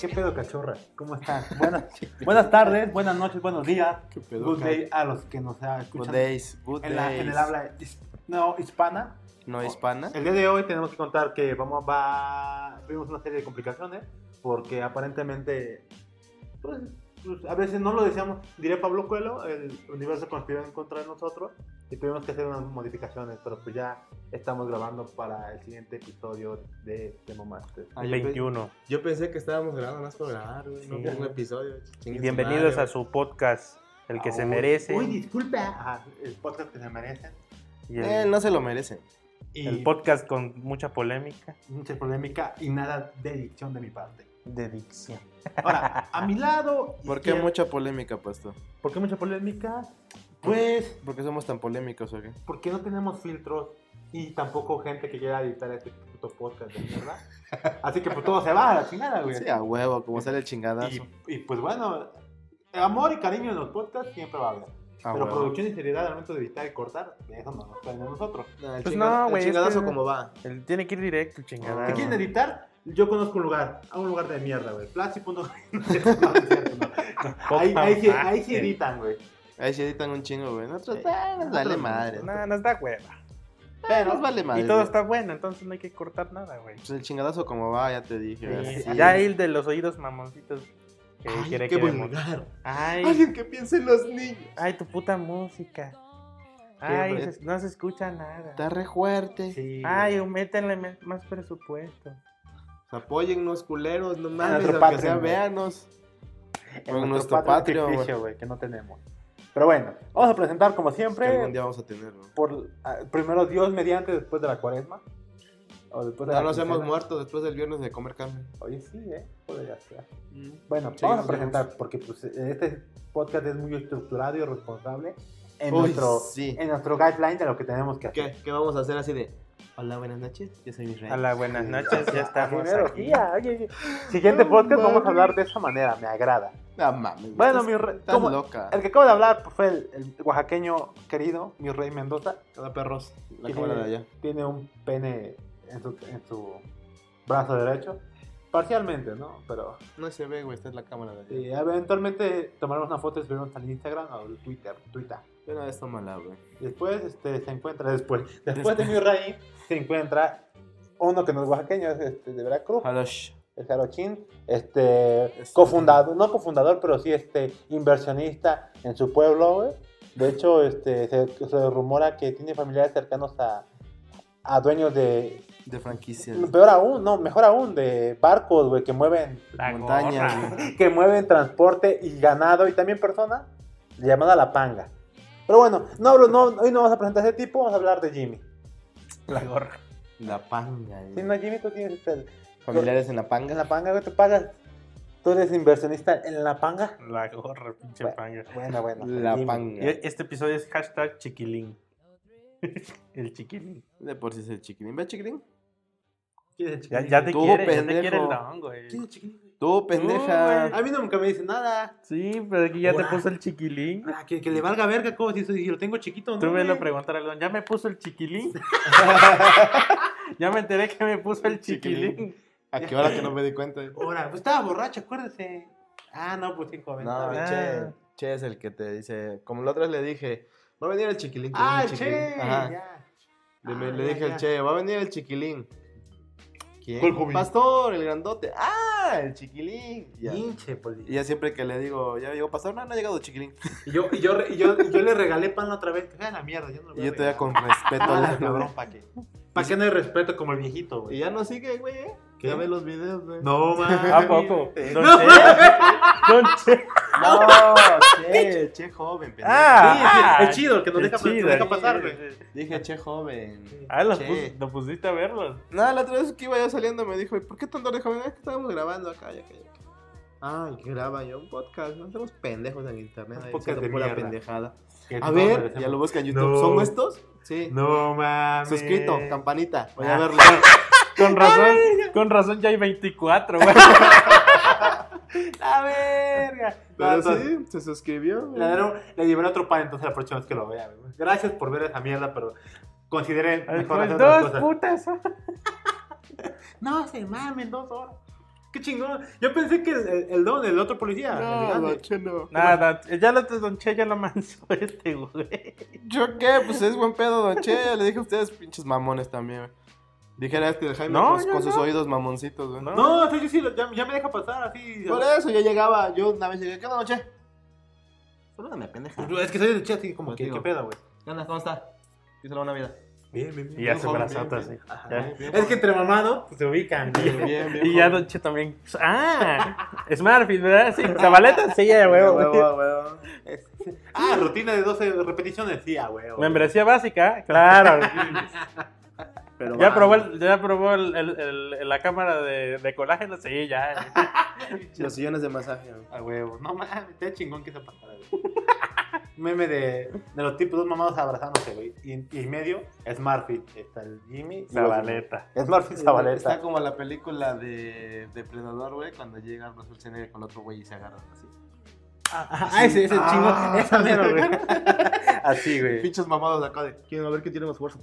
¿Qué pedo, cachorra? ¿Cómo están? Buenas, buenas tardes, buenas noches, buenos días. ¿Qué pedo, Good day a los que nos ah, Good escuchan days, good en, la- en el habla his- no, hispana. No hispana. El día de hoy tenemos que contar que vamos va tuvimos una serie de complicaciones porque aparentemente pues, pues, a veces no lo decíamos, diré Pablo Coelho, el universo conspiró en contra de nosotros y tuvimos que hacer unas modificaciones, pero pues ya estamos grabando para el siguiente episodio de Demo Master. Ah, yo pe- 21. Yo pensé que estábamos grabando más por grabar, güey. No Sí. por un episodio. Y bienvenidos madre, a su podcast, el que Ah, se merece. Uy, disculpa. Ajá, el podcast que se merecen. el, Eh, no se lo merecen. Y el podcast con mucha polémica mucha polémica y nada de dicción de mi parte. de dicción. Ahora, a mi lado. ¿Por qué mucha polémica, puesto? ¿Por qué mucha polémica? Pues ¿Por qué somos tan polémicos o qué? porque no tenemos filtros y tampoco gente que quiera editar este puto podcast de mierda. Así que pues todo se va a la chingada, güey. Sí, a huevo, como sale el chingadazo. y, y, pues bueno, amor y cariño en los podcasts siempre va a haber. A pero producción y seriedad al momento de editar y cortar, eso no nos cae a nosotros. No, el Pues no, el güey, es chingadazo que- como va. Tiene que ir directo, chingada. ¿Qué quieren editar? Yo conozco un lugar, a un lugar de mierda, güey. Platzi. No, no es cierto, no. No. Ahí, ahí, sí, ahí sí editan, güey. Ahí se editan un chingo, güey. Nosotros, Sí. eh, nos vale madre. No, nos da hueva. Pero Nos vale madre. Y todo güey. está bueno, entonces no hay que cortar nada, güey. Pues el chingadazo como va, ya te dije. Sí, sí, Ya el de los oídos mamoncitos que Ay, quiere qué que demos. vulgar. Ay, Alguien que piense en los niños. ay, tu puta música. Ay, se- no se escucha nada. Está re fuerte. Sí, Ay, güey. métanle más presupuesto. Apóyennos, culeros, no mames, nuestro aunque sea, véanos. en Con nuestro güey, que no tenemos. Pero bueno, vamos a presentar como Que siempre. algún día vamos a tenerlo. por ah, primero Dios mediante después de la cuaresma. O después de No la nos hemos muerto después del viernes de comer carne. Oye, sí, ¿eh? Podría ser. Bueno, Sí, vamos a presentar, porque pues, este podcast es muy estructurado y responsable en, Uy, nuestro, sí. en nuestro guideline de lo que tenemos que hacer. ¿Qué? ¿Qué vamos a hacer así de? Hola, buenas noches, yo soy Israel. Hola, buenas noches, ya estamos Primero, aquí. oye, oye. Siguiente podcast vamos a hablar de esa manera, me agrada. No mames. güey, Bueno, estás- mi rey, loca. El que acabo de hablar pues, fue el, el oaxaqueño querido, mi rey Mendoza. Cada perros. La Tiene- cámara de allá. Tiene un pene en su, en su brazo derecho. Parcialmente, ¿no? Pero No se ve, güey, esta es la cámara de allá. sí, eventualmente tomaremos una foto y subiremos al Instagram o al Twitter. Twitter. De una vez tómala, güey. Después este, se encuentra, después, después de mi rey, se encuentra uno que no es oaxaqueño, es este, de Veracruz, Halosh. El Jarochín, este, Este- cofundador, no cofundador, pero sí este, inversionista en su pueblo, güey. De hecho, este, se, se rumora que tiene familiares cercanos a, a dueños de, De franquicias. peor aún, no, mejor aún, de barcos, güey, que mueven, La Montañas, gorra. que mueven transporte y ganado y también personas, llamada La Panga. Pero bueno, no, hablo- no, hoy no vamos a presentar a ese tipo, vamos a hablar de Jimmy. La gorra. La panga, Si güey. no, Jimmy, tú tienes este, Familiares en la en panga. La Panga, güey, tú pagas, tú eres inversionista en La Panga. La gorra, pinche Bueno. panga. Bueno, bueno. La panga. este episodio es hashtag chiquilín. el chiquilín. De por sí es el chiquilín. ¿Ve chiquilín? ¿Quién es el Ya, chiquilín? ya te Tú, quiere, ya te pendejo. quiere el don, güey. ¿Quién es el chiquilín, güey? Tú, pendeja. A mí nunca me dice nada. Sí, pero aquí ya te puso el chiquilín. Ah, que, que le valga verga, como si, si lo tengo chiquito, ¿no? Tú me lo preguntar al don, ¿ya me puso el chiquilín? ya me enteré que me puso el chiquilín. ¿A qué hora que no me di cuenta? Ahora, pues estaba borracho, acuérdese. Ah, no, pues sí, joven. No, bien. che, che es el que te dice. Como la otra vez le dije, va a venir el chiquilín. que Ah, el chiquilín. che. Ajá. ya. Le, me- Ah, le ya, dije al che, va a venir el chiquilín. ¿Quién? Pastor, el grandote. Ah, el chiquilín. Y ya, Pinche y ya siempre que le digo, ya llegó pastor, no, no ha llegado el chiquilín. Y yo, y yo, y yo, y yo le regalé pan la otra vez. Que la mierda, yo no lo voy Y a yo todavía regalar. con respeto Ah, le cabrón, ¿para qué? ¿Para qué no hay respeto como el viejito, Y güey? ya no sigue, güey, ¿eh? ¿Qué? Ya ve los videos, güey. No, man. ¿A poco? Eh, Don. Che. Don Che. No, che, che joven, pendejo. Ah, Sí, sí, el chido, el que nos deja- nos chido, deja sí, pasar, sí, güey. Dije che joven. Ah, lo, Che. pus- lo pusiste a verlos. No, la otra vez que iba yo saliendo me dijo, ¿y por qué tanto de joven? Es que estábamos grabando acá, ya, ya. acá". Ah, ¿y qué graba yo? Un podcast, no somos pendejos en internet. Un podcast de pura mierda. pendejada. A no ver, ya lo busca en YouTube. No. ¿Son estos? Sí. No, mames. Suscrito, campanita. Voy a Ah. verlo. Con razón, con razón ya hay 24, güey. La verga. No, Pero entonces, sí, se suscribió. Le, un- le llevaré otro pan entonces la próxima vez que lo vea. güey. Gracias por ver esa mierda, pero considere mejor Pues hacer otras dos cosas. putas. No se mamen, dos horas. Qué chingón. Yo pensé que el, el- el don, el otro policía. el No. Don Che, no. Nada, ya lo Don Che ya lo manso este, güey. ¿Yo qué? Pues es buen pedo, Don Che. Le dije a ustedes, pinches mamones también, güey. Dijera este el Jaime No, con, sus no. oídos mamoncitos, güey. No. No, o sea, yo sí, ya, ya me deja pasar así. Por eso yo llegaba, yo una vez llegué, ¿qué onda, Don Che? Salúdame, pendeja. Es que soy de chat así como Pues que. ¿qué pedo, güey? ¿Qué onda? ¿Cómo está? ¿Qué se la buena vida? Bien, bien, bien. Y ya se joven, brazota bien, así. bien. Ajá, Ya. bien, Es que entre mamado pues, se ubican. Bien, bien, bien. Y ya Don Che también. Ah, Smartfit, ¿verdad? Sí, Zabaleta, sí, ya, Huevo, huevo. huevo, huevo. Ah, rutina de 12 repeticiones, sí, a huevo. Membresía básica, claro. Pero Ya probó, el- ya probó el- el- el- la cámara de, de colágeno, sí, ya. Los sillones de masaje, güey. A huevo. No mames, está chingón que se pasara, güey. Meme de, de los tipos dos mamados abrazándose, güey. Y, y en medio, Smartfit. Está el Jimmy. Zabaleta. los- Smartfit Zabaleta. Está como la película de Depredador, güey, cuando llega Arnold Schwarzenegger con el otro güey y se agarran así. Ah, ah, ese, ese Ah. chingón. Esa mero, güey. Así, güey. Pinches mamados de acá de, quieren ver quién tiene más fuerza.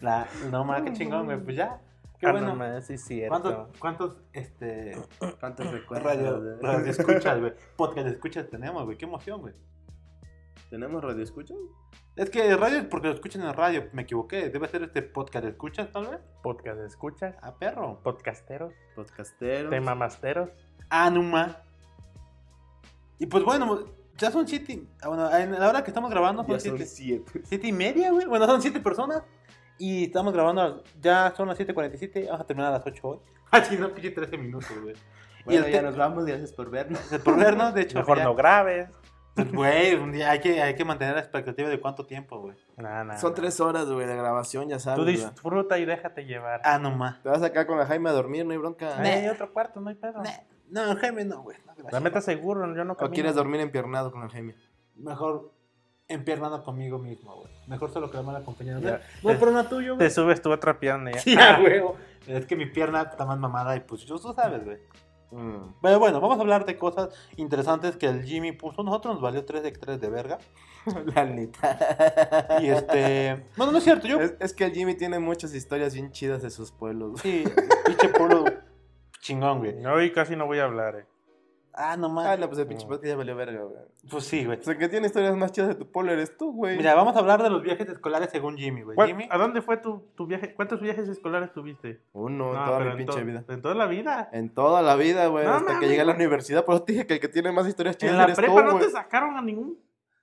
La, no mames, qué chingón, güey. Pues ya. Qué Ah, bueno. no mames, sí, cierto. ¿Cuántos, cuántos, este, ¿Cuántos recuerdos? radio, escuchas, güey? Podcast escuchas tenemos, güey. Qué emoción, güey. ¿Tenemos radio escucha? Es que radio es porque lo escuchan en radio. Me equivoqué. Debe ser este podcast escuchas, tal vez. Podcast escuchas, Ah, perro. podcasteros, Podcasteros. tema masteros. Anuma. Y pues bueno, ya son siete. ah, Bueno, en la hora que estamos grabando son Ya son siete. siete. Siete y media, güey. Bueno, son siete personas. Y estamos grabando, ya son las 7.47. Vamos a terminar a las 8 hoy. Así no, pinche 13 minutos, güey. Bueno, el ya te- nos vamos, gracias por vernos. Por vernos, de hecho. Mejor ya- no grabes. Pues, Güey, un día hay que, hay que mantener la expectativa de cuánto tiempo, güey. Nah, nah, Son nah. tres horas, güey, de grabación, ya sabes. Tú disfruta y déjate llevar. Ah, no más. Te vas acá con la Jaime a dormir, no hay bronca. Ay, hay otro cuarto, no hay pedo. No, Jaime, no, güey. no, La meta seguro, yo no ¿O camino. quieres dormir empiernado con la Jaime? Mejor empiernado conmigo mismo, güey. Mejor solo quedarme acompañado. Ya. No, pero no tuyo, Te güey. subes tu otra pierna ya. Sí, a huevo. Es que mi pierna está más mamada y pues tú sabes, güey. Mm. Pero bueno, vamos a hablar de cosas interesantes que el Jimmy puso. Nosotros nos valió 3 de 3 de verga. La neta. Y este. Bueno, no es cierto, yo. Es, es que el Jimmy tiene muchas historias bien chidas de sus pueblos. güey. Sí, pinche pueblo chingón, güey. Hoy casi no voy a hablar, eh. Ah, no Ah, más. no, pues el pinche podcast ya valió verga, güey. Pues sí, güey. O sea, el que tiene historias más chidas de tu pueblo eres tú, güey. Mira, vamos a hablar de los viajes escolares según Jimmy, güey. ¿Cuál- Jimmy. ¿A dónde fue tu, tu viaje? ¿Cuántos viajes escolares tuviste? Uno en No, toda pero mi en pinche to- vida. En toda la vida. En toda la vida, güey. No hasta que mames. llegué a la universidad. Por eso te dije que el que tiene más historias chidas En la eres prepa tú, no güey. te sacaron a ningún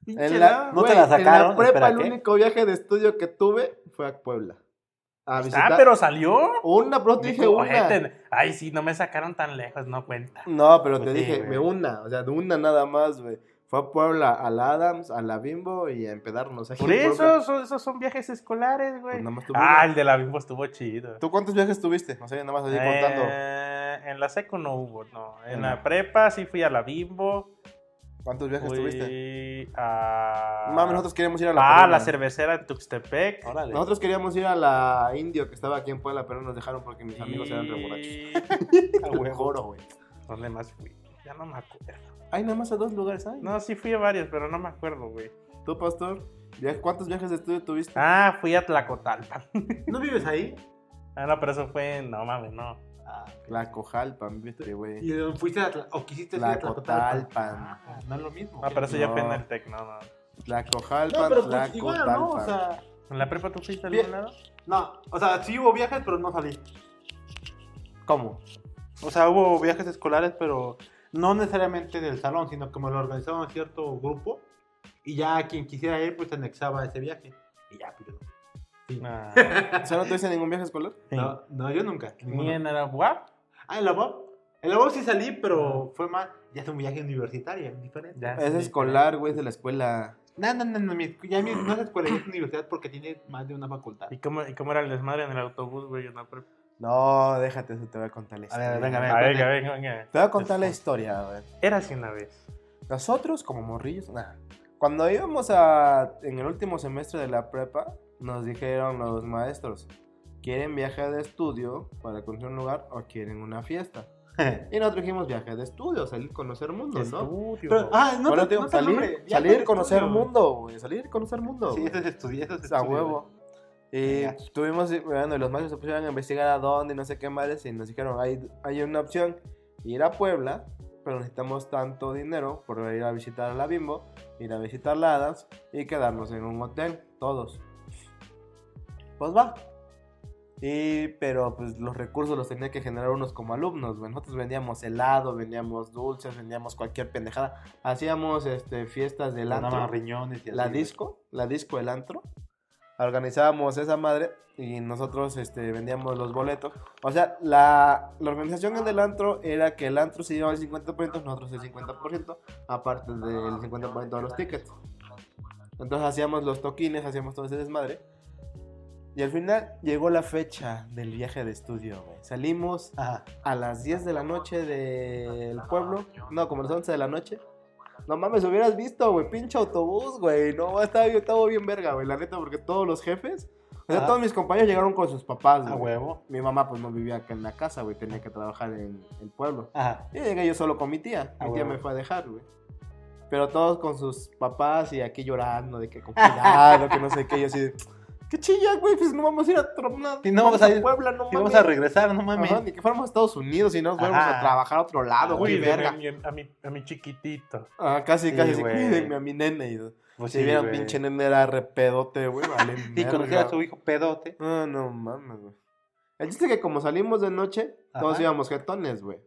pinche En la, lado. No te güey, la En la sacaron, prepa, espera, el ¿qué? único viaje de estudio que tuve fue a Puebla. A visitar. Ah, pero salió. Una, pero te dije una. Ay, sí, no me sacaron tan lejos, no cuenta. No, pero te sí, dije, güey. me una. O sea, de una nada más, güey. Fue a Puebla, a la Adams, a la Bimbo y a empedarnos. Por eso, son- esos son viajes escolares, güey. Pues ah, el de la Bimbo estuvo chido. ¿Tú cuántos viajes tuviste? No sé, nada más así contando. Eh, en la seco no hubo, no. En la- prepa sí fui a la Bimbo. ¿Cuántos viajes tuviste? Fui a... Mami, nosotros queríamos ir a la Ah, la cervecera en Tuxtepec. Órale. Nosotros queríamos ir a la Indio que estaba aquí en Puebla, pero no nos dejaron porque mis amigos eran re borrachos. Y- A huevo. Joro, güey. ¿Dónde más fui? Ya no me acuerdo. Hay nada más a dos lugares, ¿hay? No, sí fui a varios, pero no me acuerdo, güey. ¿Tú, pastor? ¿Via- ¿Cuántos viajes de estudio tuviste? Ah, fui a Tlacotalpan. ¿No vives ahí? Ah, no, pero eso fue... en- No mames, no. Ah, La Cojalpan, viste, güey. ¿Y fuiste a Tla- o quisiste ir a Tlacotalpan. Ah, no es lo mismo. Ah, pero eso ya fue en No. el Tec, no, no. La No, Cojalpan, pero la pues igual, ¿no? O sea, ¿En la prepa tú fuiste a Bien. algún lado? no, o sea, sí hubo viajes, pero no salí. ¿Cómo? O sea, hubo viajes escolares, pero no necesariamente del salón, sino como lo organizaban cierto grupo. Y ya quien quisiera ir, pues anexaba ese viaje. Y ya, pues. Sí. Ah, O sea, ¿no tuviste ningún viaje escolar? sí. No, no, yo nunca. Ni ninguno. en Araguap. Ah, en la UAP. En la UAP sí salí, pero fue más. Ya es un viaje universitario, diferente. Ya, Es sí, escolar, güey, es de la escuela. No, no, no, no, mi- ya mi- no es escuela, es universidad porque tiene más de una facultad. ¿Y cómo, ¿Y cómo era el desmadre en el autobús, güey? en la prepa? No, déjate eso, te voy a contar la A historia. ver, venga, Ah, venga. venga, venga, venga. Te voy a contar la historia, güey. Era así una vez. Nosotros, como morrillos, nada. Cuando íbamos a. En el último semestre de la prepa, nos dijeron los maestros: ¿quieren viaje de estudio para conocer un lugar o quieren una fiesta? Y nosotros dijimos viaje de estudio, salir a conocer mundo, ¿no? Estudio. Pero, ah, no, Bueno, te- te digo, no te salir, nombre, viaje salir conocer estudio. mundo, güey. Salir conocer mundo. Sí, eso es estudiar, eso es a estudio, huevo. Y estuvimos, bueno, los maestros se pusieron a investigar a dónde y no sé qué madres y nos dijeron, hay, hay una opción, ir a Puebla, pero necesitamos tanto dinero por ir a visitar a la Bimbo, ir a visitar la Adams y quedarnos en un hotel, todos. Pues va. Y, pero pues los recursos los tenía que generar unos como alumnos, güey. Nosotros vendíamos helado, vendíamos dulces, vendíamos cualquier pendejada. Hacíamos este, fiestas del antro riñones y la así, güey. disco, la disco, el antro. Organizábamos esa madre y nosotros este, vendíamos los boletos. O sea, la, la organización del antro era que el antro se llevaba el 50%, nosotros el 50%, aparte del 50% de los tickets. Entonces hacíamos los toquines, hacíamos todo ese desmadre. Y al final llegó la fecha del viaje de estudio, güey. Salimos Ajá. a las 10 de la noche del pueblo. No, como a las 11 de la noche. No mames, hubieras visto, güey, pinche autobús, güey. No, estaba estaba bien verga, güey, la neta, porque todos los jefes, o sea, Ajá. todos mis compañeros llegaron con sus papás, A güey. huevo. Mi mamá, pues, no vivía acá en la casa, güey, tenía que trabajar en el pueblo. Ajá. Y llegué yo solo con mi tía. A Mi tía huevo. me fue a dejar, güey. Pero todos con sus papás y aquí llorando de que con cuidado, que no sé qué. Yo así de, ¿qué chilla, güey? Pues no vamos a ir a. Y no vamos a ir- Puebla, no Y vamos mames. a regresar, no mames. Ajá, ni que fuéramos a Estados Unidos y no fuéramos a trabajar a otro lado, güey, verga. a mi, a, mi, a mi chiquitito. Ah, casi, Sí, casi, sí, cuídenme a mi nene. Y, Pues si sí, vieran pinche nene era repedote, güey, vale. Y verga. conocía a su hijo pedote. No, no mames, güey. El chiste es que como salimos de noche, todos íbamos jetones, güey.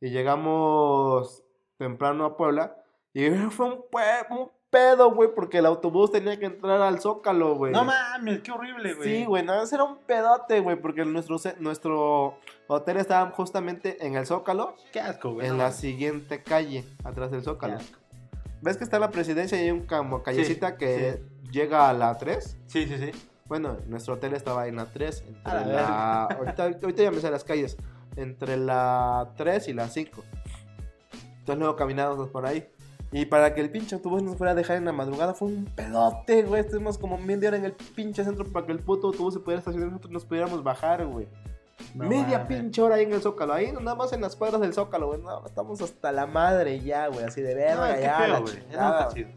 Y llegamos temprano a Puebla. Y fue un, pue- un pedo, güey, porque el autobús tenía que entrar al Zócalo, güey. No mames, qué horrible, güey. Sí, güey, nada más era un pedote, güey, porque nuestro, nuestro hotel estaba justamente en el Zócalo, Qué asco, güey. en no la siguiente calle, atrás del Zócalo. ¿Ves que está la presidencia y hay un como callecita que llega a la 3? Sí, sí, sí. Bueno, nuestro hotel estaba en la 3. Entre A la la... ahorita, ahorita ya me sé las calles. Entre la 3 y la 5. Entonces luego caminábamos por ahí. Y para que el pinche autobús nos fuera a dejar en la madrugada fue un pedote, güey. Estuvimos como media hora en el pinche centro para que el puto autobús se pudiera estacionar y nosotros nos pudiéramos bajar, güey. No media mames. pinche hora ahí en el Zócalo. Ahí nada más en las cuadras del Zócalo, güey. No, estamos hasta la madre ya, güey. Así de No, verga, qué ya. feo, la no chingada, chido.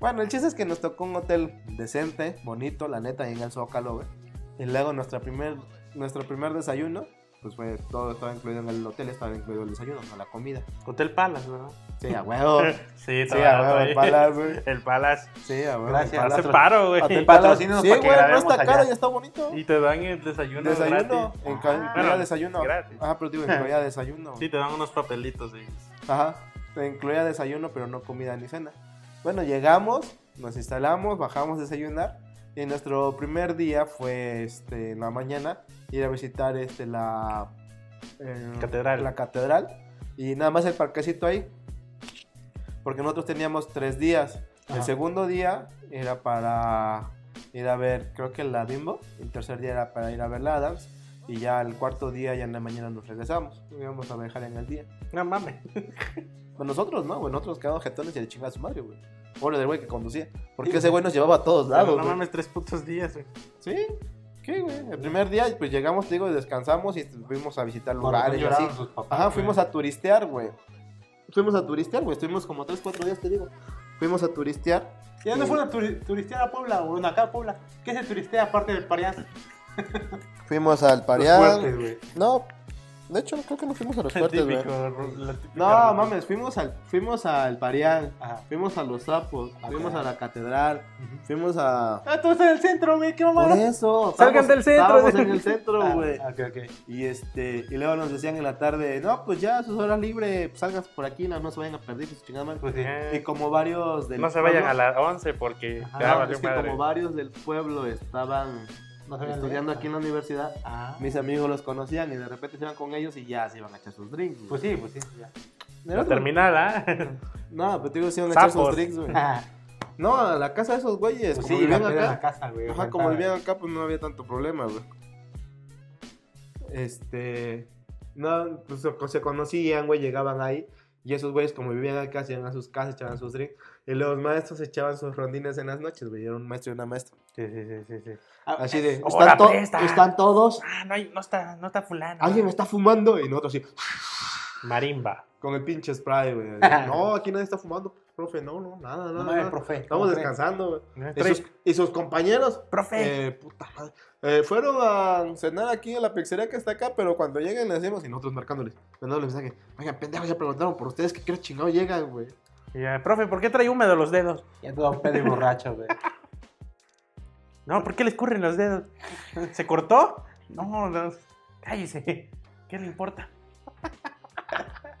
Bueno, el chiste es que nos tocó un hotel decente, bonito, la neta, ahí en el Zócalo, güey. Y luego nuestra primer, nuestro primer desayuno, pues fue todo estaba incluido en el hotel, estaba incluido el desayuno, no la comida. Hotel Palace, ¿verdad? Sí, a huevo. Sí, sí, a huevo, el Palace, güey. El Palace. Sí, a huevo. Gracias. el Hace paro, güey. Patrocínanos Sí, para que güey, no está allá. caro, ya está bonito. Y te dan el desayuno. Desayuno, gratis. en Ah, bueno, desayuno. gratis. Ajá, pero digo, incluía desayuno. Sí, te dan unos papelitos ahí. Ajá, te incluía desayuno, pero no comida ni cena. Bueno, llegamos, nos instalamos, bajamos a desayunar. Y nuestro primer día fue este, en la mañana ir a visitar este, la eh, Catedral. La catedral. Y nada más el parquecito ahí. Porque nosotros teníamos tres días. El segundo día era para ir a ver, creo que la Bimbo. El tercer día era para ir a ver la Adams. Y ya el cuarto día, ya en la mañana nos regresamos. Íbamos a viajar en el día. No mames. Pues nosotros, ¿no? Güey, nosotros quedamos jetones y le chingaba a su madre, güey. Pobre del güey que conducía. Porque ese güey nos llevaba a todos lados, no mames, tres putos días, güey. ¿Sí? ¿Qué, güey? El primer día, pues llegamos, te digo, y descansamos y fuimos a visitar lugares y así. papás, Ajá, güey. fuimos a turistear, güey. Fuimos a turistear, güey. Estuvimos como 3, 4 días, te digo. Fuimos a turistear. ¿Y dónde fueron a turi- turistear a Puebla? O bueno, acá a Puebla. ¿Qué se turistea aparte del Parián? Fuimos al Parián. fuertes. No, de hecho, creo que no fuimos a los fuertes, güey. No, ruta. mames, fuimos al, fuimos al Parián. Ajá. Fuimos a los sapos. Ah, Fuimos a la catedral. Fuimos a. Ah, tú estás en el centro, güey. ¿Qué Por mamada? eso. Salgan del centro. Estábamos en el centro, Ah, güey. ok, ok. Y este, y luego nos decían en la tarde, no, pues ya sus horas libres, pues salgas por aquí, no, no se vayan a perder chingada madre. Pues. Eh, Y como varios del no se vayan a las 11 porque Ajá, es que madre. como varios del pueblo estaban No estudiando aquí en la universidad, Ah. mis amigos los conocían y de repente se iban con ellos y ya se iban a echar sus drinks. Pues sí, pues sí. Ya. La terminal, ¿ah? No, pero te digo, se iban a echar sus drinks, güey. Ah, No, a la casa de esos güeyes, Pues como sí, vivían acá. la casa, güey. Ajá, como vivían acá, pues no había tanto problema, güey. Este. No, pues se conocían, güey, llegaban ahí. Y esos güeyes, como vivían acá, se iban a sus casas, echaban sus drinks. Y los maestros echaban sus rondines en las noches, güey. Era un maestro y una maestra. Sí, sí, sí, sí. sí. Ah, Así de. ¡Hora ¿Están, to- presta! ¿Están todos? Ah, no, hay- no está, no está fulano. Alguien está fumando. Y nosotros así. Marimba. Con el pinche spray, güey. No, aquí nadie está fumando. Profe, no, no, nada, nada. No nada. profe. Estamos descansando, güey. Y sus, y sus compañeros, Profe. eh, puta madre, eh, fueron a cenar aquí en la pizzería que está acá, pero cuando lleguen les decimos, y nosotros marcándoles, mandándoles mensaje, oigan, pendejos, ya preguntaron por ustedes que qué chingado llegan, güey. Y ya, profe, ¿por qué trae húmedo los dedos? Ya todo pedo y borracho, güey. No, ¿por qué le escurren los dedos? ¿Se cortó? No, no. Cállese. ¿Qué le importa?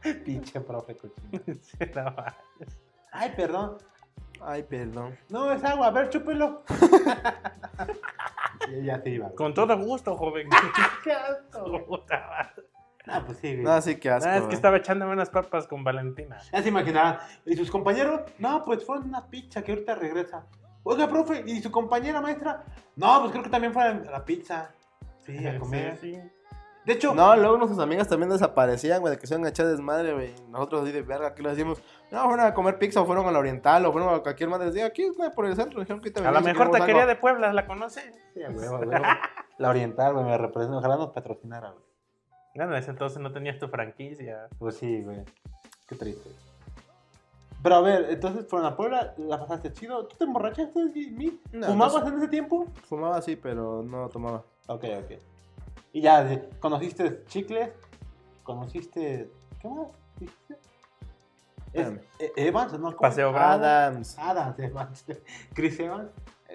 Pinche profe cochino. No. Ay, perdón. Ay, perdón. No, es agua, a ver, chúpelo. y ya se iba. Con todo gusto, joven. Qué asco, güey. Puta madre. Ah, pues sí, güey. No, sí, qué asco. Ah, es güey. que estaba echándome unas papas con Valentina. Ya se imaginarán. ¿Y sus compañeros? No, pues fueron una pizza que ahorita regresa. Oiga, profe, ¿y su compañera maestra? No, pues creo que también fue a la pizza. Sí, a comer. Sí, sí. De hecho, No, luego nuestras amigas también desaparecían, güey, de que se iban a echar desmadre, güey. Nosotros así de verga, ¿qué le decimos? No, fueron a comer pizza o fueron a la Oriental o fueron a cualquier madre. Les digo, aquí, güey, por el centro. Dijeron que te A lo mejor taquería de Puebla, ¿la conoce? Sí, a huevo, a huevo. La oriental, güey, me representa. Ojalá nos patrocinara, güey. Bueno, en ese entonces no tenías tu franquicia. Pues sí, güey. Qué triste. Pero a ver, entonces fueron a Puebla, la pasaste chido. ¿Tú te emborrachaste, Mi? No, ¿Fumabas no en ese tiempo? Fumaba así, pero no tomaba. Ok, ok. Y ya, ¿conociste chicles? ¿Conociste. ¿Qué más? dijiste? Es- Espérame. eh, Evans, ¿no? ¿Cómo? Paseo Bravo. Adams. Adams, Evans. Chris Evans.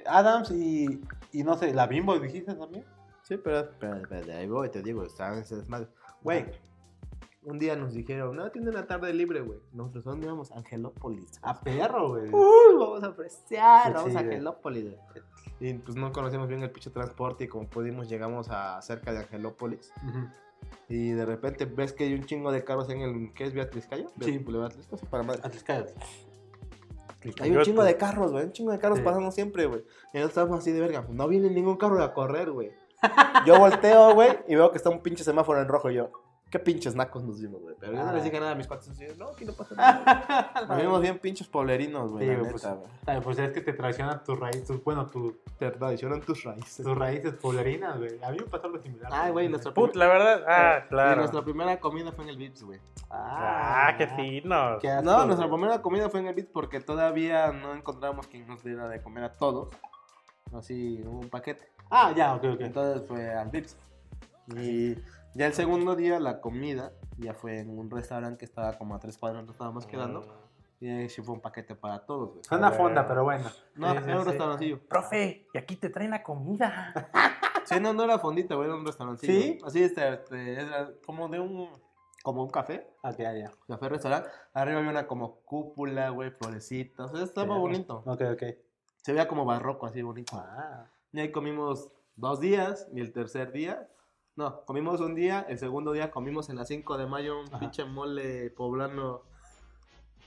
Adams y, y no sé, la Bimbo, dijiste también. Sí, pero espérate, espérate, ahí voy, te digo, estaban ese desmadre. Güey, un día nos dijeron, no, tienen la tarde libre, güey. Nosotros, ¿dónde íbamos? Angelópolis. A perro, güey. Uy, vamos a apreciar, Sí, vamos sí, a. Angelópolis. güey. Y pues no conocíamos bien el pinche transporte y como pudimos llegamos a cerca de Angelópolis. Ujú. Y de repente ves que hay un chingo de carros en el, ¿qué es Beatriz Cayo? Sí. Atlisco, sí, para madre. Antes cállate. Hay un chingo de carros, güey, un chingo de carros Sí. pasando siempre, güey. Y nosotros estábamos así de verga, no viene ningún carro a correr, güey. Yo volteo, güey, y veo que está un pinche semáforo en rojo y yo, qué pinches nacos nos vimos, güey. Pero yo no Ah. les dije nada a mis cuates, no, aquí no pasa nada. Nos vimos bien pinches poblerinos, güey, Sí, la güey, neta, güey. Ay, Pues es que te traicionan tus raíces, tus- bueno, tu- Te traicionan tus raíces. tus raíces poblerinas, güey. A mí me pasó algo similar. Ay, güey, nuestra Put, la verdad. Ah, Y claro. nuestra primera comida fue en el Vips, güey. Ah, qué finos. Qué asco, No, nuestra güey. primera comida fue en el Vips porque todavía no encontramos quien nos diera de comer a todos. Así, un paquete. Ah, ya, ok, ok. Entonces fue al Vips. Y ya el segundo día, la comida, ya fue en un restaurante que estaba como a tres cuadras, nos estábamos quedando. Y ahí sí fue un paquete para todos, güey. Suena fonda, pero bueno. No, Sí, sí, era un sí. restaurancillo. Profe, y aquí te traen la comida. Sí, no, no era fondita, güey, era un restaurancillo. ¿Sí? Así, este, este, era como de un, como un café. Ah, ya, ya. Café restaurante. Arriba había una como cúpula, güey, florecitas. O sea, estaba bonito. Ok, ok. Se veía como barroco, así bonito. Ah. Y ahí comimos dos días y el tercer día. No, comimos un día, el segundo día comimos en la 5 de mayo un Ajá. pinche mole poblano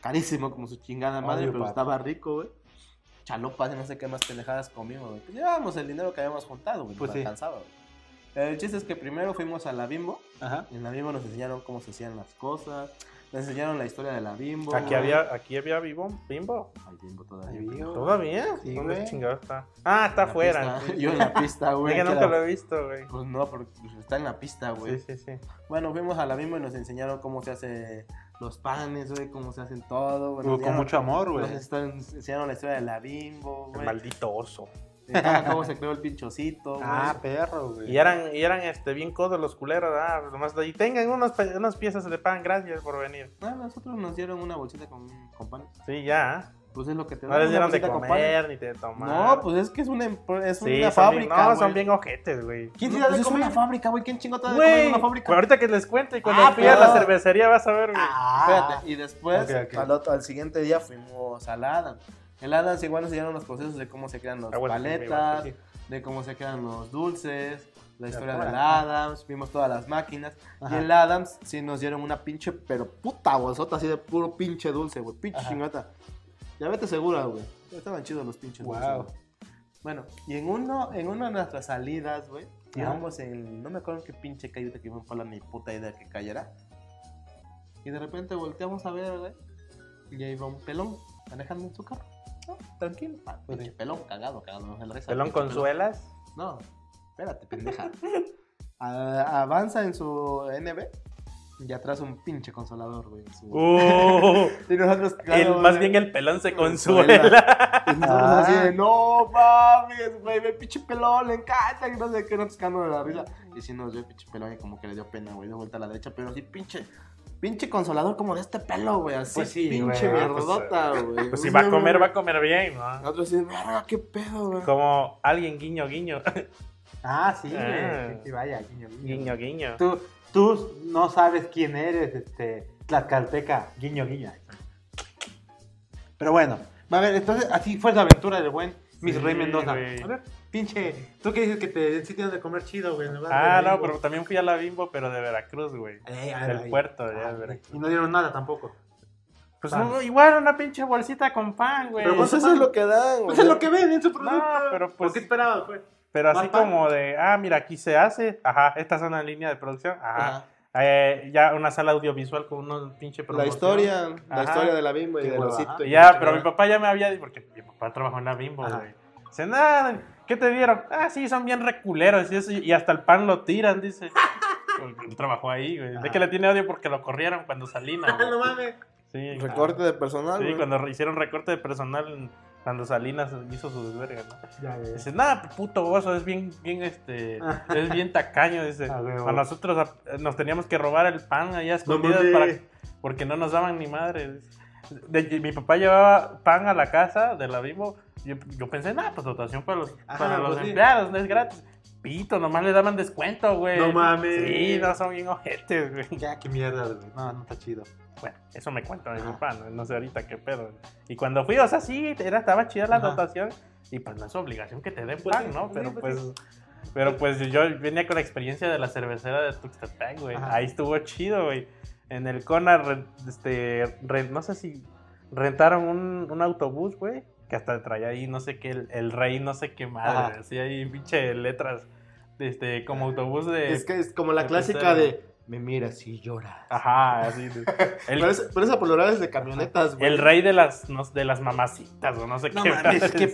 carísimo como su chingada madre, Obvio, pero papi. estaba rico, güey. Chalopas y no sé qué más pendejadas comimos, güey. Pues llevábamos el dinero que habíamos juntado, güey. Pues sí. alcanzaba, güey. El chiste es que primero fuimos a la Bimbo. Ajá. En la Bimbo nos enseñaron cómo se hacían las cosas. Nos enseñaron la historia de la Bimbo. Aquí había, aquí había Bimbo. Bimbo. Ay, Bimbo todavía. Bimbo. ¿Todavía? Sí, ¿Dónde güey. chingado está? Ah, está afuera. Yo en la pista, güey. Es que que nunca era- lo he visto, güey. Pues no, porque pues, está en la pista, güey. Sí, sí, sí. Bueno, fuimos a la Bimbo y nos enseñaron cómo se hace los panes, güey, cómo se hacen todo. güey. Con mucho amor, güey. Nos están- enseñaron la historia de la Bimbo, El güey. maldito oso. Ah, cómo se creó el pinchocito, güey. Ah, perro, güey. Y eran, y eran este, bien codos los culeros, ah, nomás de- y tengan unos, pe- unas piezas de pan, gracias por venir. Ah, nosotros nos dieron una bolsita con, con pan. Sí, ya. Pues es lo que te No les dieron de comer ni de tomar. No, pues es que es una, es sí, una fábrica, bien, no, güey. son bien ojetes, güey. ¿Quién No, te da pues de es comer? una fábrica, güey. ¿Quién chingo te da de comer en una pues fábrica? ahorita que les cuento y cuando Ah, fui a la pero- cervecería vas a ver, güey. Ah. Espérate, y después. Al, otro, al siguiente día fuimos. El Adams igual nos enseñaron los procesos de cómo se crean las Ah, bueno, paletas, de cómo se crean los dulces, la historia del Adams, vimos todas las máquinas. Ajá. Y el Adams sí nos dieron una pinche, pero puta bolsota así de puro pinche dulce, güey. Pinche Ajá. chingata. Ya vete segura, güey. Estaban chidos los pinches Wow. dulces. Bueno, y en uno, en una de nuestras salidas, güey, íbamos en. No me acuerdo en qué pinche calle que me la ni puta idea que cayera. Y de repente volteamos a ver, güey. Y ahí va un pelón manejando en su carro. ¿No? Tranquilo. Ah, Pues pinche sí. pelón, cagado, cagado. No, el risa, Pelón pinche con suelas. No, espérate, pendeja. A- avanza en su NB Y atrás un pinche consolador, güey. su- Uh, Y nosotros, el- claro, más bien el pelón se Consuela. consuela. Y nosotros Ah. así de, no mames, güey, ve pinche pelón, le encanta, y no sé qué, nosotros cagando de la risa. Y si nos vio pinche pelón y como que le dio pena, güey, de vuelta a la derecha, pero así pinche, pinche consolador como de este pelo, güey, así, Pues sí, pinche güey, mierdota, güey. Pues si va a comer, va a comer bien, ¿no? Nosotros así, verga, qué pedo, güey. Como alguien guiño, guiño. Ah, sí, Ah. güey. Sí, sí, vaya, guiño, guiño. Guiño, guiño. Tú, tú no sabes quién eres, este, Tlaxcalteca, guiño, guiño. Pero bueno, a ver, entonces así fue la aventura del buen Miss Sí, Rey Mendoza. güey. A ver, pinche, tú que dices que te tienes de comer chido, güey. Ah, no, Bimbo. pero también fui a la Bimbo, pero de Veracruz, güey. Eh, del ahí. puerto, ya, de Veracruz. Y no dieron nada tampoco. Pues no, igual una pinche bolsita con pan, güey. Pero Pues eso es lo que dan, Pues güey. es lo que ven en su producto. No, pero pues- ¿Por qué esperabas, güey? Pero así como de, ah, mira, aquí se hace, ajá, esta es una línea de producción, ajá. Ajá. Eh, ya una sala audiovisual con una pinche La historia, la historia de la Bimbo y del osito. ya, pero mi papá ya me había dicho, porque mi papá trabajó en la Bimbo, Ajá. güey. Dice, nada, ¿qué te dieron? Ah, sí, son bien reculeros y, eso, y hasta el pan lo tiran, dice. Trabajó ahí, güey. Que le tiene odio porque lo corrieron cuando Salinas. no mames. Sí, Recorte de personal, Sí, güey. cuando hicieron recorte de personal cuando Salinas hizo su desverga, ¿no? Ya. Dice, nada, puto oso, es bien, bien, este, es bien tacaño, dice. A nosotros a- nos teníamos que robar el pan allá No escondidas para, porque no nos daban ni madre. dice. De- mi papá llevaba pan a la casa de la Bimbo. Yo, yo pensé, nada, pues dotación para los, Ajá, para los pues sí. empleados, no es gratis. Pito, nomás le daban descuento, güey. No mames. Sí, no son bien ojetes, güey. Ya, qué mierda, güey. No, no está chido. Bueno, eso me cuenta mi papá, ¿no? no sé ahorita qué pedo. Y cuando fui, o sea, sí, era, estaba chida la Ajá. dotación. Y pues no es obligación que te den Pues pan, sí, ¿no? sí, Pero pues pues, pero pues yo venía con la experiencia de la cervecera de Tuxtepec, güey. Ahí estuvo chido, güey. En el Cona, este, no sé si rentaron un, un autobús, güey. Que hasta traía ahí, no sé qué, el, el rey, no sé qué madre. Así ahí, pinche letras. Este, como autobús de. Es que es como la clásica de me miras y lloras. Ajá, así. de- el, Pero, esa- pero es de camionetas, güey. el rey de las, no- de las mamacitas, o no sé No qué. mames, qué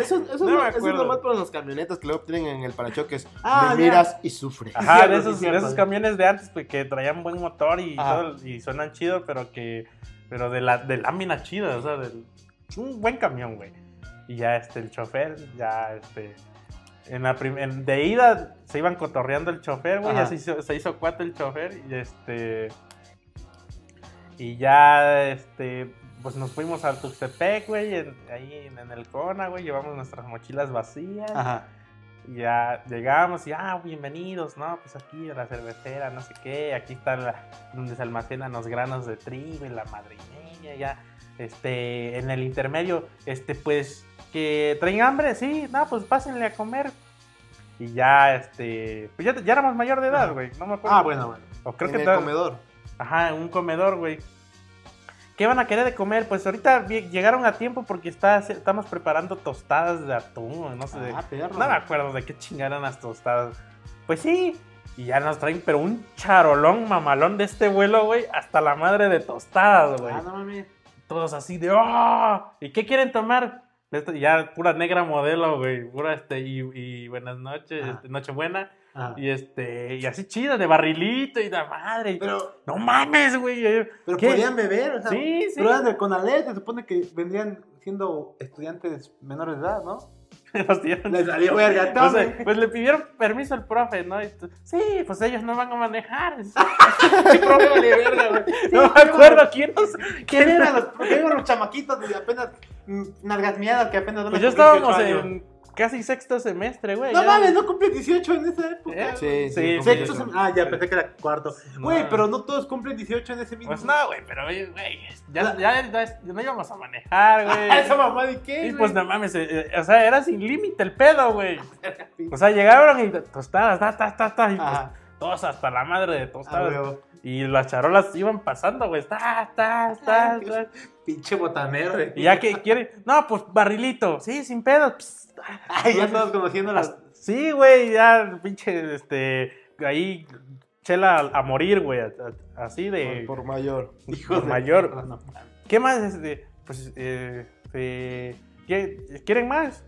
eso, eso, No es, me eso es nomás para las camionetas que luego tienen en el parachoques. Ah, me ya. miras y sufres. Ajá, de sí, esos, cierto. de esos camiones de antes pues, que traían buen motor y, todo, y suenan chido, pero que pero de la de lámina chida, o sea, del, un buen camión, güey. Y ya este el chofer ya este en la en- de ida se iban cotorreando el chofer, güey, ya se hizo, se hizo cuate el chofer y este y ya este pues nos fuimos al Tuxtepec, güey, en- ahí en, en el Cona, güey, llevamos nuestras mochilas vacías. Ajá. Y ya llegamos y, ah, bienvenidos, ¿no? Pues aquí a la cervecera, no sé qué. Aquí está la- donde se almacenan los granos de trigo y la madrileña. Ya, este, en el intermedio, este, pues, que traen hambre, sí, no, pues pásenle a comer. Y ya, este, pues ya, ya éramos mayor de edad, güey. No me acuerdo. Ah, bueno, bueno. O creo en que el tal- comedor. Ajá, un comedor, güey. ¿Qué van a querer de comer? Pues ahorita llegaron a tiempo porque está, estamos preparando tostadas de atún, no sé. Ah, perro. no me acuerdo de qué chingaran las tostadas. Pues sí. Y ya nos traen, pero un charolón mamalón de este vuelo, güey, hasta la madre de tostadas, güey. Ah, no mames. Todos así de, ¡oh! ¿Y qué quieren tomar? Ya pura negra modelo, güey. Pura este, y, y buenas noches, Ajá. este, Nochebuena. Ajá. Y este, y así chida, de barrilito y de madre. Pero, no mames, güey. eh, pero ¿qué? podían beber, o sea. Sí, sí. Pero eran del Conalep, se supone que vendrían siendo estudiantes menores de edad, ¿no? Nos dieron- Les salió verga, Pues, eh, pues le pidieron permiso al profe, ¿no? Y tú, sí, pues ellos no van a manejar. El profe vale verga, güey. No me acuerdo quién nos... ¿Quién eran los, los chamaquitos de apenas mm, nalgas miadas que apenas Pues ya cumplir estábamos 18 años? en casi sexto semestre, güey. No ya. mames, no cumple 18 en esa época. ¿Eh? Sí, Sí, Sexto sí. sem- Ah, ya pensé que era cuarto. No. Güey, pero no todos cumplen 18 en ese mismo. Pues no, güey, pero, güey, ya, ya, ya- ya no íbamos a manejar, Esa güey. mamá de qué. Y pues no mames, eh, eh, o sea, era sin límite el pedo, güey. O sea, llegaron y tostadas, ta, ta, ta, ta, y pues, todos hasta la madre de Ah, tostadas. huevo. y las charolas iban pasando, güey, ta, ta, ta, ta. Pinche botanero. de- Y ya que quiere, no, pues barrilito, sí, sin pedo. pss. Ay, ya todos conociendo las. Sí, güey, ya, pinche, este, ahí, chela a, a morir, güey, así de... Por, por mayor. Hijos de- mayor. No, ¿Qué más? Este, pues, eh, eh, ¿qué- ¿quieren más?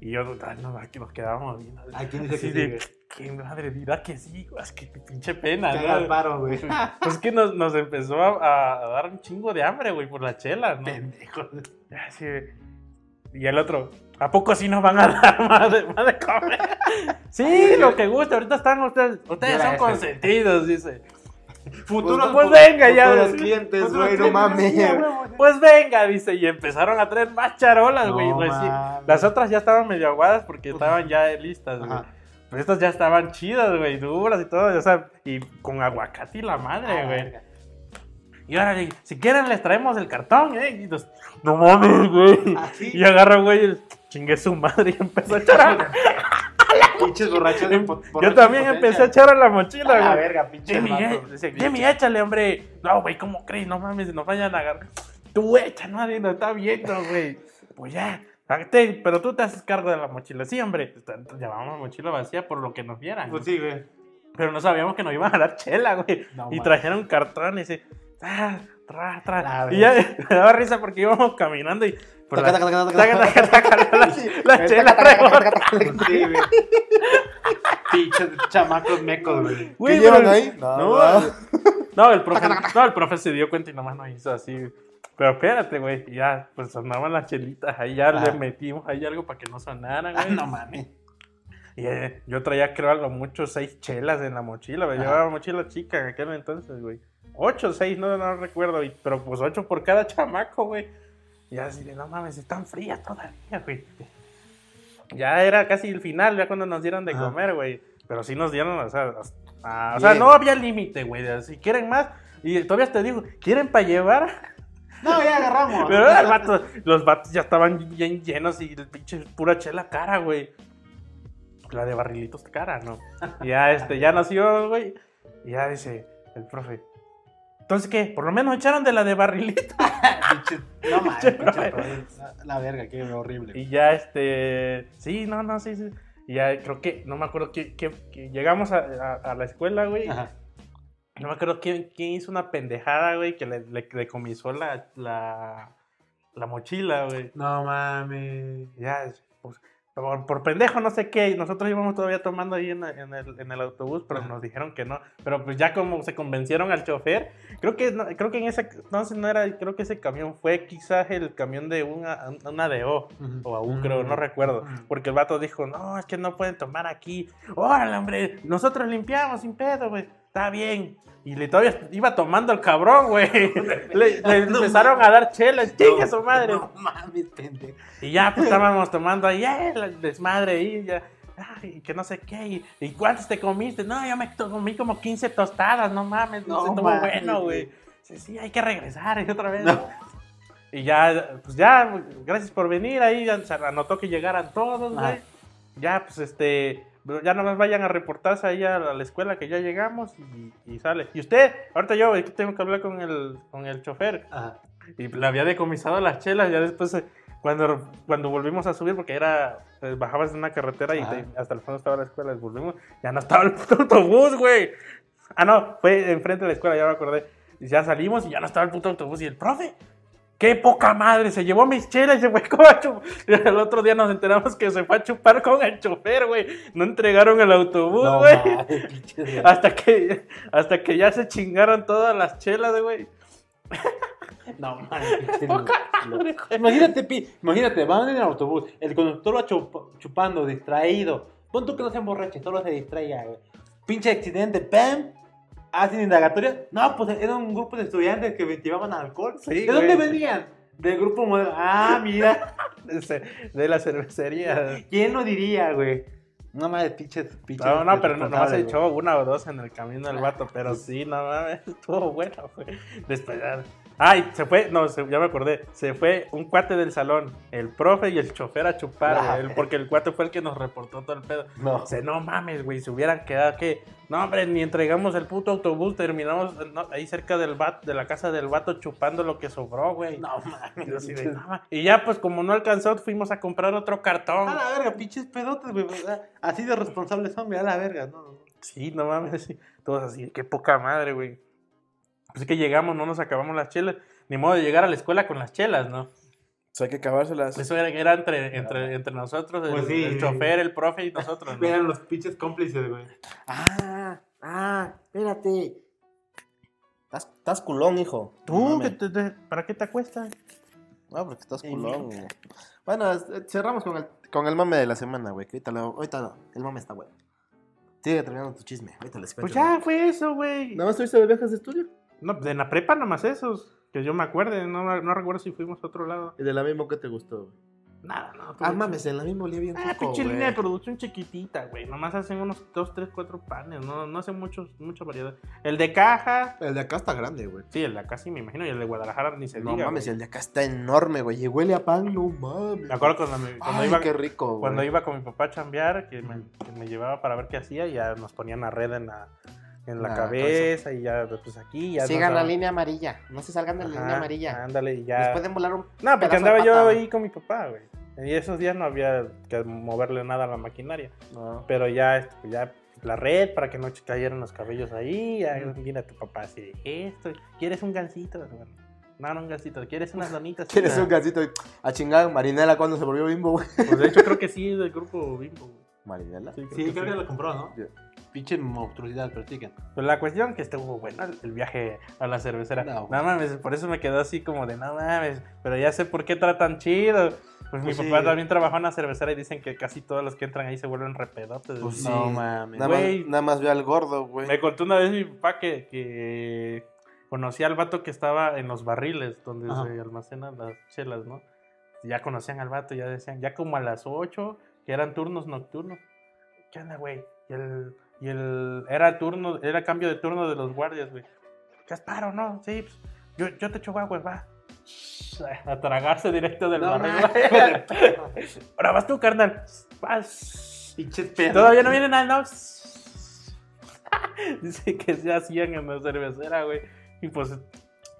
Y yo, no, aquí nos quedábamos viendo. ¿A quién dice Así que de, sí, qué madre, dirá que sí, güey, es que pinche pena, el ¿no? paro, güey. Pues que nos, nos empezó a, a dar un chingo de hambre, güey, por la chela, ¿no? Pendejo. Así y el otro, ¿a poco sí nos van a dar más de, más de comer? sí, lo que gusta, ahorita están ustedes, ustedes son consentidos, dice. Futuros, pues venga, ya. Futuros clientes, Futuros güey, no mames. Pues venga, dice, y empezaron a traer más charolas, No güey. recién- mames. Las otras ya estaban medio aguadas porque estaban ya listas, güey. Pero estas ya estaban chidas, güey, duras y todo, o sea, y con aguacate y la madre, Ah, güey. verga. Y ahora, si quieren les traemos el cartón, ¿eh? Y nos- no mames, güey. Así. Y agarra, güey, el- chingue su madre y empezó a echar. Pinches borrachos de Yo también empecé a echar a la mochila, A la güey. verga, pinches Jimmy, eh, Jimmy, échale, hombre. No, güey, ¿cómo crees? No mames, nos vayan a agarrar. Tú echa, nadie nos está viendo, güey. Pues ya, pero tú te haces cargo de la mochila. Sí, hombre. Llevábamos la mochila vacía por lo que nos vieran. Pues sí, güey. Pero no sabíamos que nos iban a dar chela, güey. No y trajeron cartón y. Ah, tra, tra. La Y ya me daba risa porque íbamos caminando y. la- taca, Pinches chamacos mecos, güey. Güey, ¿Qué llevan pero- ahí? No, No, no. no, el profe, no, el profe se dio cuenta y nomás nos hizo así. Pero espérate, güey, y ya, pues sonaban las chelitas, ahí ya Ah. le metimos ahí algo para que no sonaran, güey. No mames. Y eh, yo traía, creo, a lo mucho seis chelas en la mochila, güey. Ajá. Llevaba mochila chica en aquel entonces, güey. Ocho, seis, no, no recuerdo, y- pero pues ocho por cada chamaco, güey. Y así de, no mames, están frías todavía, güey. Ya era casi el final, ya cuando nos dieron de Ajá. comer, güey. Pero sí nos dieron, o sea, o sea, no había límite, güey. Si quieren más, y todavía te digo, ¿quieren para llevar? No, ya agarramos. Pero vato- los vatos ya estaban bien llenos y el pinche pura chela cara, güey. La de barrilitos cara, ¿no? Y ya, este, ya nació, güey. Y ya dice el profe. Entonces, ¿qué? Por lo menos echaron de la de barrilito. No mames. La- verga, qué horrible. Y ya, este. Sí, no, no, sí, sí. Y ya creo que, no me acuerdo que, llegamos a, a- a la escuela, güey. Ajá. No me acuerdo quién, quién hizo una pendejada, güey, que le, le decomisó la, la, la mochila, güey. No mames. Ya, pues, por, por pendejo, no sé qué. Nosotros íbamos todavía tomando ahí en, en el, en el autobús, pero Ajá. nos dijeron que no. Pero pues ya como se convencieron al chofer, creo que no- creo que en ese entonces no era, creo que ese camión fue quizás el camión de una, una DO o a un creo, no recuerdo. Porque el vato dijo, no, es que no pueden tomar aquí. Órale, hombre, nosotros limpiamos sin pedo, güey. Está bien. Y le todavía iba tomando el cabrón, güey. Le, le No empezaron a dar chelas, chingue su madre. No mames, pendejo. Y ya pues, estábamos tomando ahí, eh, la desmadre ahí, ya. Ay, que no sé qué. ¿Y, y cuántos te comiste? No, yo me comí como 15 tostadas, no mames, no, No estuvo mames, bueno, güey. Sí, sí, hay que regresar y otra vez. No. Y ya, pues ya, gracias por venir ahí, ya se anotó que llegaran todos, güey. Ya, pues este, ya nomás vayan a reportarse ahí a la escuela que ya llegamos y, y sale. Y usted, ahorita yo, que tengo que hablar con el, con el chofer. Ajá. Y le había decomisado las chelas, ya después eh, cuando, cuando volvimos a subir, porque era, eh, bajabas en una carretera y te- hasta el fondo estaba la escuela, volvimos, ya no estaba el puto autobús, güey. Ah, no, fue enfrente de la escuela, ya me acordé. Y ya salimos y ya no estaba el puto autobús y el profe. ¡Qué poca madre! Se llevó mis chelas y se fue como a chupar. El otro día nos enteramos que se fue a chupar con el chofer, güey. No entregaron el autobús, güey. hasta, que, hasta que ya se chingaron todas las chelas, güey. No mames, madre. Imagínate, pi, imagínate, van en el autobús, el conductor va chup- chupando, distraído. Pon tú que no se emborrache, solo se distraiga, güey. Pinche accidente, ¡pam! Hacen indagatoria. No, pues era un grupo de estudiantes que llevaban alcohol. Sí, ¿De dónde venían? Del grupo modelo. Ah, mira. De la cervecería. ¿Quién lo diría, güey? No mames, pinches, pinches. No, no, pero no, nomás echó una o dos en el camino del vato, pero sí, no mames, estuvo bueno, güey. Después, ay, se fue, no, se- ya me acordé, se fue un cuate del salón, el profe y el chofer a chupar, Ah. güey, porque el cuate fue el que nos reportó todo el pedo. No. Dice, no mames, güey, se hubieran quedado que, no, hombre, ni entregamos el puto autobús, terminamos no, ahí cerca del vato, de la casa del vato chupando lo que sobró, güey. No mames. Y yo así de, pinches- "No mames". Y ya, pues, como no alcanzó, fuimos a comprar otro cartón. A la verga, pinches pedotes, güey. Así de responsables son, güey, a la verga, no. Sí, no mames, sí. Todos así, qué poca madre, güey. Pues es que llegamos, no nos acabamos las chelas. Ni modo de llegar a la escuela con las chelas, ¿no? Pues hay que acabárselas. Eso era, era entre, entre, entre nosotros, el, Pues sí. el chofer, el profe y nosotros. ¿no? Eran los pinches cómplices, güey. Ah, ah, espérate. Estás, estás culón, hijo. ¿Tú? mames. ¿qué te- te- ¿Para qué te acuestas? No, porque estás culón, güey. Bueno, eh, cerramos con el, con el mame de la semana, güey. Que ahorita, lo- ahorita no, el mame está bueno. Sigue terminando tu chisme. Ahorita les cuento. Pues ya fue eso, güey. ¿Nada más tuviste de viajes de estudio? No, de la prepa nomás esos. Que yo me acuerde, no, no recuerdo si fuimos a otro lado. ¿Y de la misma que te gustó, güey? Nada, no. Ah, tuve- mames, en la misma olía bien Ah, pinche línea de producción chiquitita, güey. Nomás hacen unos 2, 3, 4 panes. No, no hacen muchos, mucha variedad. El de caja. El de acá está grande, güey. Sí, el de acá sí me imagino. Y el de Guadalajara ni se No diga. mames, güey. el de acá está enorme, güey. Y huele a pan, no mames. Me acuerdo cuando, me- cuando Ay, iba, qué rico, güey. cuando iba con mi papá a chambear, que me, que me llevaba para ver qué hacía, y ya nos ponían la red en la, en la La cabeza y ya, pues aquí ya. Sigan la línea amarilla. No se salgan de la Ajá, línea amarilla. Ándale, y ya. Les pueden volar un. No, porque andaba yo ahí con mi papá, güey. Y esos días no había que moverle nada a la maquinaria. No. Pero ya, este, pues, ya la red para que no cayeran los cabellos ahí. Ya viene tu papá así, esto, ¿quieres un gansito? No, no un gansito, ¿quieres unas donitas? ¿Quieres un gasito? A chingar, Marinela cuando se volvió bimbo, güey. Pues de hecho creo que sí, es del grupo Bimbo. güey. Marinela. Sí, Sí, creo que sí. lo compró, ¿no? Ya. Pinche monstruosidad, platiquen. Pues la cuestión que estuvo bueno el, viaje a la cervecera. No. No, mames, por eso me quedó así como de no mames, pero ya sé por qué tratan chido. Pues mi Pues sí. papá también trabajó en la cervecera y dicen que casi todos los que entran ahí se vuelven repedotes. Pues No sí. mames. Nada más, Güey, nada más ve al gordo, güey. Me contó una vez mi papá que, que conocía al vato que estaba en los barriles donde Ajá. se almacenan las chelas, ¿no? Ya conocían al vato, ya decían, ya como a las 8, que eran turnos nocturnos. ¿Qué onda, güey? Y el, y el, era turno, era cambio de turno de los guardias, güey. Casparo, ¿no? Sí, pues, yo, yo te echo agua, va. A tragarse directo del No barril. Ahora vas tú, carnal. Vas. Todavía no viene nada, no. dice que se hacían en la cervecera, güey. Y pues,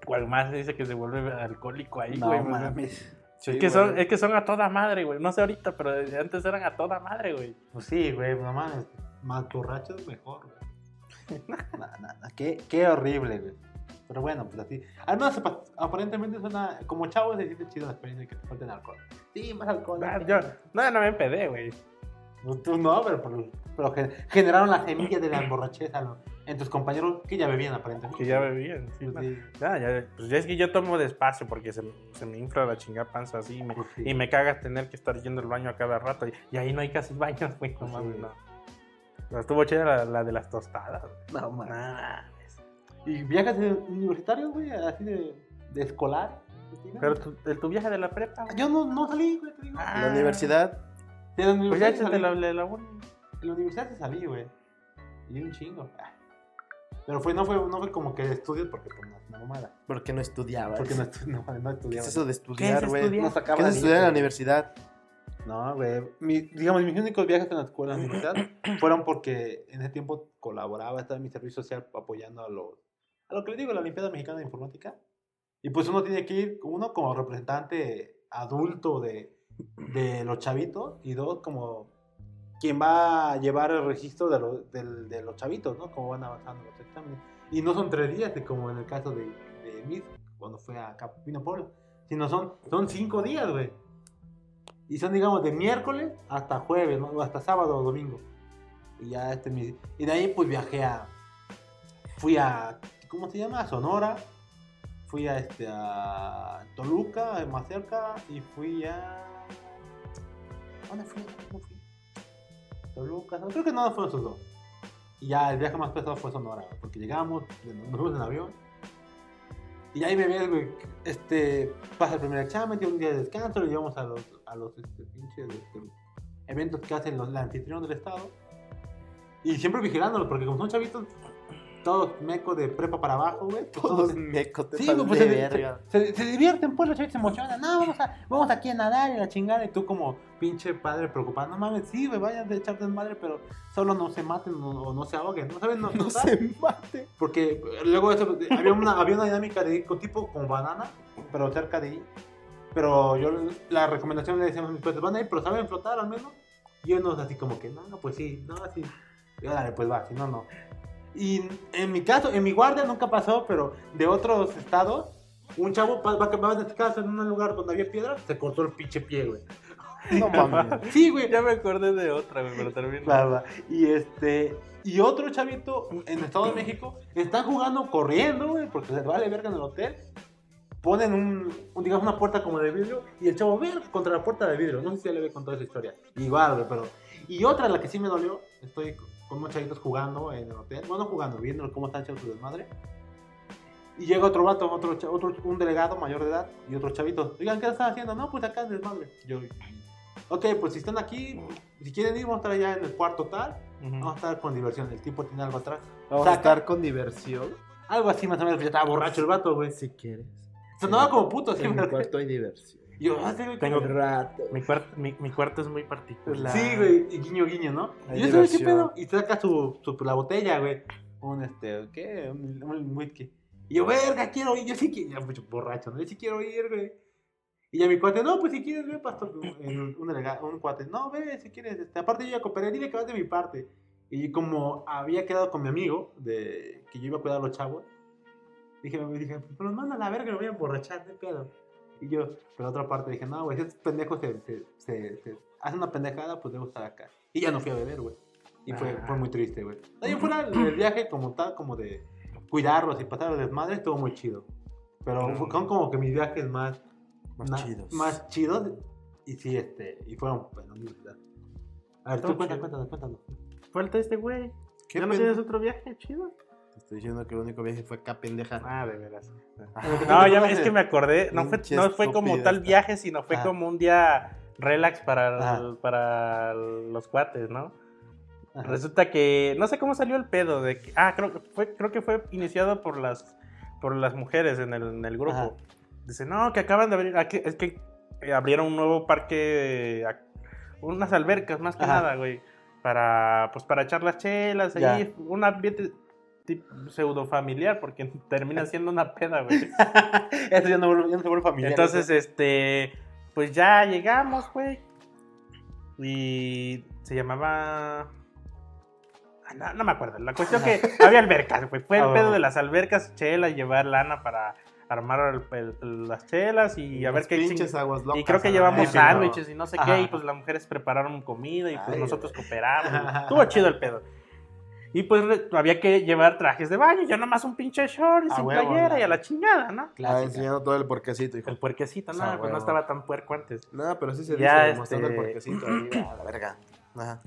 cual más dice que se vuelve alcohólico ahí, No güey. pues, mames. es, que son, es que son a toda madre, güey. No sé ahorita, pero antes eran a toda madre, güey. Pues sí, güey, no mames. Más borracho es mejor, güey. Nah, nah, nah, Qué, qué horrible, güey. Pero bueno, pues así. Además, apa- aparentemente suena. Como chavo se siente chido la experiencia de que te falten alcohol. Sí, más alcohol. Ah, yo, no, no me empedé, güey. Tú no, pero, pero, pero gen- generaron la semilla de la emborracheza ¿no? en tus compañeros que ya bebían aparentemente. Que ya bebían. Sí, Pues no. sí, Ya, ya, pues ya es que yo tomo despacio porque se, se me infla la chingada panza así y me, pues sí. y me cagas tener que estar yendo al baño a cada rato. Y, y ahí no hay casi baños, güey. No Pues sí. mames, no. Estuvo chida la, la de las tostadas. güey. No. Nah, ¿Y viajes de universitarios, güey? Así de, de escolar. Pero tu, el- tu viaje de la prepa, güey. Yo no, no salí, güey, te digo. Ah. La universidad. De la Pues ya universidad sí échate salí. la, la, la uni. En la universidad sí salí, güey. Y un chingo. Ah. Pero fue, no, fue, no fue como que de estudios porque pues, no es mamada. Porque no estudiaba. Porque no, estu- no, no ¿Qué estudiaba. es eso de ¿Qué estudiar, es güey? estudiar? No sacaba ¿Qué es estudiar en la universidad? No, güey. Mi- digamos, mis únicos viajes en la escuela, la universidad, fueron porque en ese tiempo colaboraba, estaba en mi servicio social apoyando a los, a lo que le digo, la Olimpiada Mexicana de Informática. Y pues uno tiene que ir, uno como representante adulto de, de los chavitos, y dos como quien va a llevar el registro de, los- del- de los chavitos, ¿no? Cómo van avanzando los exámenes. Y no son tres días, como en el caso de, de Miss, cuando fue a Capino Pueblo, sino son, son cinco días, güey. Y son, digamos, de miércoles hasta jueves. O hasta sábado o domingo. Y ya este Y de ahí pues viajé a. Fui a. ¿Cómo se llama? A Sonora. Fui a este Toluca, más cerca. Y fui a. ¿Dónde fui? ¿Dónde fui? Toluca. No, creo que no fueron esos dos. Y ya el viaje más pesado fue Sonora, porque llegamos, nos fuimos en avión. Y ahí me güey, este, pasa el primer examen, tiene un día de descanso, le llevamos a los, a los este, pinches este, eventos que hacen los, la anfitrión del estado. Y siempre vigilándolos, porque como son chavitos, todos mecos de prepa para abajo, güey. pues Todos mecos Sí, pues de se, verga. se- se- se divierten, pues los chavitos se emocionan. No, vamos, a, vamos aquí a nadar y la chingada. Y tú, como pinche padre preocupado, no mames, sí, güey, vayan de echarte madre, pero solo no se maten o, o no se ahoguen. No saben, no, No no se mate. porque luego eso, había, una, había una dinámica de tipo con banana, pero cerca de ahí. Pero yo la recomendación le decíamos a mis padres, van a ir, pero saben flotar al menos. Y unos así como que, no, no, pues sí, no, sí. Y órale, pues va, si no, no. Y en mi caso, en mi guardia nunca pasó, pero de otros estados, Un chavo va, va, va a casa en un lugar donde había piedra, se cortó el pinche pie, güey. No mames. Sí, güey. Ya me acordé de otra, güey, pero va. Y este. Y otro chavito en el Estado de México está jugando, corriendo, güey, porque se vale verga en el hotel. Ponen un, un, digamos, una puerta como de vidrio y el chavo ve contra la puerta de vidrio. No sé si ya le ve contado esa historia. Igual, pero. Y otra, la que sí me dolió, estoy con unos chavitos jugando en el hotel. Bueno, jugando, viendo cómo están echando su desmadre. Y llega otro vato, otro, otro, un delegado mayor de edad y otros chavitos. Oigan, ¿qué están haciendo? No, pues acá en desmadre. Yo, ok, pues si están aquí, si quieren ir, vamos a estar allá en el cuarto tal. Vamos a estar con diversión. El tipo tiene algo atrás. Vamos a estar con diversión. Algo así más o menos, ya estaba borracho el vato, güey. Si quieres. Sonaba como puto, así En mi cuarto hay diversión. Yo, ah, sí, güey. Tengo- rato. Mi, cuarto, mi, mi cuarto es muy particular. Sí, güey, y guiño, guiño, ¿no? Hay Y yo, ¿sabes qué pedo? Y saca su, su, la botella, güey. Un, este, ¿qué? Un, un whisky. Y yo, verga, quiero ir. Yo sí quiero, ya mucho borracho, ¿no? Yo sí quiero ir, güey. Y ya mi cuate, no, pues si quieres, ve, pastor. Un, un, un cuate, no, ve, si quieres. Este, aparte yo ya cooperé, dile que vas de mi parte. Y como había quedado con mi amigo, de que yo iba a cuidar a los chavos, dije, dije pero manda a la verga, me voy a emborrachar, de pedo. Y yo, pero otra parte dije, no, güey, si estos pendejos se, se, se, se hacen una pendejada, pues debo estar acá. Y ya no fui a beber, güey. Y fue, Ah. fue muy triste, güey. Ahí en fuera, el viaje como tal, como de cuidarlos y pasar el desmadre, estuvo muy chido. Pero Mm. fueron como que mis viajes más, Más na- chidos. más chidos. Y sí, este, y fueron, bueno, mi verdad. A ver, tú cuéntanos, cuéntanos, cuéntanos. Falta este güey. ¿Qué ¿Ya no tienes otro viaje chido? Te estoy diciendo que el único viaje fue acá, pendeja. Ah, de veras. Ah, No, ya es que me acordé. No fue, no fue como tal viaje, sino fue Ajá. como un día relax para, el- para los cuates, ¿no? Ajá. Resulta que no sé cómo salió el pedo de que ah creo que fue creo que fue iniciado por las por las mujeres en el, en el grupo. Ajá. Dice no que acaban de abrir aquí- es que eh, abrieron un nuevo parque ac- unas albercas más que Ajá. nada güey para pues para echar las chelas allí un ambiente pseudo familiar porque termina siendo una peda güey. Eso ya no, ya no familiar. Entonces, este, pues ya llegamos, güey. Y se llamaba... Ah, No, no me acuerdo. La cuestión que había albercas, güey. Fue el Ah, pedo de las albercas, chela, llevar lana para armar el- el- las chelas y a ver qué pinches aguas locas. Y creo que llevamos sándwiches y no sé Ajá. qué. Y pues las mujeres prepararon comida y pues Ay, nosotros cooperamos. Estuvo chido el pedo. Y pues había que llevar trajes de baño. Yo nomás un pinche short y A sin huevo, playera ¿no? y a la chingada, ¿no? Ah, Clásica. enseñando todo el porquecito, hijo. El puerquecito, no, Ah, pues no estaba tan puerco antes. No, pero sí se Ya, dice, mostrando el este- porquecito ahí, a la verga. Ajá.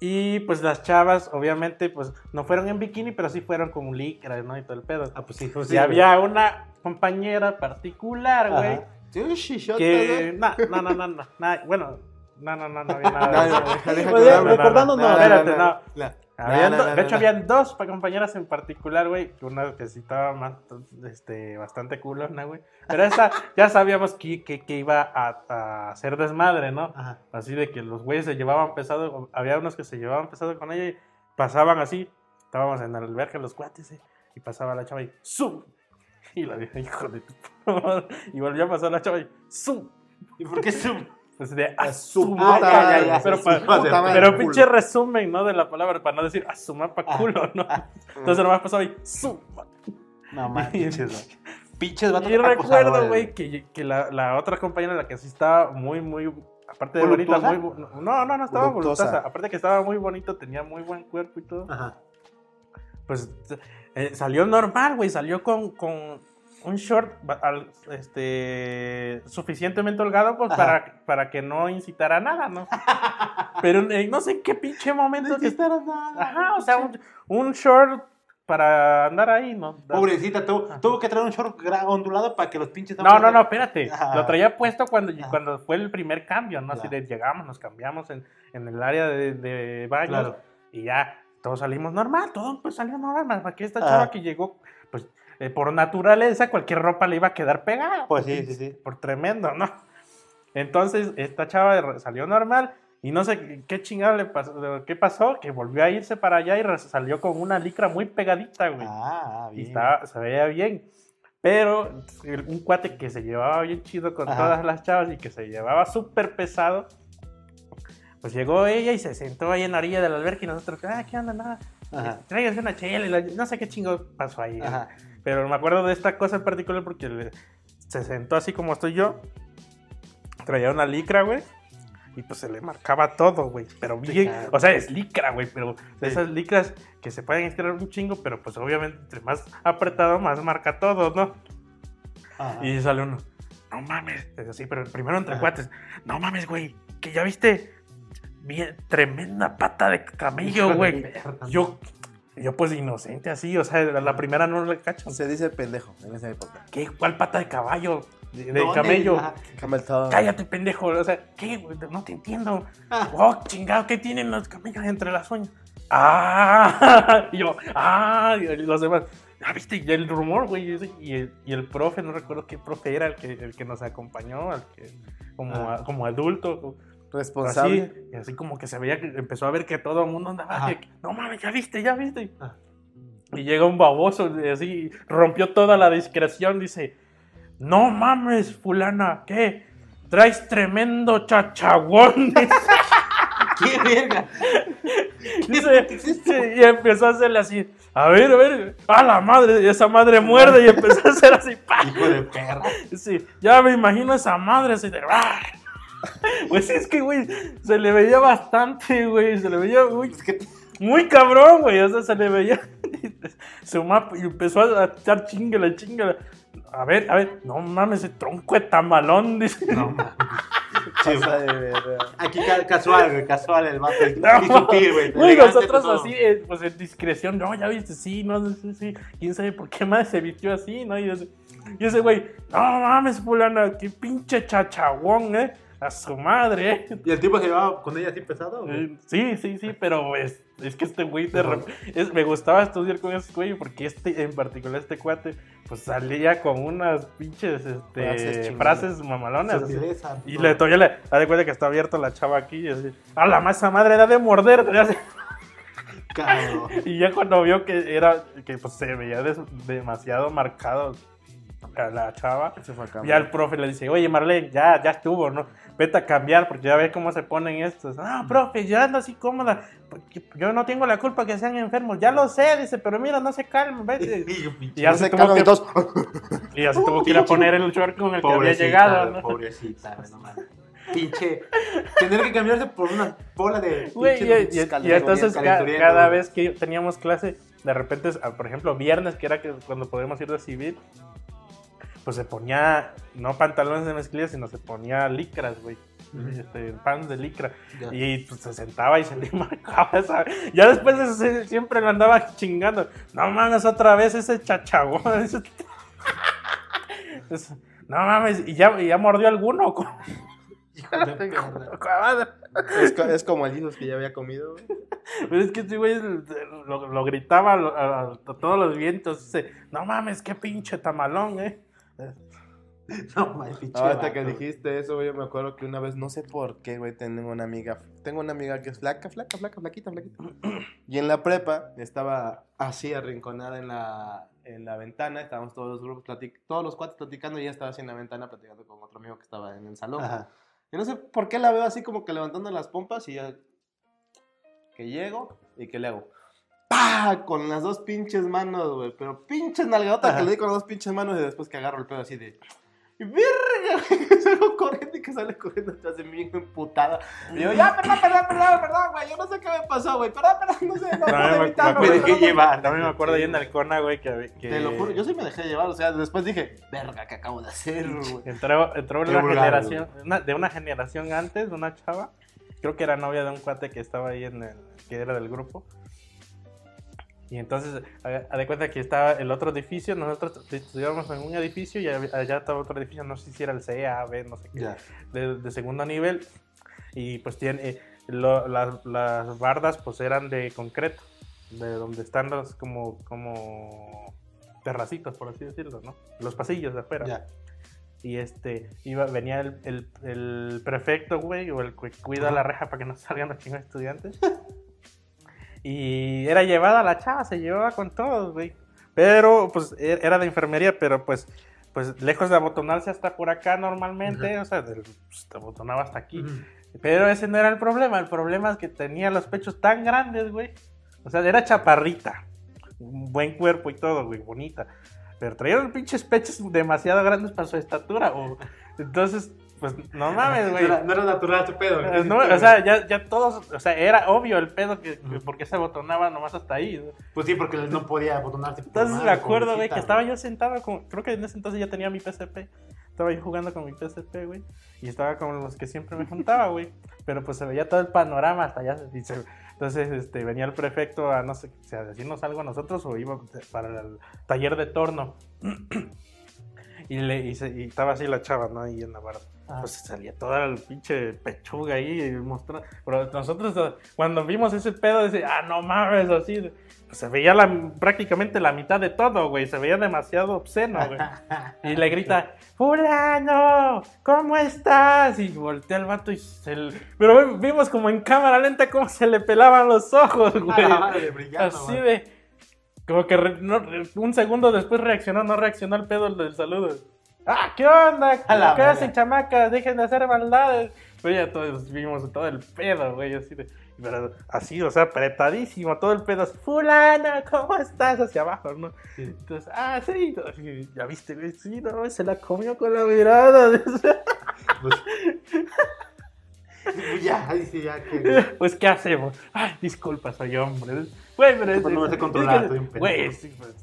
Y pues las chavas, obviamente, pues no fueron en bikini, pero sí fueron con licra, ¿no? Y todo el pedo. Ah, pues sí, pues y sí, güey. había una compañera particular, güey, Ajá. Que... ¿no? No, no, no, no, bueno, no, no, no, no había nada recordando, no, espérate, no. No. Habían No, do- no, no, de hecho, habían dos pa- compañeras en particular, güey. Una que sí estaba más, este, bastante culona, güey. Pero esa ya sabíamos que, que, que iba a, a hacer desmadre, ¿no? Ajá. Así de que los güeyes se llevaban pesado. Había unos que se llevaban pesado con ella y pasaban así. Estábamos en el albergue los cuates, eh, y pasaba la chava y ¡zum! Y la vieja, hijo de tu. Y volvió a pasar la chava y ¡zum! ¿Y por qué su? Pues de A a su su puta madre, madre, ya, Pero, culo. pinche resumen, ¿no? De la palabra, para no decir a su pa' Ah. culo, ¿no? Entonces nomás pasaba y ¡zum! No manches. Pinches vatos Y recuerdo, güey, que, que la, la otra compañera, la que sí estaba muy, muy. Aparte de bonita, muy. No, no, no estaba Voluptuosa. voluptuosa. Aparte que estaba muy bonito, tenía muy buen cuerpo y todo. Ajá. Pues eh, salió normal, güey. Salió con, con un short este, suficientemente holgado pues, para, para que no incitara a nada, ¿no? Pero eh, no sé en qué pinche momento. No que- necesitaron nada. Ajá, o sea, un, un short para andar ahí, ¿no? Pobrecita, tuvo, tuvo que traer un short ondulado para que los pinches... No, no, no, espérate. Ajá. Lo traía puesto cuando, Ajá. cuando fue el primer cambio, ¿no? Así de llegamos, nos cambiamos en, en el área de, de baños Claro. y ya todos salimos normal, todo pues salió normal. Para que esta chava que llegó, pues eh, por naturaleza, cualquier ropa le iba a quedar pegada. Pues sí, sí, sí. Por tremendo, ¿no? Entonces, esta chava salió normal y no sé qué- chingado le pasó, qué pasó, que volvió a irse para allá y salió con una licra muy pegadita, güey. Ah, Y bien. estaba, se veía bien. Pero un cuate que se llevaba bien chido con Ajá. todas las chavas y que se llevaba súper pesado, pues llegó ella y se sentó ahí en la orilla del albergue y nosotros, ah, ¿qué onda? Nada. Una chela y la- no sé qué chingo pasó ahí. Ajá. Pero me acuerdo de esta cosa en particular porque le- se sentó así como estoy yo. Traía una licra, güey. Y pues se le marcaba todo, güey. Pero bien, o sea, es licra, güey. Pero de Sí. esas licras que se pueden estirar un chingo, pero pues obviamente entre más apretado, más marca todo, ¿no? Ajá. Y sale uno, no mames, es así, pero primero entre Ajá. cuates, no mames, güey, que ya viste, bien, tremenda pata de camello, güey. Yo, yo pues inocente así, o sea, la primera no le cacho. Se dice pendejo en esa época. ¿Qué? ¿Cuál pata de caballo? De, camello. Camel toe. Cállate, pendejo. O sea, ¿qué? No te entiendo. Ah. Oh, chingado, ¿qué tienen los camellos entre las uñas? Ah, y yo, ah, y los demás. Ah, viste, y el rumor, güey. Y el, y el profe, no recuerdo qué profe era el que, el que nos acompañó, el que, como, Ah. a- como adulto. Responsable. Así, y así como que se veía que empezó a ver que todo el mundo andaba. Que, no mames, ya viste, ya viste. Ah. Y llega un baboso, y así, rompió toda la discreción. Dice: No mames, Fulana, ¿qué? Traes tremendo chachagón. ¡Qué verga! Dice, y empezó a hacerle así. A ver, a ver, a la madre, esa madre muerde y empezó a hacer así. ¡pa! Hijo de perra. Sí, ya me imagino esa madre así de. ¡ah! Pues es que, güey, se le veía bastante, güey. Se le veía muy, Es que muy cabrón, güey. O sea, se le veía su mapa y empezó a echar chingala, chingala. A ver, a ver, no mames, ese tronco de tamalón, dice. no mames. Aquí ca- casual, güey, casual el vato. Y sutil, güey. Nosotros así, eh, pues en discreción, no, ya viste, sí, no, sí, sí, quién sabe por qué más se vistió así, ¿no? Y ese, y ese güey, no mames, fulana, qué pinche chachagón, ¿eh? A su madre. ¿Y el tipo se llevaba con ella así pesado? güey? Eh, Sí, sí, sí, pero es, es que este güey de rep- es- me gustaba estudiar con ese güey porque este, en particular este cuate, pues salía con unas pinches Frases este, chingonas. frases mamalonas. Sutileza, Y le todavía le da de cuenta que está abierta la chava aquí y así, a la masa madre da de morder. y ya cuando vio que era, que pues se veía des- demasiado marcado a la chava, Se fue a cambiar. ya el profe le dice, oye Marlene, ya, ya estuvo, ¿no? Vete a cambiar porque ya ves cómo se ponen estos. Ah, profe, yo ando así cómoda. Yo no tengo la culpa que sean enfermos. Ya lo sé, dice, pero mira, no se calmen, vete. Y ya No se se tuvo cagan que, y todos. y ya se tuvo que ir a poner el short con el que había Pobrecita, llegado, ¿no? Pobrecita, no mames. Pinche. Tener que cambiarse por una bola de. Güey, y, y- y entonces ca- cada vez que teníamos clase, de repente, ah, por ejemplo, viernes, que era que cuando podíamos ir de civil, pues se ponía, no pantalones de mezclilla, sino se ponía licras, güey. Este, pants de licra. Ya. Y pues se sentaba y se le marcaba esa. Ya después de eso, siempre le andaba chingando. No mames, otra vez ese chachagón. ese- Es- No mames, y ya, ya mordió alguno. Es, es como el Jesus que ya había comido. güey. Pero es que este güey lo, lo gritaba a, lo- a- a todos los vientos. Dice, no mames, qué pinche tamalón, eh. No mames, pinche. Ahorita que dijiste eso, güey, yo me acuerdo que una vez, no sé por qué, güey, tengo una amiga, tengo una amiga que es flaca, flaca, flaca, flaquita, flaquita. Y en la prepa estaba así arrinconada en la, en la ventana, estábamos todos los grupos, platic- todos los cuates platicando y ella estaba así en la ventana platicando con otro amigo que estaba en el salón. Ajá. Y no sé por qué la veo así como que levantando las pompas y ya. Que llego y que le hago. ¡Pah! Con las dos pinches manos, güey. Pero pinches nalgadotas Ajá. que le di con las dos pinches manos y después que agarro el pedo así de. ¡Y verga! salgo corriendo y que sale corriendo atrás de mí, emputada. Y yo, ya, perdón, perdón, perdón, perdón, güey. Yo no sé qué me pasó, güey. Perdón, perdón, no sé, no puedo me- evitarlo, me güey, dejé llevar. También me acuerdo ahí en Alcona, güey, que, que Te lo juro, yo sí me dejé llevar. O sea, después dije, verga, ¿qué acabo de hacer, güey? entró, entró una vulgar, generación, una- de una generación antes, una chava. Creo que era novia de un cuate que estaba ahí en el, que era del grupo. Y entonces, a, de cuenta que estaba el otro edificio, nosotros estudiábamos en un edificio y allá estaba otro edificio, no sé si era el C, A, B, no sé qué. De, de segundo nivel. Y pues tiene eh, lo- las, las bardas pues eran de concreto de donde están los como como terracitos por así decirlo no los pasillos de afuera. Y este iba venía el, el, el prefecto güey o el que cuida la reja para que no salgan los chingos estudiantes y era llevada la chava se llevaba con todos güey pero pues e- era de enfermería pero pues pues lejos de abotonarse hasta por acá normalmente, o sea, del- pues, te abotonaba hasta aquí. Pero ese no era el problema, el problema es que tenía los pechos tan grandes, güey. O sea, era chaparrita, un buen cuerpo y todo, güey, bonita. pero traía los pinches pechos demasiado grandes para su estatura, o entonces, pues no mames, güey. no era natural tu pedo. No, o sea, ya, ya todos, o sea, era obvio el pedo que, que porque se botonaba nomás hasta ahí. ¿no? Pues sí, porque no podía botonarse. Entonces me acuerdo, güey, que estaba yo sentado, con, creo que en ese entonces ya tenía mi PSP. Estaba yo jugando con mi PSP, güey. Y estaba con los que siempre me juntaba, güey. Pero pues se veía todo el panorama hasta allá. y se- entonces este, venía el prefecto a, no sé, a decirnos algo a nosotros o iba para el taller de torno. y, le, y, se- y estaba así la chava, ¿no? Ahí en la barra. Ah. Pues salía toda el pinche pechuga ahí y mostrando. Pero nosotros eh, cuando vimos ese pedo, decía, ah, no mames, así. Pues se veía la, prácticamente la mitad de todo, güey. Se veía demasiado obsceno, güey. Y le grita, Fulano, ¿cómo estás? Y voltea el vato y se le... Pero vi- vimos como en cámara lenta cómo se le pelaban los ojos, güey. Ah, Así de... Como que re- no- re- un segundo después reaccionó, no reaccionó al pedo del saludo. ¡Ah, qué onda! ¿Qué hacen, chamacas? Dejen de hacer maldades. Pero ya todos vimos todo el pedo, güey, así de... Pero así, o sea, apretadísimo, todo el pedo así, fulana, ¿cómo estás? Hacia abajo, ¿no? Sí. Entonces, ah, sí, ya viste, güey, sí, no, se la comió con la mirada. Pues, pues ya, sí, ya que. Pues, ¿qué hacemos? Ay, disculpa, soy hombre. Güey, pero es, Pues no me sé es controlar, que- soy un pendejo. Güey, sí, pues,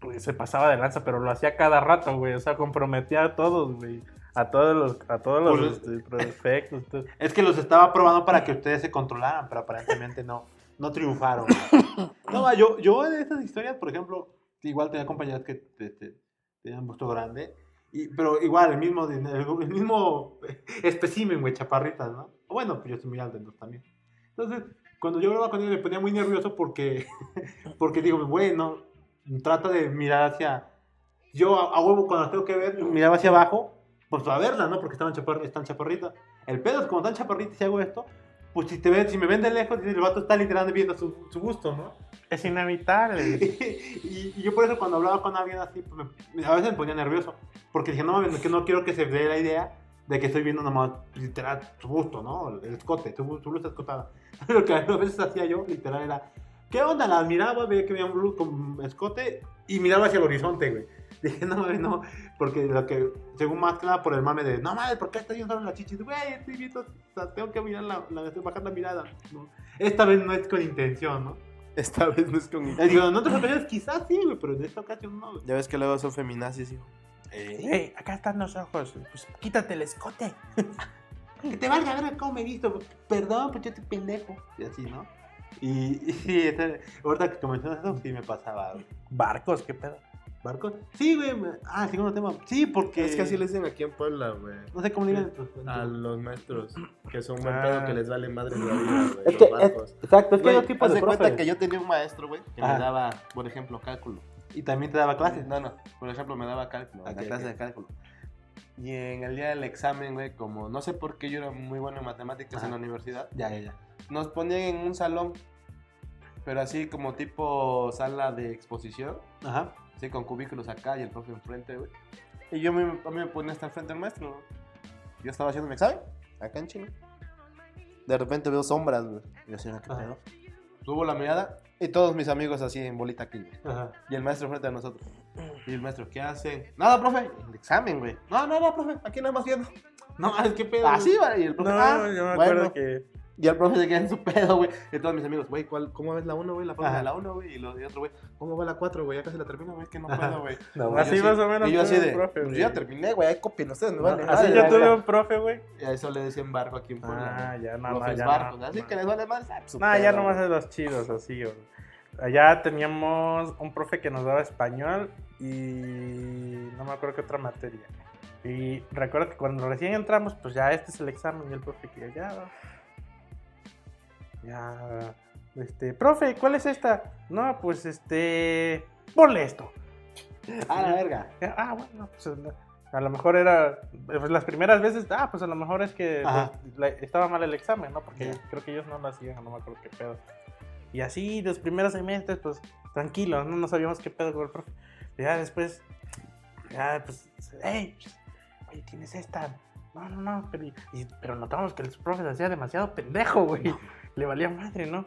pues, se pasaba de lanza, pero lo hacía cada rato, güey. O sea, comprometía a todos, güey. A todos los, a todos los Pues, este, prefectos. todo. Es que los estaba probando para que ustedes se controlaran, pero aparentemente no, no triunfaron. No, yo, yo de esas historias, por ejemplo, igual tenía compañeras que este, tenían busto grande, y, pero igual el mismo, el, el mismo especímen, güey, chaparritas, ¿no? Bueno, pues yo soy muy alto entonces también. Entonces, cuando yo hablaba con ella me ponía muy nervioso porque, porque digo, güey, no, trata de mirar hacia... Yo a, a huevo cuando las tengo que ver, miraba hacia abajo, pues para verla, ¿no? Porque estaban chapar, están chaparritas. El pedo es como están chaparritas y hago esto, pues si, te ven, si me ven de lejos, el vato está literalmente viendo su, su gusto, ¿no? Es inevitable. y, y yo por eso cuando hablaba con alguien así, pues me- a veces me ponía nervioso. Porque dije, no mames, que no quiero que se dé la idea de que estoy viendo nomás literal su gusto, ¿no? El escote, su, su blusa escotada. Lo que a veces hacía yo, literal, era, ¿qué onda? La miraba, veía que había un blue con escote y miraba hacia el horizonte, güey. Dije, no mames, no, porque lo que, según más que nada por el mame de, no mames, ¿por qué estás viendo solo las chichis? Güey, estoy viendo, o sea, tengo que mirar la, la, bajar la mirada. ¿no? Esta vez no es con intención, ¿no? Esta vez no es con... Eh, Digo, en otras ocasiones quizás sí, güey, pero en esta ocasión no. güey. Ya ves que luego son feminazis, hijo. Ey, acá están los ojos. Pues quítate el escote. Que te valga ver cómo me he visto. Perdón, pues yo estoy pendejo. Y así, ¿no? Y, y sí, este- ahorita que mencionas eso, sí me pasaba. güey. Barcos, qué pedo. ¿Barcos? Sí, güey. Ah, segundo tema. Sí, porque. Es que así le dicen aquí en Puebla, güey. No sé cómo le digan. en tu- en tu- A los maestros, que son buen Ah. pedo que les vale madre la vida, güey. Es los que, es- barcos. exacto, es que hay dos tipos de cuenta que yo tenía un maestro, güey, que Ajá. me daba, por ejemplo, cálculo. Y también te daba clases. No, no, por ejemplo, me daba cálculo, Ok, la clase ok. de cálculo. Y en el día del examen, güey, como no sé por qué yo era muy bueno en matemáticas Ajá. en la universidad, Ya, ya, ya. Nos ponían en un salón, pero así como tipo sala de exposición, Ajá. así con cubículos acá y el profe enfrente, güey. Y yo me, a mí me ponía hasta enfrente del maestro, güey. Yo estaba haciendo mi examen, acá en Chile. De repente veo sombras, güey. Y yo así, ¿qué Ajá. pedo? Subo la mirada y todos mis amigos así en bolita aquí. Ajá. Y el maestro frente a nosotros. Y el maestro, ¿qué hacen? Nada, profe. El examen, güey. No, no, no, profe. Aquí nada más viendo. No, es que pedo. Así, va. Y el profe, No, ah, yo me bueno. acuerdo que. Y el profe se queda en su pedo, güey. Y todos mis amigos, güey, ¿cuál- ¿cómo ves la 1, güey? La forma de la 1, güey. Y, lo- y otro, güey, ¿cómo va la 4, güey? Ya casi la termino, güey. Que no puedo, güey. No, Así más o menos Y yo así de, profe, pues yo ya terminé, güey. Ahí copien ustedes, me vale. Así yo tuve un profe, güey. Y a eso le decían barco aquí en Puebla. Ah, ya no, no, barcos. no. Así que les vale más. Ah, No, ya nomás de los chidos, así, güey. Allá teníamos un profe que nos daba español y no me acuerdo qué otra materia. Y recuerdo que cuando recién entramos, pues ya este es el examen y el profe que ya... Ya... Este, profe, ¿cuál es esta? No, pues este... Ponle esto. Ah, la verga. Ah, bueno, pues a lo mejor era, pues las primeras veces, ah, pues a lo mejor es que pues, la- estaba mal el examen, ¿no? Porque creo que ellos no lo hacían, no me acuerdo qué pedo. Y así, los primeros semestres, pues tranquilos, no, no sabíamos qué pedo con el profe. Ya después, ya, pues, hey, oye, tienes esta. No, no, no, pero, y- pero notamos que el profe se hacía demasiado pendejo, güey. Le valía madre, ¿no?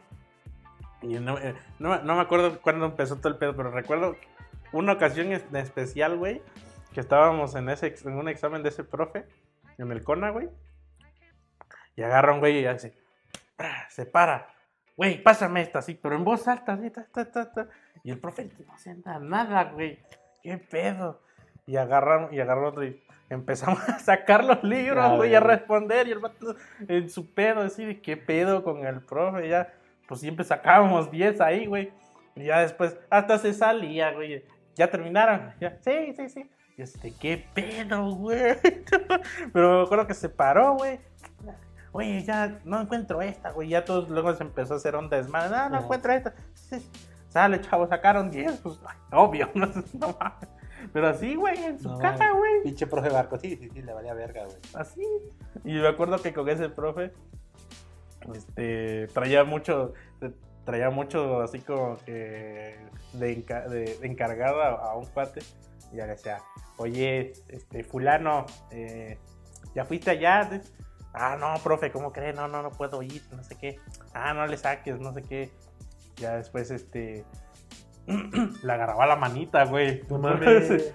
Y no, eh, no, no me acuerdo cuándo empezó todo el pedo, pero recuerdo una ocasión especial, güey, que estábamos en, ese, en un examen de ese profe, en el CONA, güey. Y agarra un güey y hace, "Ah", se para. Güey, pásame esta, así, pero en voz alta, así, ta, ta, ta, ta. Y el profe no se anda nada, güey. ¿Qué pedo? Y agarramos, y agarró otro y empezamos a sacar los libros, A güey, y a responder. Y el vato en su pedo, así de qué pedo con el profe. Ya, pues siempre sacábamos 10 ahí, güey. Y ya después, hasta se salía, güey. Ya terminaron. Ya, sí, sí, sí. Y este, qué pedo, güey. Pero me acuerdo que se paró, güey. Oye, ya no encuentro esta, güey. Ya todos luego se empezó a hacer un desmadre. No, no Ajá. encuentro esta. Sí. Sale, chavo, sacaron 10. Pues, obvio, no, no mames. Pero así, güey, en su No caja, mames. güey. Pinche profe barco, sí, sí, sí, le valía verga, güey. Así. Y me acuerdo que con ese profe, este, traía mucho, traía mucho así como que de, enca- de- de encargado a, un cuate. Y ya le decía, oye, este, fulano, eh, ¿ya fuiste allá? Ah, no, profe, ¿cómo crees? No, no, no puedo ir, no sé qué. Ah, no le saques, no sé qué. Ya después, este, le agarraba la manita, güey. No mames.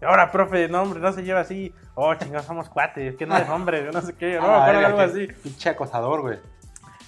Y Ahora, profe, no, hombre, no se lleva así. Oh, chingados, somos cuates. Es que no es hombre, no sé qué. No, Ah, algo así. Pinche acosador, güey.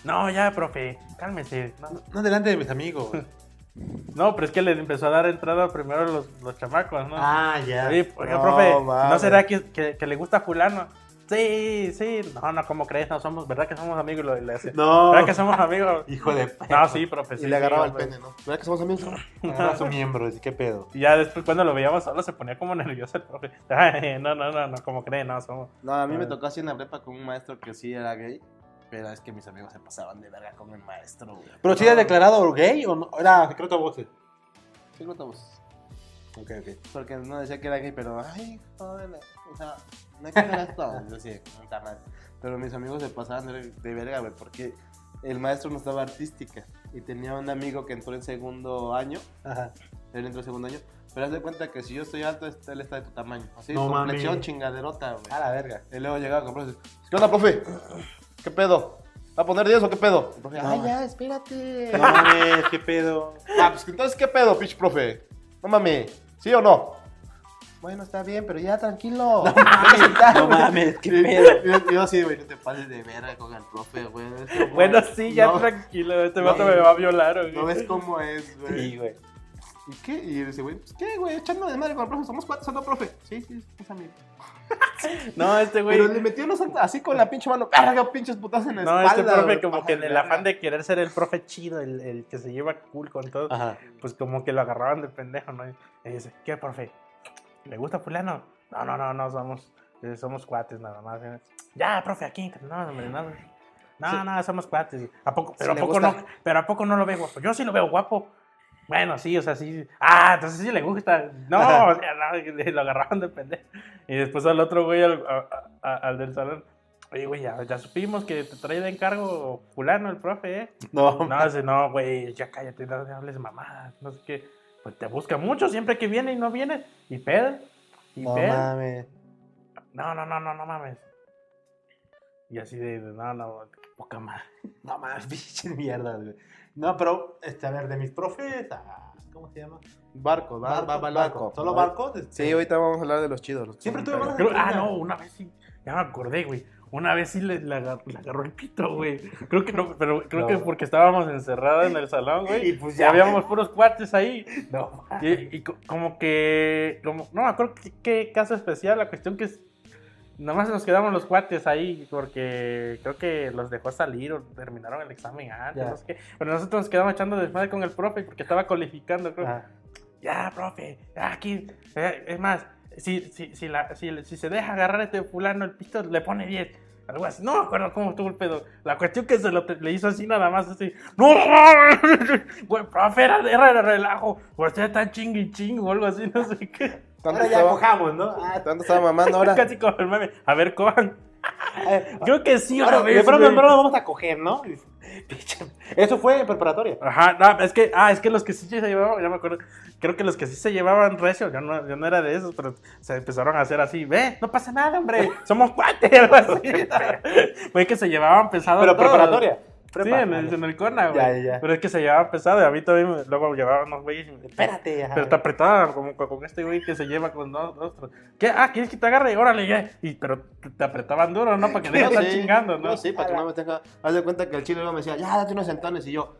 No, ya, profe, cálmese. No, No delante de mis amigos. no, pero es que le empezó a dar entrada primero a los, los chamacos, ¿no? Ah, ya. Oye, oiga, No, profe, ¿no será que, que, que le gusta fulano? Sí, sí. No, no, ¿cómo crees? No somos, ¿verdad que somos amigos? Y lo- le decía, No. ¿Verdad que somos amigos? Hijo de. No, sí, profe. Y sí, le agarraba sí, el pene, ¿no? ¿Verdad que somos amigos? Agarra su miembro, así, ¿qué pedo? Y ya después cuando lo veíamos solo se ponía como nervioso el profe. Ay, no, no, no, no, ¿cómo creen? No, somos... No, a mí me Ah. tocó así en la prepa con un maestro que sí era gay. Pero es que mis amigos se pasaban de verga con el maestro, güey. ¿Pero si era declarado gay o no? Era secreto a voces. Sí, no te vos. Ok, ok. Porque no decía que era gay, pero, ay, joder, o sea, no hacer esto. Yo sí, puta madre. Pero mis amigos se pasaban de, de verga, güey, porque el maestro no estaba artística. Y tenía un amigo que entró en segundo año. Ajá. Él entró en segundo año. Pero haz de cuenta que si yo estoy alto, este- él está de tu tamaño. Así, No complexión chingaderota, güey. A la verga. Y luego llegaba con profe. ¿Qué onda, profe? ¿Qué pedo? ¿Va a poner 10 o qué pedo? El profe, No, ay, ya, espérate. No mames, qué pedo. Ah, pues entonces, ¿qué pedo, pinche profe? No mames, ¿sí o no? Bueno, está bien, pero ya tranquilo. No mames, No mames, qué pedo. Yo, yo así, güey, no te pases de verga con el profe, güey. Como- Bueno, sí, ya no, tranquilo, este No, vato me va a violar, güey. No ves cómo es, güey. Sí, güey. ¿Y qué? Y dice, güey, pues qué, güey, echando de madre con el profe. Somos cuatro, solo profe. Sí, sí, es amigo. No, este güey... Pero le metió los así con la pinche mano. Verga, pinches putas en la No, espalda. este profe como que en el afán de querer ser el profe chido, el, el que se lleva cool con todo, Ajá. pues como que lo agarraban de pendejo, ¿no? Y dice, ¿qué, profe? ¿Le gusta fulano? No, no, no, no, somos, eh, somos cuates nada más. ¿eh? Ya, profe, aquí, no, hombre, no. No, Sí. no, somos cuates. ¿A poco, pero, a poco no, pero a poco no lo ve guapo. Yo sí lo veo guapo. Bueno, sí, o sea, sí. Ah, entonces sí le gusta. No, o sea, no, lo agarraban de pendejo. Y después al otro güey, al, a- a- al del salón. Oye, güey, ya, ya supimos que te trae de encargo fulano, el profe, ¿eh? No, No, dice, no, güey, ya cállate, no no hables mamadas, no sé qué. Pues te busca mucho siempre que viene y no viene. Y pedo. Y no mames. No, no, no, no, no mames. Y así de, de, no, no, poca madre. No mames, pinches mierdas, güey. No, pero, este, a ver, de mis profes, a- ¿cómo se llama? Barco, va, va, va, barco. ¿Solo barcos? Este, Sí, ahorita vamos a hablar de los chidos. los Siempre tuve Creo- ah, no, una vez sí, ya me acordé, güey. Una vez sí le, le agar- le agarró el pito, güey. Creo que no, pero creo No. que porque estábamos encerrados en el salón, güey. Y pues Y ya. habíamos puros cuates ahí. No, Y, y co- como que, como, no me acuerdo qué, caso especial, la cuestión que es, nomás nos quedamos los cuates ahí porque creo que los dejó salir o terminaron el examen antes, Ya. no sé qué. Pero nosotros nos quedamos echando desmadre con el profe porque estaba calificando, creo. Ah, Ya, profe, ya aquí, eh, es más, si, si, si, la, si, si se deja agarrar a este fulano el pito, le pone 10. Algo así, no me acuerdo cómo estuvo el pedo. La cuestión que se lo te- le hizo así nada más, así. ¡No! Güey, profe, era, era de relajo. Usted está chingui ching o algo así, no sé qué. ¿Tanto Ahora ya estaba- cojamos, ¿no? Ah, ¿Tanto estaba mamando ahora? Casi como el meme. A ver, cojan. Creo que sí, Ahora, de pronto, pronto vamos a coger, ¿no? Eso fue en preparatoria. Ajá, no, es que, ah, es que los que sí se llevaban, ya me acuerdo, creo que los que sí se llevaban recio, yo no, yo no era de esos, pero se empezaron a hacer así, ve, no pasa nada, hombre, somos cuates, algo así. Fue que se llevaban pesado Pero todos. preparatoria. Sí, en el, en el Cona, güey. Ya, ya, ya. Pero es que se llevaba pesado y a mí también me- luego llevaban unos güeyes y me Espérate, ajá. Pero te apretaban como con con este güey que se lleva con dos, dos, tres. ¿Qué? Ah, ¿quieres que te agarre? Órale, ya. Y, pero te, te apretaban duro, ¿no? Para que de estar Sí, chingando, ¿no? sí, para que no me tenga. Haz de cuenta que el chile luego me decía, ya, date unos centones. Y yo,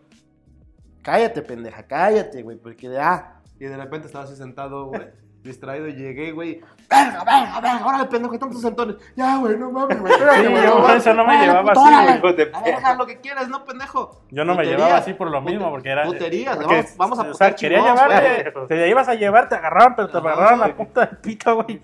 cállate, pendeja, cállate, güey. Porque de ah. Y de repente estaba así sentado, güey, distraído. Y llegué, güey, venga, venga, venga, órale, pendejo, que tantos centones. Ya, güey, no mames, güey. espérate, Sí, güey, yo por eso no me llevaba así, órale. hijo de A ver, haz lo que quieras, no, pendejo. Yo no me llevaba así por lo mismo, porque era. Puterías, porque, vamos, vamos a O sea, putear quería llevarte. güey. Te ibas a llevar, te agarraban, pero te agarraban la güey. punta del pito, güey.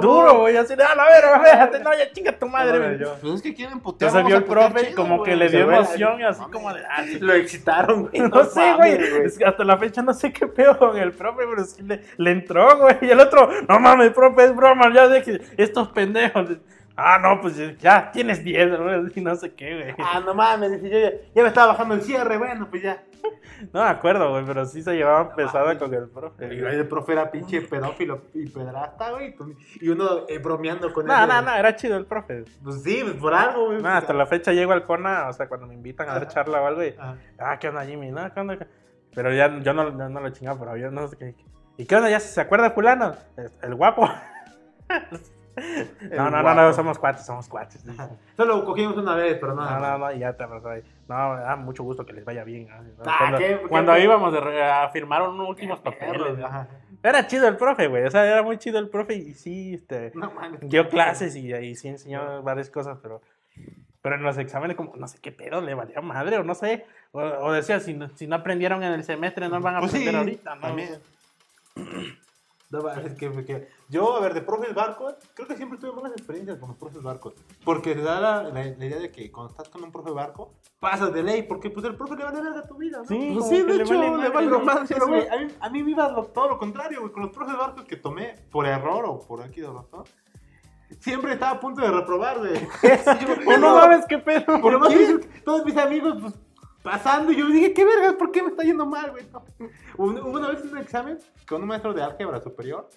Duro, güey. Así de, a la verga, déjate, no, ya chinga tu madre, güey. Pues es que quieren putear. Entonces vio el putear profe como güey. que le dio emoción y así como de, ah, sí. Lo excitaron, güey. No sé, güey. mames, Es que hasta la fecha no sé qué pedo con el profe, pero sí le entró, güey. Y el otro, no mames, profe, es broma, ya deje estos pendejos. Ah, no, pues ya tienes 10, güey. Y no sé qué, güey. Ah, no mames, yo, ya, ya me estaba bajando el cierre, bueno, pues ya. No me acuerdo, güey, pero sí se llevaban pesado mames. con el profe. Y el profe era pinche pedófilo y pedrasta, güey. Y uno eh, bromeando con él. No, no, no, era chido el profe. Pues sí, pues por algo, güey. No, hasta la fecha llego al CONA, o sea, cuando me invitan a dar charla o algo, y, Ah, ah, ¿qué onda, Jimmy? No, ¿qué onda? Pero ya yo no, yo no lo chingaba, pero yo no sé qué. ¿Y qué onda? ¿Ya se acuerda fulano? El, el guapo. no, no, no, no, somos cuates, somos cuates. Solo cogimos una vez, pero nada. No, no, no, ya te abrazó ahí. No, ah, mucho gusto que les vaya bien. ah, ¿no? Ah, cuando qué- cuando qué- íbamos a firmar unos últimos papeles. Era chido el profe, güey. O sea, era muy chido el profe y sí, este, No dio clases y, y sí enseñó varias cosas, pero, pero en los exámenes, como no sé qué pedo, le valía madre o no sé. O, o decía, si no, si no aprendieron en el semestre, no van a Pues sí, aprender ahorita, ¿no? también. No, va, es que, que yo, a ver, de profes barcos, creo que siempre tuve buenas experiencias con los profes barcos. Porque te da la, la- la idea de que cuando estás con un profe barco, pasas de ley, porque pues el profe le vale verga tu vida, ¿no? Sí, Pues sí, de hecho, le madre. Pero, güey, a mí, a mí me iba todo lo contrario, güey. Con los profes barcos que tomé por error o por aquí de razón, siempre estaba a punto de reprobar, güey. No mames, qué pedo. Por más que todos mis amigos, pues, pasando, y yo dije, ¿qué verga? ¿Por qué me está yendo mal, güey? Hubo una vez en un examen con un maestro de álgebra superior,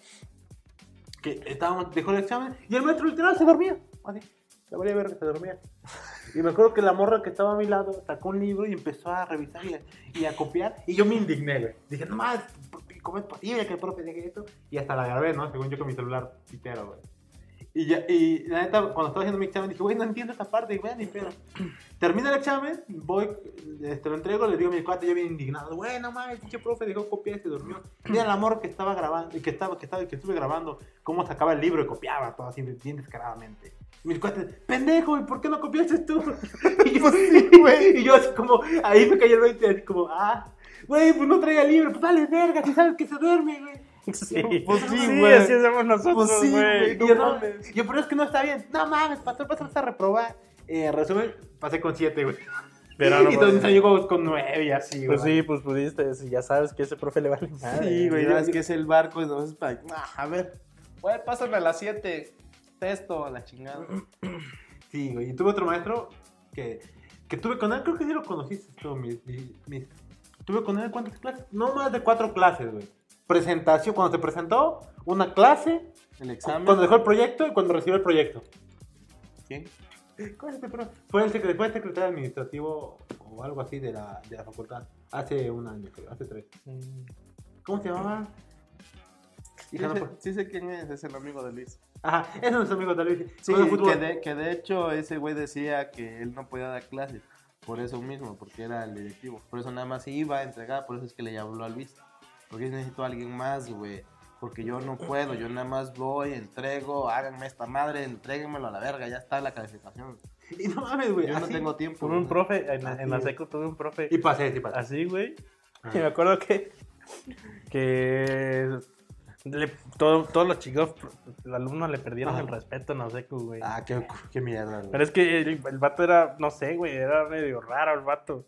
que estábamos, dejó el examen, y el maestro literal se dormía. Así, la valía verga, se dormía. Y me acuerdo que la morra que estaba a mi lado sacó un libro y empezó a revisar y a, y a copiar, y yo me indigné, güey. Dije, no más, ¿cómo es posible que el profe diga esto? Y hasta la grabé, ¿no? Según yo con mi celular pitero, güey. Y, ya, y la neta, cuando estaba haciendo mi examen, dije, güey, no entiendo esta parte, güey, ni pedo. Termina el examen, voy, este, lo entrego, le digo a mi cuate, yo bien indignado, güey, no mames, pinche profe dejó copiar y se durmió. Mira el amor que estaba grabando, que estaba, que estaba, que estuve grabando, cómo sacaba el libro y copiaba todo así, bien descaradamente. Y mis cuates, pendejo, ¿y por qué no copiaste tú? y, yo, y yo así como, ahí me cayó el 20, así como, ah, güey, pues no traía libro, pues dale verga, si sabes que se duerme, güey. Sí, Pues sí, sí, güey. así hacemos nosotros, Pues sí, güey. No yo, no, yo, pero es que no está bien. No mames, pastor, vas a reprobar. Eh, en resumen, pasé con 7, güey. Pero no y entonces yo con 9 y así, güey. Pues sí, pues pudiste, si ya sabes que ese profe le vale madre. Sí, güey. Güey, es que es el barco, entonces, para. Ah, a ver, güey, pásame a las 7. Texto a la chingada. Sí, güey. Y tuve otro maestro que, que tuve con él, creo que sí lo conociste tú, mis- Tuve con él cuántas clases? No más de cuatro clases, güey. Presentación, cuando se presentó, una clase, El examen. cuando dejó el proyecto y cuando recibió el proyecto. ¿Quién? ¿Cuál es este? Fue el, secre- fue el secretario administrativo o algo así de la, de la facultad. Hace un año, creo, hace tres. Mm. ¿Cómo se llamaba? Sí, no sé- sí sé quién es, es el amigo de Luis. Ajá, es nuestro amigo de Luis. Sí, que de, que de hecho ese güey decía que él no podía dar clases. Por eso mismo, porque era el directivo. Por eso nada más iba a entregar, por eso es que le habló a Luis. Porque necesito a alguien más, güey. Porque yo no puedo, yo nada más voy, entrego, háganme esta madre, entréguenmelo a la verga, ya está la calificación. Y no mames, güey. Yo no así- tengo tiempo. Tuve un güey. profe, en, Así en la secu tuve un profe Y pasé, sí pasé. así, güey. Ah. Y me acuerdo que, que le- todo- todos los chicos, los alumnos le perdieron Ajá. el respeto en la secu, güey. Ah, qué, qué mierda, güey. Pero es que el, el vato era, no sé, güey, era medio raro el vato.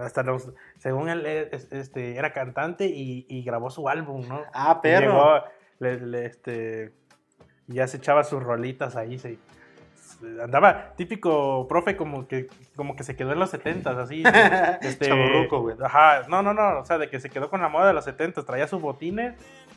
Hasta los, según él, es- este, era cantante y, y grabó su álbum, ¿no? Ah, Y perro. llegó, le- le, este, ya se echaba sus rolitas ahí, se, andaba típico profe como que, como que se quedó en los setentas, así. este, güey. Ajá, no, no, no, o sea, de que se quedó con la moda de los setentas, traía sus botines,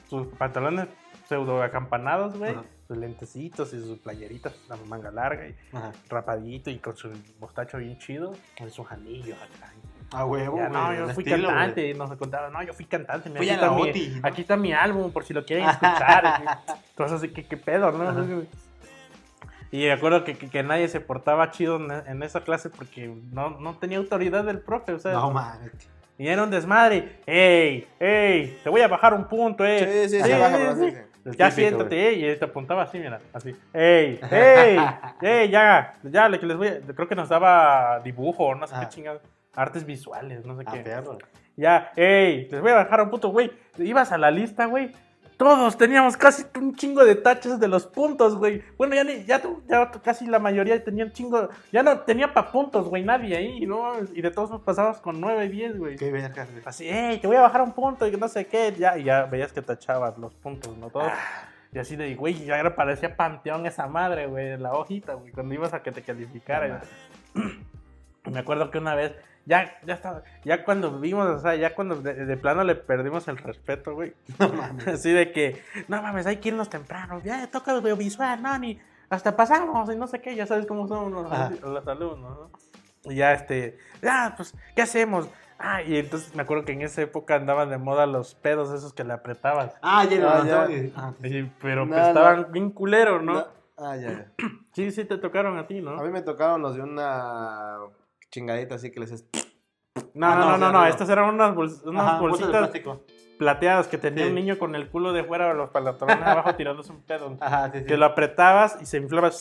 sus pantalones pseudo acampanados, güey, sus lentecitos y sus playeritas, la manga larga y Ajá. rapadito y con su mostacho bien chido, con sus anillos acá. A huevo, Ya, güey, no, yo fui estilo, cantante, güey. y nos contaba, no, yo fui cantante, Fui aquí, a la está mi, aquí está mi álbum, por si lo quieren escuchar. así, que qué pedo, ¿no? Ajá. Y me acuerdo que, que- que nadie se portaba chido en, en esa clase porque no, no tenía autoridad del profe, o sea, No mames. y era un desmadre. ¡Ey! ¡Ey! Te voy a bajar un punto, eh. Sí, sí, Sí, baja, Ya típico, siéntate, eh, y te apuntaba así, mira, así. ¡Ey! ¡Ey! ¡Ey! Ya, ya, le- que les voy a- creo que nos daba dibujo, no sé Ah. qué chingados. Artes visuales, no sé qué. perro. Ya, ¡ey! Les voy a bajar un punto, güey. Ibas a la lista, güey. Todos teníamos casi un chingo de taches de los puntos, güey. Bueno, ya, ni, ya, tú- ya casi la mayoría tenía un chingo. Ya no tenía pa' puntos, güey, nadie ahí, ¿no? Y de todos nos pasabas con 9 y 10, güey. Qué verga, güey. Así, hey, te voy a bajar un punto y que no sé qué. Ya, y ya veías que tachabas los puntos, ¿no? Todos. Ah. Y así de, güey, ya parecía panteón esa madre, güey, en la hojita, güey, cuando ibas a que te calificara. Me acuerdo que una vez, ya, ya estaba, ya cuando vimos, o sea, ya cuando de, de plano le perdimos el respeto, güey. No mames. Así de que, no mames, hay que irnos temprano, ya toca audiovisual, no, ni hasta pasamos y no sé qué, ya sabes cómo son los, Ajá. los alumnos, ¿no? Y ya, este, ya, pues, ¿qué hacemos? Ah, y entonces me acuerdo que en esa época andaban de moda los pedos esos que le apretabas. Ah, ya, Ah, no, ya. no, ah, sí. Pero No, que estaban bien culeros, ¿no? No. Ah, ya, ya. Sí, sí, te tocaron a ti, ¿no? A mí me tocaron los de una chingadita así que les es... No, Ah, no, no, no, o sea, no, no. estas eran unas, bols- unas Ajá, bolsitas plateadas que tenía Sí. un niño con el culo de fuera, los pantalones abajo tirándose un pedo. Ajá, sí, sí. que lo apretabas y se inflaba.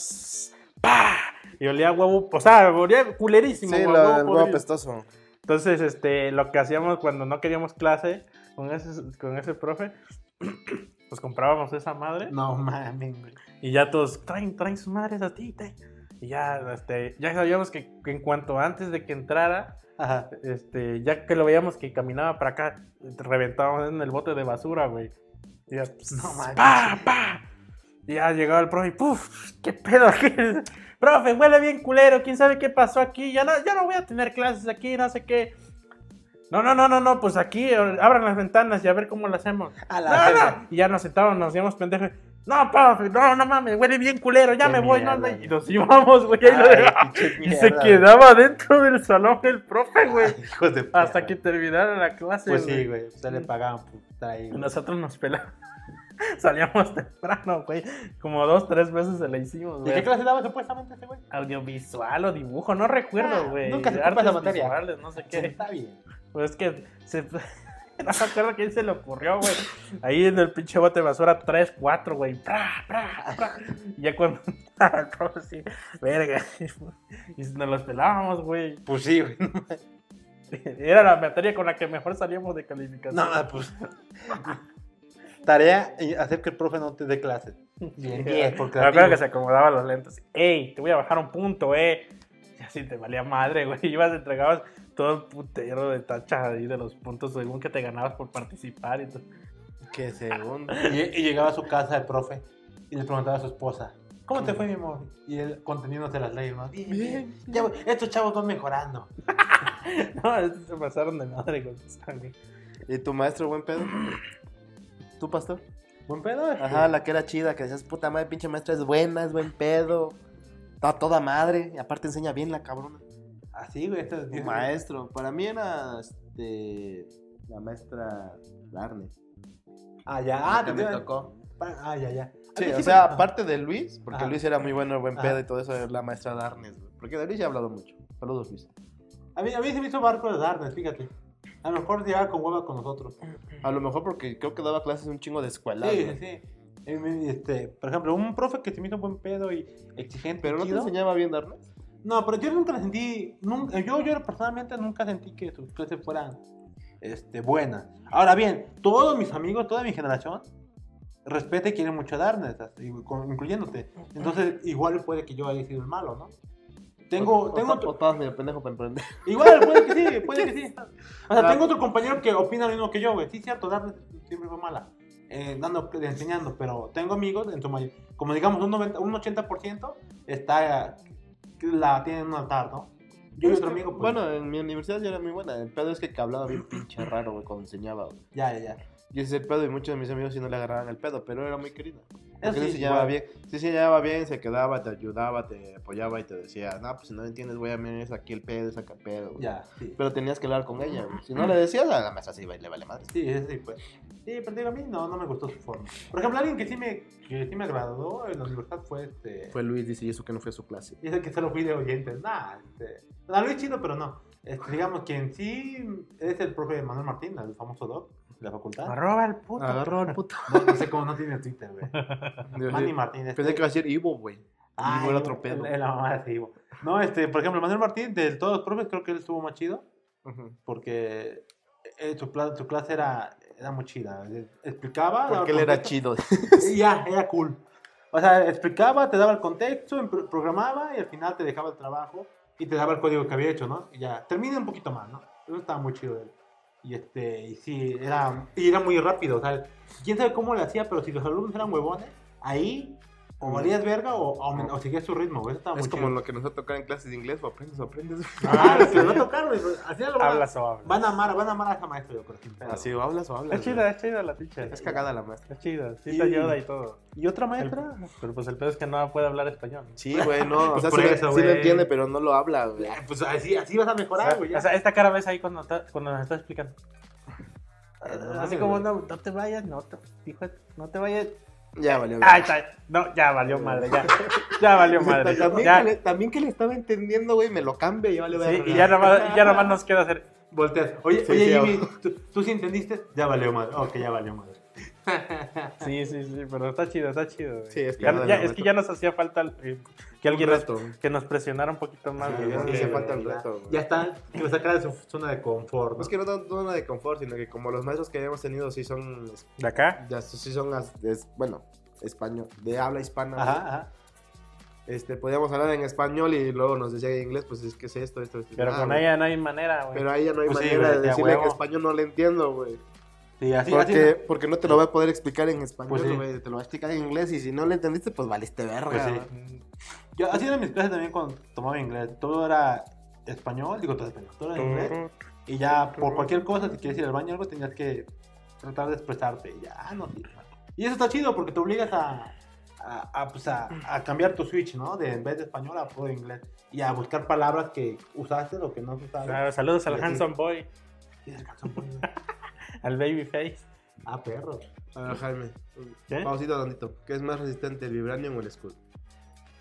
¡Pah! Y olía huevo, o sea, olía culerísimo. Sí, huevo, el apestoso. Entonces, este, lo que hacíamos cuando no queríamos clase con ese, con ese profe, pues comprábamos esa madre No mames, y ya todos traen, traen sus madres a ti, te. Y ya, este, ya sabíamos que, que en cuanto antes de que entrara, Ajá. este, ya que lo veíamos que caminaba para acá, reventábamos en el bote de basura, güey. Y ya, No manches. ¡pa, pa! Y ya llegaba el profe y ¡puf! ¿Qué pedo aquí? Profe, huele bien culero, quién sabe qué pasó aquí. Ya no, ya no voy a tener clases aquí, no sé qué. No, no, no, no, no, pues aquí abran las ventanas y a ver cómo lo hacemos. A la No. Y ya nos sentábamos, nos hacíamos pendejos. No, profe, no, no mames, huele bien culero, ya Qué me voy, no, mierda, no. güey. Y nos íbamos, güey, ahí lo Ay, pinche Y se quedaba dentro del salón el profe, güey. Ay, hijos de Hasta perra. que terminara la clase. Pues sí, güey. Ya le pagaban estar ahí. Y güey. nosotros nos pelamos. Salíamos temprano, güey. Como dos, tres veces se la hicimos, ¿Y güey. qué clase daba supuestamente ese güey? Audiovisual o dibujo, no recuerdo, Ah, güey. nunca se Artes esa materia. visuales, no sé Sí, qué. Está bien. Pues es que se... No me acuerdo quién se le ocurrió, güey. Ahí en el pinche bote de basura, 3, 4, güey. Pra, pra, pra. Y ya cuando. el profe sí, verga. Y nos los pelábamos, güey. Pues sí, güey. Era la materia con la que mejor salíamos de calificación. No, pues. Tarea y hacer que el profe no te dé clases. Bien, bien, porque Me acuerdo que se acomodaba los lentes. ¡Ey! Te voy a bajar un punto, eh. Y así te valía madre, güey. Ibas, entregabas todo el putero de tacha ahí de los puntos según que te ganabas por participar y todo. Que segundo. Y, y llegaba a su casa el profe y le preguntaba a su esposa, ¿cómo te fue, mi amor? Y él conteniéndose las leyes, ¿no? Bien, bien. Ya, voy- estos chavos van mejorando. No, estos se pasaron de madre con. ¿Y tu maestro, buen pedo? ¿Tú, pastor? ¿Buen pedo? Ajá, la que era chida, que decías, puta madre, pinche maestra es buena, es buen pedo. Está toda madre, y aparte enseña bien la cabrona. Así, güey. Este Tu maestro, para mí era este, la maestra Larnes. Ah, ya. Ah, que te me tocó. Ah, ya, ya. Sí, o sea, aparte de Luis, porque. Luis era muy bueno, buen pedo Ajá. y todo eso, es la maestra Darnes, güey. Porque de Luis ya he hablado mucho. Saludos, Luis. A mí, a mí se me hizo barco de Darnes, fíjate. A lo mejor llegaba con hueva con nosotros. A lo mejor porque creo que daba clases un chingo de escuela. Sí, sí, sí. Este, por ejemplo, un profe que se me hizo buen pedo y exigente. Pero no te chido. enseñaba bien Darnes. No, pero yo nunca la sentí, nunca, yo, yo personalmente nunca sentí que sus clases fueran este, buenas. Ahora bien, todos mis amigos, toda mi generación, respeta y quiere mucho a incluyéndote. Entonces, igual puede que yo haya sido el malo, ¿no? Tengo, O- tengo o- otro- o medio pendejo para emprender. igual, puede que sí, puede que sí. O sea, Ah. tengo otro compañero que opina lo mismo que yo, güey. Sí, cierto, Darnes siempre fue mala. Eh, dando, enseñando, pero tengo amigos, en su mayor, como digamos un, 90, un 80% está, la tienen en un altar, ¿no? Yo y otro que, amigo, pues, Bueno, en mi universidad ya era muy buena. El pedo es que hablaba bien pinche raro, güey, cuando enseñaba, güey. Ya, ya, ya. Y ese pedo, y muchos de mis amigos sí no le agarraban el pedo, pero era muy querida. Eso sí sí, se llevaba igual. bien, sí se llevaba bien, se quedaba, te ayudaba, te apoyaba y te decía, no, pues si no entiendes, voy a mirar es aquí el pedo, saca el pedo. güey". Ya, sí. Pero tenías que hablar con ella, güey. Si no le decías, a la mesa y le vale madre. Sí, sí, sí, pues. Sí, pero digo, a mí no, no me gustó su forma. Por ejemplo, alguien que sí me, que sí me agradó en la universidad fue este. Fue Luis, dice, y eso que no fue a su clase. Y ese que solo fui de oyentes. Nah, este. No, Luis chido, pero no. Este, digamos, quien sí es el profe Manuel Martín, el famoso doc de la facultad. Arroba el puto. Agarró al puto. No, no sé cómo no tiene Twitter, güey. Manny Martín. este- Pensé que iba a decir Ivo, güey. Ah, Ivo era otro pedo. En la mamá de Ivo. No, este, por ejemplo, Manuel Martín, de todos los profes, creo que él estuvo más chido. Ujú. Porque eh, su clase era, era muy chida. Explicaba. Porque él era chido. Ya, era cool. O sea, explicaba, te daba el contexto, programaba y al final te dejaba el trabajo y te daba el código que había hecho, ¿no? Y ya, termina un poquito más, ¿no? Eso estaba muy chido de él. Y este, y sí, era, y era muy rápido, o sea, quién sabe cómo le hacía, pero si los alumnos eran huevones, ahí o valías verga o, o, o seguías su ritmo, güey. Es como chido. lo que nos va a tocar en clases de inglés, o aprendes o aprendes. Ah, lo que les va a tocar, güey. pues, Así lo van, a- Hablas o hablas. van a amar, van a amar a esa maestra, yo creo. Así, o hablas o hablas. Es chida, es chida la teacher. Es cagada la maestra. Es chida, sí te ayuda y todo. ¿Y otra El- maestra? pero pues el pedo es que no puede hablar español. Sí, güey, no. O Pues sea, por sí, lo- eso, sí lo güey. entiende, pero no lo habla, güey. Pues así, así vas a mejorar, güey. o sea, esta cara ves ahí cuando, ta- cuando nos está explicando. no Así como no, no te vayas, no te, hijo, no te vayas. Ya valió. Ay, está, no, ya valió madre, ya. Ya valió madre. También, Ya, que le, también que le estaba entendiendo, güey, me lo cambia y ya vale sí, y ya nomás, ya nomás nos queda hacer. Volteas. Oye, Sí, oye sí, Jimmy, ¿tú, tú sí entendiste? Ya valió madre. Ok, ya valió madre. Sí, sí, sí, pero está chido, está chido. güey. Sí, es que Ya- es que ya nos hacía falta eh, que alguien nos, que nos presionara un poquito más. Sí, güey. sí, Porque- hace falta el ya- reto, güey. Ya está, que lo sacara de su zona de confort. ¿no? Es que no tanto zona de confort, sino que como los maestros que habíamos tenido sí son, ¿De acá? ya sí son, as- es- bueno, español, de habla hispana. Ajá, ajá. Este, podíamos hablar en español y luego nos decía en inglés, pues es que es esto, esto, esto. Pero Ah, con ella no hay manera, güey. Pero a ella no hay Pues manera de de decirle huevo. español, no le entiendo, güey. Sí, así, Porque, así. porque no te lo va a poder explicar en español, Pues sí. Te lo va a explicar en inglés y si no le entendiste, pues valiste verga. Pues sí. Yo, así eran mis clases también cuando tomaba inglés. Todo era español, digo todo español, todo era inglés. Y ya por cualquier cosa, si quieres ir al baño o algo, tenías que tratar de expresarte. Y ya, no. Y eso está chido porque te obligas a, a, a, pues a, a cambiar tu switch, ¿no? De en vez de español a puro inglés. Y a buscar palabras que usaste o que no usaste. Claro, saludos al handsome boy, ¿Quién es el calzón, güey? al baby face. Ah, perro. A ver, Jaime. ¿Qué? Pausita tantito. ¿Qué es más resistente, el vibranium o el escudo?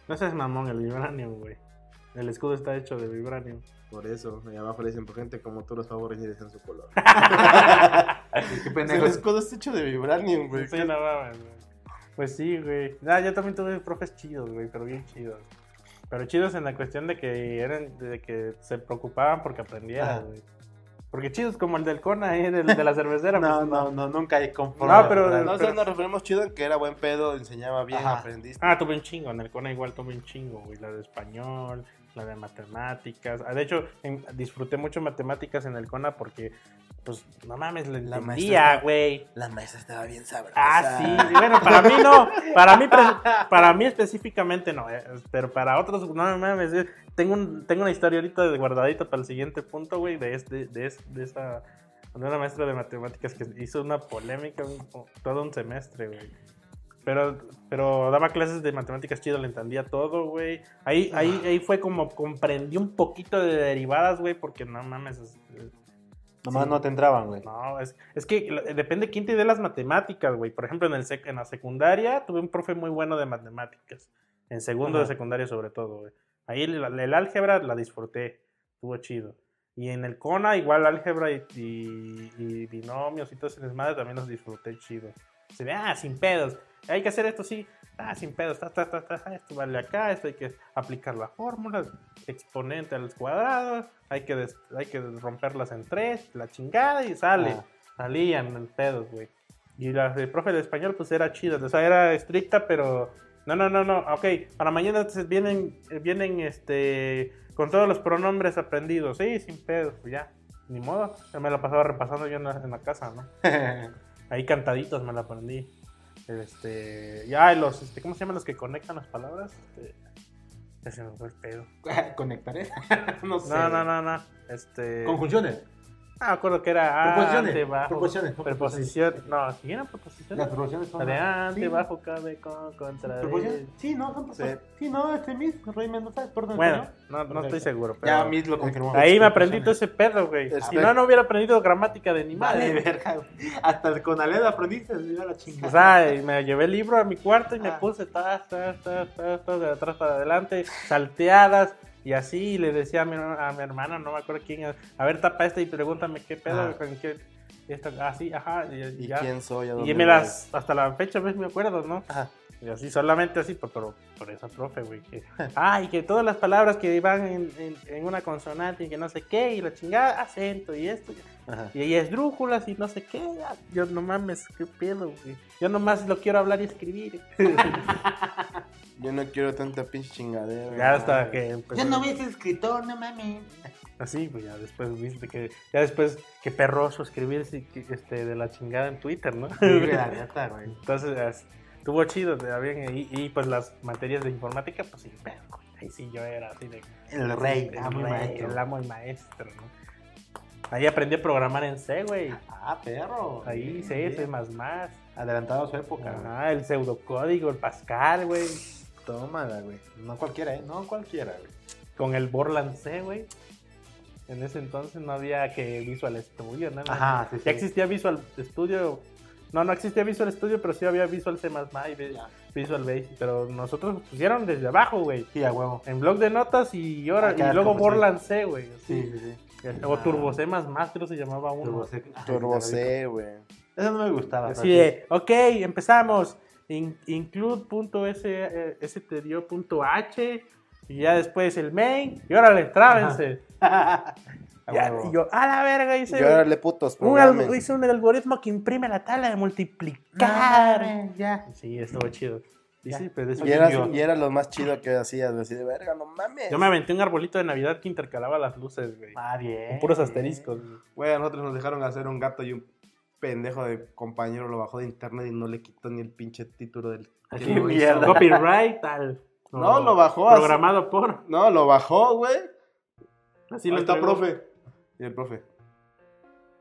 No seas mamón, el vibranium, güey. El escudo está hecho de vibranium. Por eso, ahí abajo le dicen, por gente como tú, los favoritos en su color. Qué el pendejo. escudo está hecho de vibranium, güey. Sí, no mames, güey. Pues sí, güey. Ah, yo también tuve profes chidos, güey, pero bien chidos. Pero chidos en la cuestión de que eran, de que se preocupaban porque aprendieras, güey. Porque chidos como el del Cona, ¿eh? Del, de la cervecera. No, pues, no, no, nunca hay confort. No, pero- No, o sea, nos referimos chido en que era buen pedo, enseñaba bien, Ajá. aprendiste. Ah, tuve un chingo. En el Cona igual tuve un chingo, güey. La de español, la de matemáticas. Ah, de hecho, en- disfruté mucho matemáticas en el Cona porque, pues, no mames, le La entendía, güey. La maestra estaba bien sabrosa. Ah, sí, bueno, para mí no, para mí, para mí específicamente no, eh, pero para otros, no mames, eh, tengo, un, tengo una historia ahorita de guardadita para el siguiente punto, güey, de, este, de, es- de esa, de una maestra de matemáticas que hizo una polémica un- todo un semestre, güey. Pero, pero daba clases de matemáticas chido, le entendía todo, güey. Ahí, ahí, ahí fue como comprendí un poquito de derivadas, güey, porque no mames, es- Nomás Sí. no te entraban, güey. no, es, es que depende quién te dé las matemáticas, güey. Por ejemplo, en, el sec- en la secundaria tuve un profe muy bueno de matemáticas. En segundo Ajá. de secundaria sobre todo, güey. Ahí el, el álgebra la disfruté. Estuvo chido. Y en el CONA igual álgebra y, y- y binomios y todo ese desmadre también los disfruté chido. Se ve, ah, sin pedos. Hay que hacer esto, sí. Ah, sin pedos. Ta, ta, ta, ta, Esto vale acá, esto hay que aplicar la fórmula. Exponente al cuadrado. Hay que, des- hay que romperlas en tres. La chingada y sale. Ah. Salían en pedos, güey. Y la de profe de español, pues era chida. O sea, era estricta, pero. No, no, no, no. Ok, para mañana entonces vienen, vienen este. Con todos los pronombres aprendidos. Sí, sin pedos, pues ya. Ni modo. Ya me la pasaba repasando yo en la, en la casa, ¿no? Ahí cantaditos me la aprendí. Este. Ya, los. Este, ¿Cómo se llaman los que conectan las palabras? Este. Ya se me fue el pedo. Conectaré. no sé. No, no, no, no. Este. Conjunciones. Ah, me acuerdo que era Preposiciones. ante, bajo. Preposiciones. Preposición. No, ¿sí eran preposiciones? Las preposiciones son. Adelante, Sí. bajo, cabe, con, contra. ¿Preposiciones? de- Sí, no, son preposiciones. Sí, no, este Miss, Rey Mendoza, es perdón. Bueno, no, no estoy seguro. Pero Ya Miss lo confirmó. ahí me aprendí todo ese pedo, güey. Espera. Si no, no hubiera aprendido gramática de animales. Vale, verga, güey. Hasta con Aleda aprendiste, yo la O chingada. sea, y me llevé el libro a mi cuarto y me Ah. puse tas, tas, tas, tas, tas, de atrás para adelante, salteadas y así. Y le decía a mi, a mi hermana, no me acuerdo quién, a ver, tapa esta y pregúntame qué pedo, Ah. con qué. Esto, así, ajá. Y, ¿Y ya. quién soy? ¿A Y me las, hasta la fecha, ves, me acuerdo, ¿no? Ajá. Y así, solamente así, por, por, por esa profe, güey. Que, ay, que todas las palabras que van en, en, en una consonante y que no sé qué, y la chingada, acento y esto. Ajá. Y esdrújulas y no sé qué. Yo no mames, qué pedo, güey. Yo nomás lo quiero hablar y escribir. Yo no quiero tanta pinche chingadera. ya hasta que empezó. Yo no ves escritor, no mames. Así, pues ya después viste que. Ya después, que perroso escribir este, de la chingada en Twitter, ¿no? Sí, la neta, güey. Entonces, estuvo chido, bien, y, y, pues las materias de informática, pues sí, pero ahí sí yo era así de. El rey, el, amo rey, maestro. el amo y maestro, ¿no? Ahí aprendí a programar en C, güey. Ah, perro. Ahí Bien, C, bien. C más más. Adelantado a su época. Ajá, el pseudocódigo, el Pascal, güey. Tómala, güey. No cualquiera, ¿eh? No cualquiera, güey. Con el Borland C, güey. En ese entonces no había que Visual Studio, ¿no? Ajá, sí, sí. Ya existía Visual Studio. No, no existía Visual Studio, pero sí había Visual C++ y. Visual Basic. Pero nosotros pusieron desde abajo, güey. Sí, a huevo. En blog de notas y, ahora, y luego Borland C, güey. Sí, sí, sí. O Turbo C++, creo se llamaba uno. Turbo C. Ay, Turbo sí, C, güey. Eso no me gustaba. Así de, ok, empezamos. In- Include.stdio.h y ya después el main y órale, Ya, huevo. y yo, a la verga, hice, Y órale, putos, un, hice un algoritmo que imprime la tabla de multiplicar. Mames, ya. Sí, estuvo chido. Y sí, pues, eso Y era, yo, y era lo más chido que hacías, así de verga, no mames. yo me aventé un arbolito de Navidad que intercalaba las luces, güey. Ah, bien. Con puros asteriscos. güey. Güey, a nosotros nos dejaron hacer un gato y un pendejo de compañero lo bajó de internet y no le quitó ni el pinche título del. Qué que lo hizo. mierda. Copyright, tal. No, lo bajó así. Programado por. No, lo bajó, güey. Así Ahí lo está, entregó. profe. Y el profe.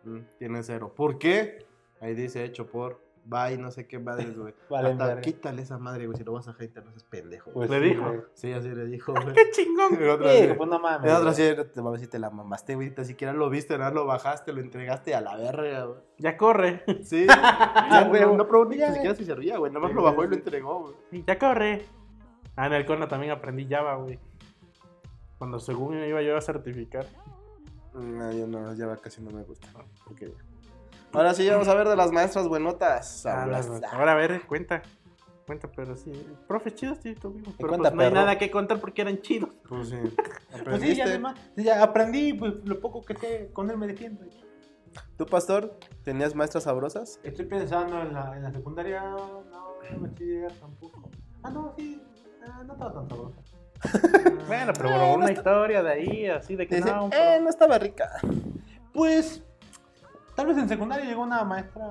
"Mm, tiene cero. ¿Por qué? Ahí dice hecho por. Bye, no sé qué madres, güey. Vale, Hasta verga. quítale esa madre, güey. Si lo vas a hater, no seas pendejo. Pues Le sí, dijo. güey. Sí, así le dijo, güey. ¡Qué chingón! El otro Sí, pues no mames. el otro así, te va a decir, te la mamaste, güey. Ni siquiera lo viste, nada, lo bajaste, lo entregaste a la verga, güey. Ya corre. Sí. ya, güey, no, no pregunté ya, ni siquiera si se ría, güey. Nomás Sí, lo bajó y sí. lo entregó, güey. Sí, Ya corre. Ah, en el cono también aprendí Java, güey. Cuando según me iba yo a certificar. No, yo no, ya casi no me gusta. Ok. Ahora sí, vamos a ver de las maestras buenotas. Ah, las- ahora a ver, cuenta. Cuenta, pero sí. Profes chidos, sí, tuvimos. Pero cuenta, pues no hay perro. nada que contar porque eran chidos. Pues sí. Pues sí, ya, además, sí, ya aprendí pues, lo poco que sé, con él me defiendo. ¿Tú, pastor, tenías maestras sabrosas? Estoy pensando en la, en la secundaria, no, no me llega tampoco. Ah, no, sí, ah, no estaba tan sabrosa. Bueno, pero Eh, no una está- historia de ahí, así de que Dice, no. eh, no estaba rica. Pues, tal vez en secundaria llegó una maestra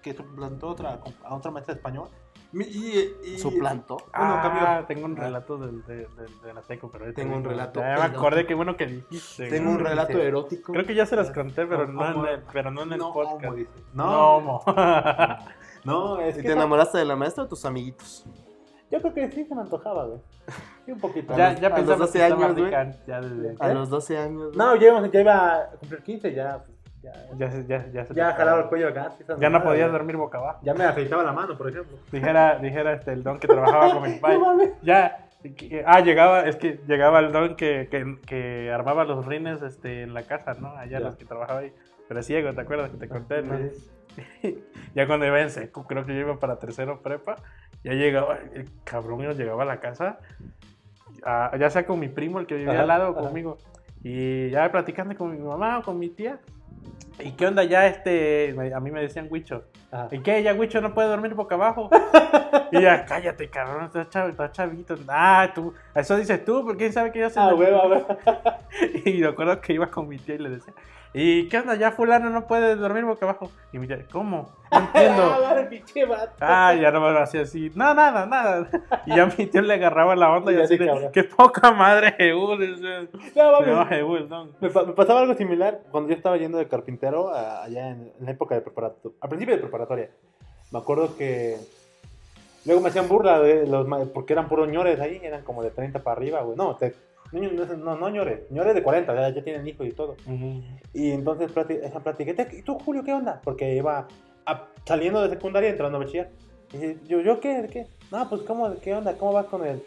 que suplantó a otra, a otra maestra de español. Y, y- Suplantó. Bueno, ah, cambió. tengo un relato del- de, de- de la teco, pero ahorita Tengo un relato Ya me erótico. acordé que bueno que dijiste. Tengo güey. un relato dice- erótico. Creo que ya se las conté, pero no en el, pero no en el no, podcast. homo, dice. No, No, homo. no, es ¿Y que te enamoraste de la maestra o tus amiguitos? yo creo que sí se me antojaba, güey. Sí, un poquito. ya, ya a los pensamos 12 que estaba años, güey. rica, ya desde- A ¿Eh? los 12 años. güey. No, ya, íbamos- ya iba a cumplir 15, ya, ya, Ya, se- ya, ya, se ya jalaba el cuello acá. sí, Ya no podías dormir boca abajo. Ya me afeitaba la mano, por ejemplo. Dijera, dijera este, el don que trabajaba con mi padre. Ya, que- ah, llegaba, es que llegaba el don que, que, que armaba los rines este, en la casa, ¿no? Allá los que trabajaba ahí. Pero ciego, ¿te acuerdas que te conté, no? ya cuando iba en seco, creo que yo iba para tercero prepa, ya llegaba, el cabrón mío llegaba a la casa, a- ya sea con mi primo, el que vivía Ajá, al lado, ajá. conmigo, y ya platicando con mi mamá o con mi tía. ¿Y qué onda ya este? A mí me decían Huicho. Ajá. ¿Y qué? ¿Ya Huicho no puede dormir boca abajo? y ya, cállate, cabrón, estás chav- estás chavito. Ah, tú, Eso dices tú, porque quién sabe que yo soy. Ah, huevo, a ver. Y me acuerdo que iba con mi tía y le decía, ¿y qué onda? Ya fulano no puede dormir boca abajo. Y mi tía, ¿cómo? No entiendo. Ah, ya no me lo hacía así. No, nada, nada. Y ya mi tío le agarraba la onda y Ya así sí, de, cabrón. qué poca madre decía. No, el don. Me, pa- me pasaba algo similar cuando yo estaba yendo de carpintero a- allá en, en la época de preparatoria, al principio de preparatoria. Me acuerdo que luego me hacían burla de los porque eran puros ñores ahí, eran como de 30 para arriba, güey. No, te- no, no, no, no ñores, ñores de 40, ya, ya tienen hijos y todo. Y entonces esa plática, "Te- ¿y tú, Julio, qué onda? Porque iba a- saliendo de secundaria y entrando a bachiller. Y dice, yo, ¿yo qué? ¿Qué? No, pues, ¿cómo, ¿qué onda? ¿Cómo vas con el,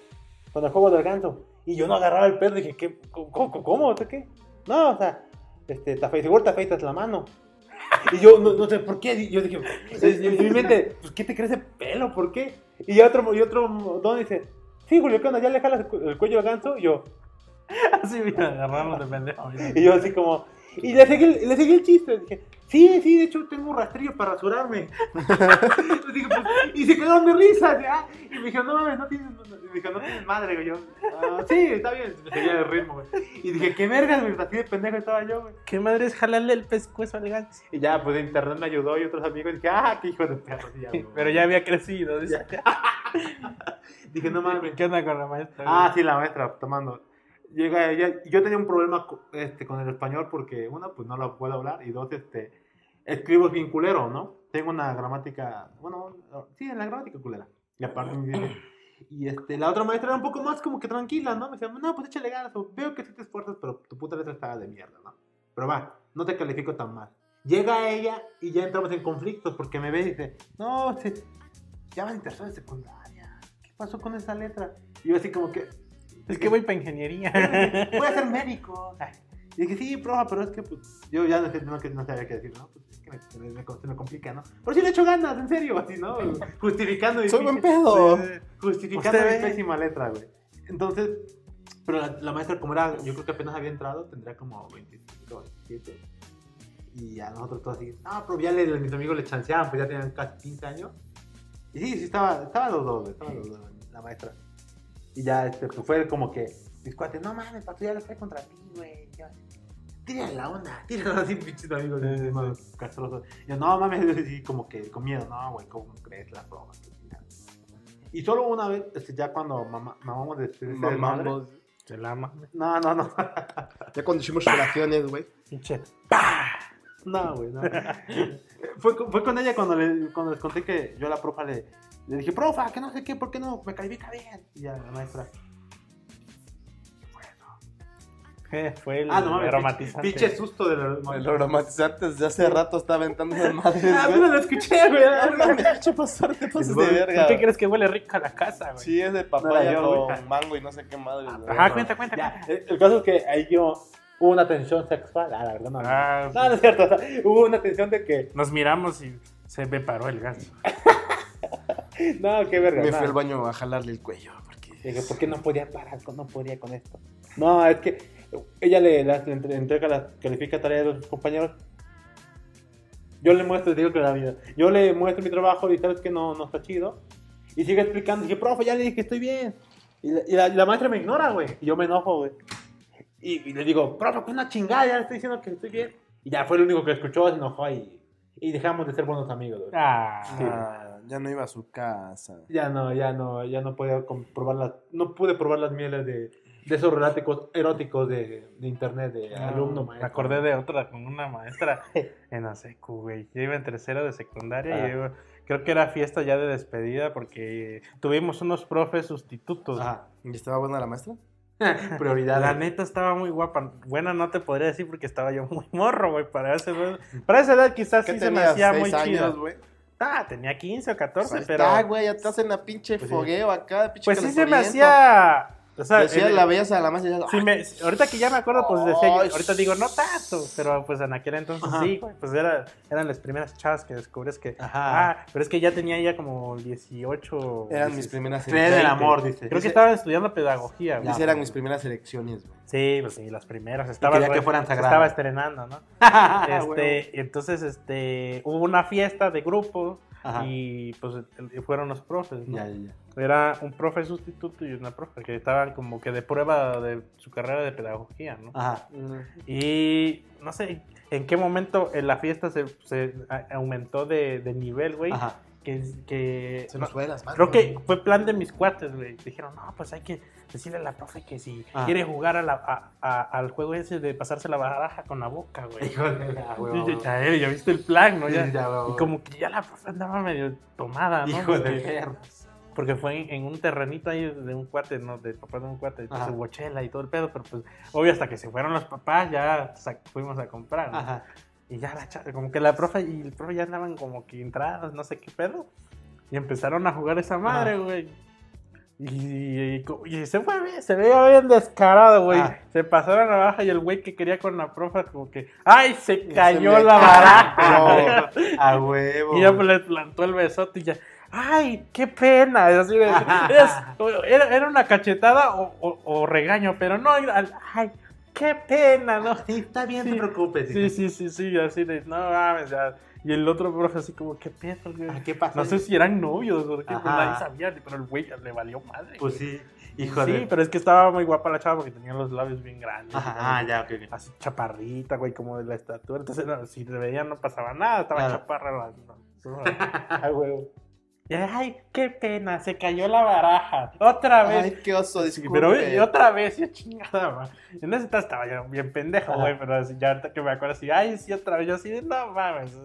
con el juego del ganso? Y yo no agarraba el pedo, dije, ¿qué? ¿Cómo? ¿Cómo? ¿Qué? No, o sea, este, te afeitas, igual te afeitas la mano. Y yo no, no sé por qué, yo dije, en mi mente, pues, ¿qué te crece pelo? ¿Por qué? Y otro, y otro don dice, sí, Julio, ¿qué onda? ¿Ya le jalas el cuello al ganso? Y yo, Así me agarramos de pendejo. y yo así como... Y le seguí, el- le seguí el chiste. Dije, sí, sí, de hecho tengo un rastrillo para rasurarme. Dije, pues, y se quedaron de risa. ya. Y me dijeron, no mames, no tienes, no, y me dijo, no tienes madre, güey. Yo, "Ah, sí, está bien. Me seguía el ritmo, güey. Y dije, qué vergas, güey. Así de pendejo estaba yo, güey. ¿Qué madre es jalarle el pescuezo al ganso? Y ya, pues internet me ayudó y otros amigos. dije, ah, qué hijo de perro. Y ya. Pero ya había crecido. dice. Dije, no mames. ¿Qué onda con la maestra? Ah, sí, la maestra tomando. Llega ella, yo tenía un problema este, con el español porque, una, pues no lo puedo hablar, y dos, este, escribo bien culero, ¿no? Tengo una gramática, bueno, sí, en la gramática culera. Y aparte, y este, la otra maestra era un poco más como que tranquila, ¿no? Me decía, no, pues échale ganas, veo que sí te esfuerzas, pero tu puta letra está de mierda, ¿no? Pero va, no te califico tan mal. Llega ella y ya entramos en conflictos porque me ve y dice, no, se, ya van en tercera de secundaria. ¿Qué pasó con esa letra? Y yo así como que, Es que voy para ingeniería. voy a ser médico. Ay. Y dije, sí, profa, pero es que pues, yo ya no, no, no sabía qué decir, ¿no? Pues es que me, me- me- se me complica, ¿no? Pero sí le echo ganas, en serio, así, ¿no? Justificando. Soy buen pedo. Justificando mi pésima letra, güey. Entonces, pero la, la maestra, como era, yo creo que apenas había entrado, tendría como 25, 27. Y a nosotros todos así, no, pero ya le, mis amigos le chanceaban, pues ya tenían casi 15 años. Y sí, sí, estaba, estaba los dos, güey, estaba los dos, la maestra. Y ya, este, pues fue como que, mis cuates, no mames, pato, ya lo estoy contra ti, güey. Tírale la onda, tírale así, pinches amigos, Sí, sí, castrosos. Y yo, no mames, y como que con miedo, no, güey, ¿cómo crees la broma? Qué chingada". Y solo una vez, este, ya cuando mamá, mamamos de, Mamamos. Se la mame. No, no, no. Ya cuando hicimos relaciones, güey. Pinche. No, güey, no. fue, con- fue con ella cuando, le, cuando les conté que yo a la profa le, le dije, profa, que no sé qué, ¿por qué no? Me califica bien. Y ya la maestra. Fue el Ah, no aromatizante. Pinche susto de la El aromatizante desde hace rato está aventando las madres, Ah, mira, lo escuché, güey. No mames, pinche pasar, te pasas de ¿Por verga. qué crees que huele rico a la casa, güey? Sí, es de No, papaya yo, con güey. mango y no sé qué madre. güey. Ajá, cuenta, cuenta. Ya, cuenta. el, el caso es que ahí yo hubo una tensión sexual. Ah, la verdad, no. no. Ah, No, no es cierto. o sea, hubo una tensión de que. Nos miramos y se me paró el ganso. No, qué verga. Me no. fui al baño a jalarle el cuello. Porque... Dije, ¿por qué no podía parar? con- No podía con esto. No, es que ella le, le entre- entrega la califica tarea de los compañeros. Yo le muestro, digo que la vida. Yo le muestro mi trabajo y sabes que no, no está chido. Y sigue explicando. Dije, profe, ya le dije que estoy bien. Y la, y la- y la maestra me ignora, güey. Y yo me enojo, güey. Y, y le digo, profe, pues una chingada, ya le estoy diciendo que estoy bien. Y ya fue el único que escuchó, se enojó y, y dejamos de ser buenos amigos, güey. Ah, Ah, ya no iba a su casa. Ya no, ya no, ya no podía comprobar las, no pude probar las mieles de, de esos relatos eróticos de, de internet de alumno Me maestro. acordé de otra con una maestra en la secu, güey. Yo iba en tercero de secundaria Ah. y yo- creo que era fiesta ya de despedida porque tuvimos unos profes sustitutos. Ajá. ¿Y estaba buena la maestra? Prioridad. La neta estaba muy guapa. Buena no te podría decir porque estaba yo muy morro, güey. Para esa edad, para esa edad quizás ¿Qué sí se me hacía muy ¿Seis chido. Ah, tenía 15 o 14, Ahí pero... está, güey, ya estás en la pinche Pues sí. fogueo acá, pinche Pues sí se me hacía... O sea, Decía, el- la veías a la maestra y decías, Sí, me, ahorita que ya me acuerdo, pues decía, ahorita digo, no tanto, pero pues en aquel entonces Ajá. sí, güey, pues era, eran las primeras chavas que descubres que, Ajá. ah, pero es que ya tenía ya como 18. eran mis 16. primeras Cree del elecciones. amor, dice. Creo que estaban estudiando pedagogía, güey. Esas eran mis primeras elecciones, güey. Sí, pues sí, las primeras. Estaba, que güey, fueran se sagradas. Estaba estrenando, ¿no? Ah, este, entonces, este, hubo una fiesta de grupo Ajá. y pues fueron los profes, ¿no? Ya, ya, ya. Era un profe sustituto y una profe que estaban como que de prueba de su carrera de pedagogía, ¿no? Ajá. Y no sé en qué momento en la fiesta se, aumentó de, de nivel, güey. Ajá. Que, que Se nos fue de las manos. creo que fue plan de mis cuates, güey. Dijeron, no, pues hay que decirle a la profe que si Ajá. quiere jugar a la, a- a- al juego ese de pasarse la baraja con la boca, güey. Híjole, ya, güey. Ya, eh, ya viste el plan, ¿no? Ya- ya, y como que ya la profe andaba medio tomada, ¿no? Hijo de Porque- perro. porque fue en, en un terrenito ahí de un cuate, ¿no? De papá de un cuate, su bochela y todo el pedo, pero pues, obvio, hasta que se fueron los papás, ya fuimos a comprar, ¿no? Ajá. Y ya la chava, como que la profe y el profe ya andaban como que entrados, no sé qué pedo. Y empezaron a jugar esa madre, güey. Y, y, y se fue bien, se veía bien descarado, güey. Ah. Se pasaron la baja y el güey que quería con la profe, como que, ¡ay! Se cayó la baraja. A huevo. Y ya pues, le plantó el besote y ya, ¡ay, qué pena! Así es- era, era una cachetada o, o- o regaño, pero no, ¡ay, qué pena! ¿no? Sí, está bien, Sí. no te preocupes. Sí, sí, sí, sí, así de, no mames, ya. Y el otro profe así como, ¿qué pedo, güey? Ah, ¿Qué pasa? No sé si eran novios o qué, pues nadie sabía, pero el güey le valió madre. Pues sí, hijo sí, de. pero es que estaba muy guapa la chava porque tenía los labios bien grandes. Ajá, ah, ya, ok. Así chaparrita, güey, como de la estatura. Entonces, si te veían no pasaba nada, estaba chaparra Ah, güey. Y, ay, qué pena, se cayó la baraja. Otra vez. Ay, qué oso, disculpe. pero y otra vez, ya chingada, ma. En ese entonces estaba yo bien pendejo, Ajá. güey, pero así, ya ahorita que me acuerdo así, ay, sí, otra vez, yo así no mames.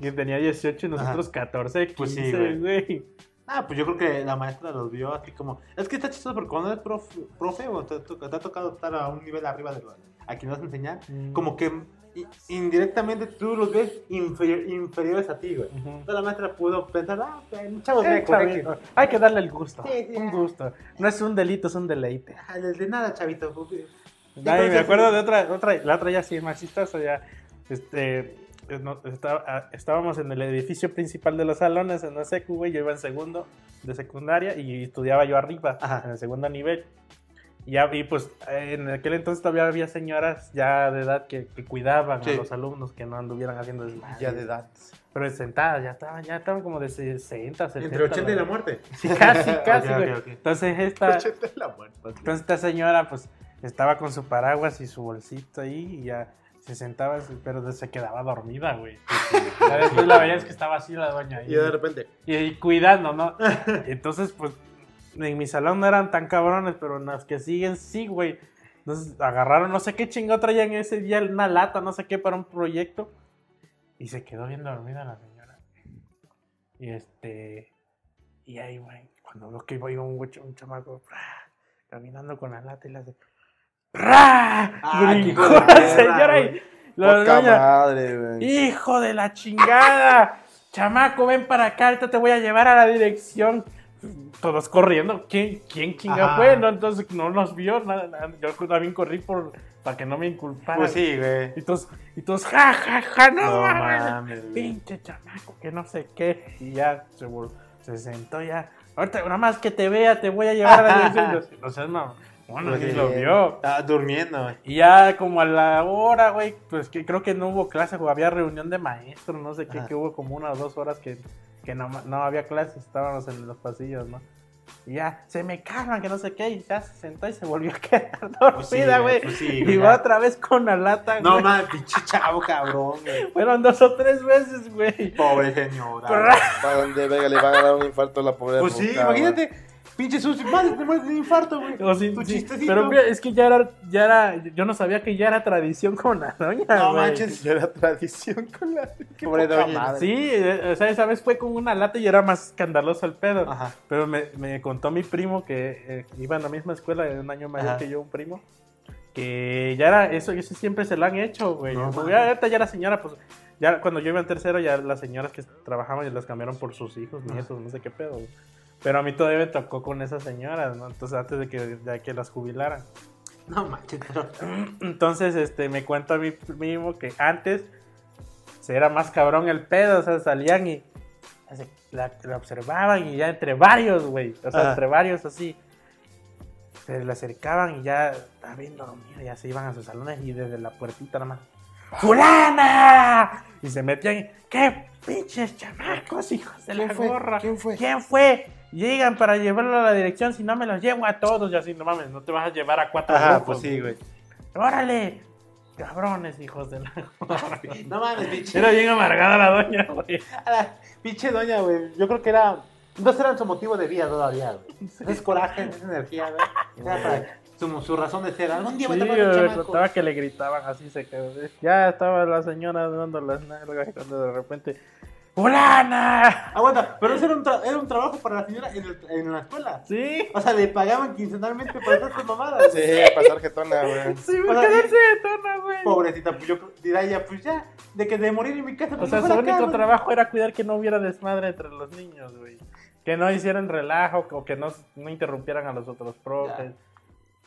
Que tenía 18 y nosotros 14, 15, Pues sí, güey. Ah, pues yo creo que la maestra los vio así como. Es que está chistoso porque cuando eres profe, profe o te, te- te ha tocado estar a un nivel arriba de lo, a quien vas a enseñar, como que indirectamente tú los ves inferi- inferiores a ti, güey. Ujú. Entonces la maestra pudo pensar, ah, pues, un chavo meco, chavito. Hay que darle el gusto. Sí, sí, un gusto. No es un delito, es un deleite. De nada, chavito. porque- Ay, me acuerdo sí. de otra, otra, la otra ya sí, más chistosa, ya, este, eh, no, estaba- ah, estábamos en el edificio principal de los salones, en la secu, güey, yo iba en segundo de secundaria y estudiaba yo arriba, Ajá. en el segundo nivel. Y, ya, y pues en aquel entonces todavía había señoras ya de edad que, que cuidaban Sí. a los alumnos que no anduvieran haciendo desmadre. Ya de edad. Pero sentadas, ya estaban, ya estaban como de 60, 70. Entre 80 y la muerte. Sí, casi, casi. Entonces esta... de la muerte. Entonces esta señora pues estaba con su paraguas y su bolsito ahí y ya se sentaba, pero se quedaba dormida, güey. Después la veías que estaba así la doña ahí. Y de repente. Y, y cuidando, ¿no? Entonces pues en mi salón no eran tan cabrones, pero en los que siguen sí, güey. Entonces agarraron no sé qué chingado traían ese día una lata, no sé qué para un proyecto. Y se quedó bien dormida la señora. Y este... Y ahí, güey, cuando veo que iba un, un chamaco caminando con la lata y la hace... Ah, qué Brincó de la señora y... la doña, madre. ¡Hijo de la chingada! Chamaco, ven para acá, ahorita te voy a llevar a la dirección. Todos corriendo. ¿Quién, quién chinga fue? No, entonces no nos vio. Nada, nada. Yo también corrí por, para que no me inculparan. Pues sí, güey. Y todos, y todos, ja, ja, ja, no, No mames. güey. Pinche chamaco, que no sé qué. Y ya se, se sentó ya. Ahorita, nada más que te vea, te voy a llevar a no. Bueno, Pues ni sí. lo vio. Estaba durmiendo, güey. Y ya como a la hora, güey, pues que creo que no hubo clase, o había reunión de maestros, no sé qué, Ajá. que hubo como una o dos horas que, que no, no había clases, estábamos en los pasillos, ¿no? Y ya, se me calman, que no sé qué, y ya se sentó y se volvió a quedar Pues dormida, güey. pues sí, y güey, va otra vez con la lata, No güey. mames, pinche chavo, cabrón, güey. Fueron dos o tres veces, güey. Pobre señora. Para donde venga le van a dar un infarto a la pobre Pues sí, imagínate. Pinche sucio, madre, te mueres de un infarto, güey. O sí, Tu sí, chistecito. Pero mira, es que ya era, ya era, yo no sabía que ya era tradición con la doña, No güey. manches. Ya era tradición con la. Qué Pobre doña. madre. Sí, eh, o sea, esa vez fue con una lata y era más escandaloso el pedo. Ajá. Pero me, me contó mi primo que eh, iba en la misma escuela, un año mayor Ajá. que yo, un primo, que ya era eso, eso siempre se lo han hecho, güey. No, ya, ahorita ya la señora, pues, ya cuando yo iba en tercero, ya las señoras que trabajaban ya las cambiaron por sus hijos, nietos, no sé qué pedo. güey. Pero a mí todavía me tocó con esas señoras, ¿no? Entonces, antes de que, de que las jubilaran. No manches, pero. Entonces, este, me cuenta mi primo que antes se era más cabrón el pedo, o sea, salían y así, la, la observaban y ya entre varios, güey, o sea, Ajá. entre varios así, se le acercaban y ya estaba bien dormido, ya se iban a sus salones y desde la puertita nada más. ¡Fulana! Y se metían, ¡qué pinches chamacos, hijos de la gorra! ¿Quién fue? ¿Quién fue? Llegan para llevarlo a la dirección, si no me los llevo a todos. Y así, no mames, no te vas a llevar a cuatro Ajá, grupos, pues sí, güey. ¡Órale! Cabrones, hijos de la. No mames, pinche. Era bien amargada la doña, güey. A la pinche doña, güey. Yo creo que era. No eran su motivo de vida todavía, güey. Es coraje, es energía, güey. Era para su, su razón de ser. Algún día Sí, voy a que le gritaban así, se quedó. Ya estaba la señora dando las nalgas y cuando de repente. ¡Fulana! Aguanta, pero eso era un, tra- era un trabajo para la señora en, el- en la escuela. Sí. O sea, le pagaban quincenalmente por hacer sus mamadas. Sí, pasar jetona, güey. Sí, O me sea, quedarse de tona, güey. Pobrecita, pues yo dirá ella, pues ya, de que de morir en mi casa. O pues sea, su único trabajo era cuidar que no hubiera desmadre entre los niños, güey. Que no hicieran relajo o que no, no interrumpieran a los otros profes.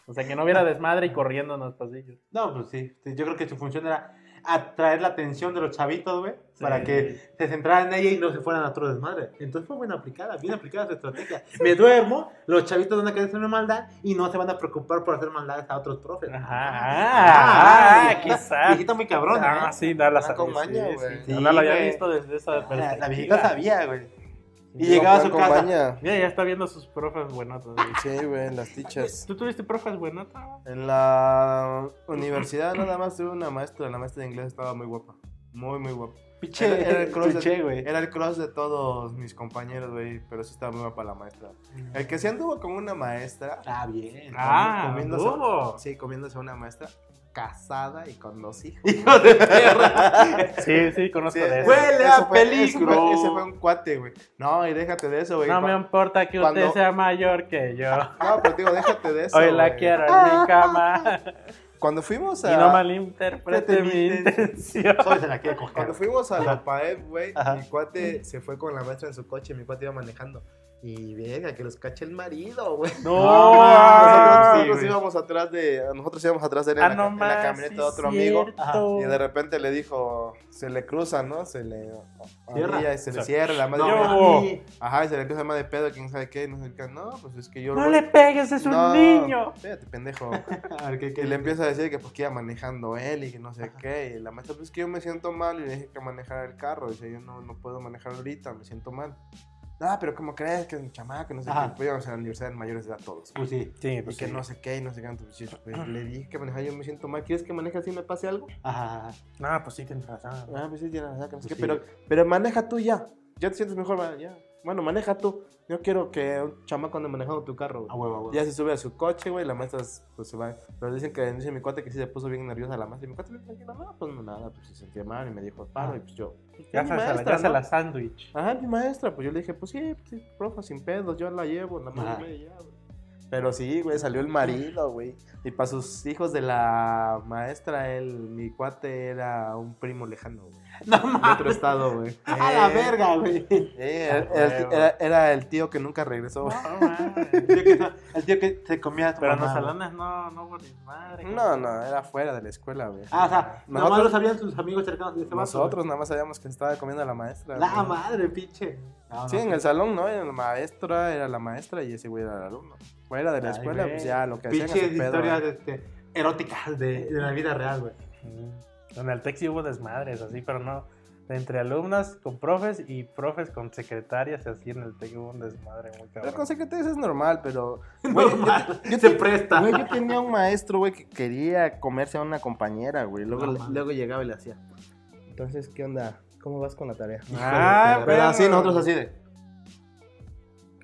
O sea, que no hubiera desmadre y corriendo en los pasillos. No, pues sí, yo creo que su función era atraer la atención de los chavitos, güey, Sí. para que se centraran en ella y no se fueran a otro desmadre. Entonces fue buena aplicada, bien aplicada su estrategia. Me duermo, los chavitos van a querer hacer una maldad y no se van a preocupar por hacer maldades a otros profes. Ajá, Ah, ah, quizás. Viejita muy cabrona, Ah, ¿eh? sí, no la con sabía. maña, sí, güey. sí. Sí, no la había visto desde esa La, la perspectiva. viejita sabía, güey. Y No, llegaba a su casa. baña. Mira, ya está viendo sus profes buenotas. güey. Sí, güey, las teachers. ¿Tú tuviste profes buenotas? En la universidad nada más tuve una maestra, la maestra de inglés estaba muy guapa. Muy, muy guapa. Piche, Era- era el cross de- cliché, güey. Era el cross de todos mis compañeros, güey, pero sí estaba muy guapa la maestra. El que sí anduvo con una maestra, Ah, bien. Ah, comiéndose- anduvo. sí, comiéndose a una maestra casada y con dos hijos. Hijo de perra. Sí, sí, conozco Sí, de eso. Huele eso a fue- ese peligro. fue- Ese fue un cuate, güey. No, y déjate de eso, güey. No me importa que usted sea mayor que yo. No, pero digo, déjate de eso. Hoy la güey. quiero en mi cama. Cuando fuimos Y a. no malinterprete mi mi intención. Solo se la quiere coger. Cuando fuimos a la PAEP, güey, mi cuate se fue con la maestra en su coche, mi cuate iba manejando. Y venga, que los cache el marido, güey. No, No, nosotros sí, nosotros güey. íbamos atrás de. Nosotros íbamos atrás de él en, Ah, la, no en la camioneta sí de otro amigo. cierto. Y de repente le dijo, se le cruza, ¿no? Se le Cierra. y se O le sea, cierra la madre. yo- mami. Ajá, y se le cruza más de pedo, quién sabe qué, no sé qué. No, pues es que yo. No le pegues, es un No, niño. Espérate, pendejo. A ver, ¿qué, qué Y le empieza a decir que pues que iba manejando él y que no sé qué. Y la maestra, pues es que yo me siento mal y le dije que manejara el carro. Dice, yo no, no puedo manejar ahorita, me siento mal. Ah, pero ¿cómo crees que es un chamaco? No sé Ajá. qué. Pues íbamos a la universidad de mayores de edad todos. Pues sí. Sí, Y pues que sí. no sé qué y no sé qué. Entonces, yo, pues, le dije que manejara, yo me siento mal. ¿Quieres que maneje así y me pase algo? Ajá. No, pues sí, tienes razón. Ah, pues sí, tienes razón, que no sé Pues qué, sí. Pero, pero maneja tú ya. Ya te sientes mejor, ya. Bueno, maneja tú. Yo quiero que un chamaco ande manejando tu carro, güey. A huevo, huevo. Ya se sube a su coche, güey, la maestra pues se va. Pero dicen que dice mi cuate que sí se puso bien nerviosa la maestra. Y mi cuate me dijo, no, pues no, nada, pues se sentía mal y me dijo, paro, y pues yo. Ya mi se la, maestra, ya se ¿no? la sándwich. Ajá, mi maestra, pues yo le dije, pues sí, pues sí, profa, sin pedos, yo la llevo, la madre ya, güey. Pero sí, güey, salió el marido, güey. Y para sus hijos de la maestra, él, mi cuate era un primo lejano, güey. No mames. otro estado, güey. A la Eh, verga, güey. eh, era, era el- era- era el tío que nunca regresó. No, mames. El tío que, el tío que se comía a tu Pero en los salones no, no ni madre. No, no, era fuera de la escuela, güey. Ah, o sea, nomás Nosotros- lo sabían sus amigos cercanos de ese vato, Nosotros nada más sabíamos que se estaba comiendo a la maestra. La madre, pinche. No, Sí, no, en el salón, ¿no? Era la maestra, era la maestra y ese güey era el alumno. Fuera de la Ay, escuela, pues ya lo que hacían Pinches historias este, eróticas de, de la vida real, güey. Mm. En el TEC sí hubo desmadres, así, pero no. Entre alumnas con profes y profes con secretarias, y así en el TEC hubo un desmadre muy Pero cabrón. con secretarias es normal, pero... Güey, Normal, yo, yo se te- presta. güey, yo tenía un maestro, güey, que quería comerse a una compañera, güey. Luego, No, luego llegaba y le hacía. Entonces, ¿qué onda? ¿Cómo vas con la tarea? Ah, Pero así, nosotros así de...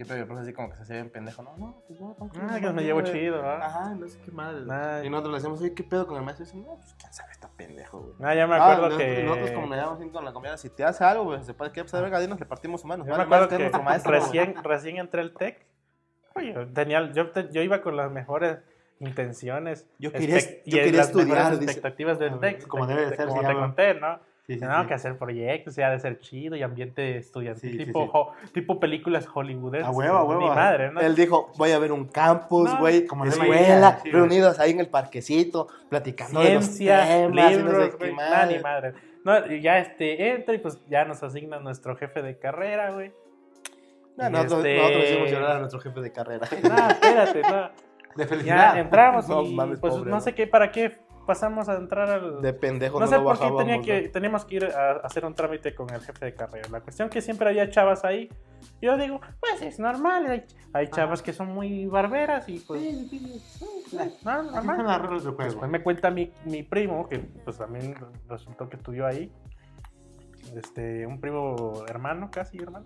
¿Qué pedo? El profe así como que se hacía bien pendejo. No, no, pues no, tranquilo, Ah, que no, me llevo chido, ¿ah? Ajá, no sé qué madre. Ay. Y nosotros le decíamos, oye, ¿qué pedo con el maestro? Y dice, no, pues quién sabe, está pendejo, güey. Ah, ya me Ah, acuerdo nosotros, que. nosotros como le llamamos así con la comida, si te hace algo, güey, se puede que pues, verga, dinos, le partimos su mano. Yo me acuerdo que nuestro maestro, güey. recién, recién entré al TEC. Oye, tenía, yo, te- yo iba con las mejores intenciones. Yo quería- expect- yo y quería las estudiar, dice. expectativas del Ah, TEC. como debe de ser, Como te conté, ¿no? Sí, sí, Tenemos sí. que hacer proyectos, ya de ser chido y ambiente estudiantil, Sí, tipo, sí. ho- tipo películas hollywoodenses. A huevo, a huevo. Mi madre, ¿no? Él dijo, voy a ver un campus, No, güey, como como escuela, reunidos ahí en el parquecito, platicando de los Ciencia, temas, y no libros, sé qué güey, más. nada, ni madre. No, y ya este, entra y pues ya nos asignan nuestro jefe de carrera, güey. No, nosotros, este- nosotros hicimos llorar a nuestro jefe de carrera. No, espérate, no. De felicidad. Ya entramos No y mames, pues pobre, no ¿no? sé qué, para qué pasamos a entrar al... De pendejo no no, sé lo por qué tenía ¿no? que, teníamos que ir a, a hacer un trámite con el jefe de carrera. La cuestión que siempre había chavas ahí. Yo digo, pues es normal. Hay, hay chavas que son muy barberas y pues... No, Así son normal. las reglas del juego. Después me cuenta mi, mi primo, que pues también resultó que estudió ahí. Este, un primo hermano, casi hermano.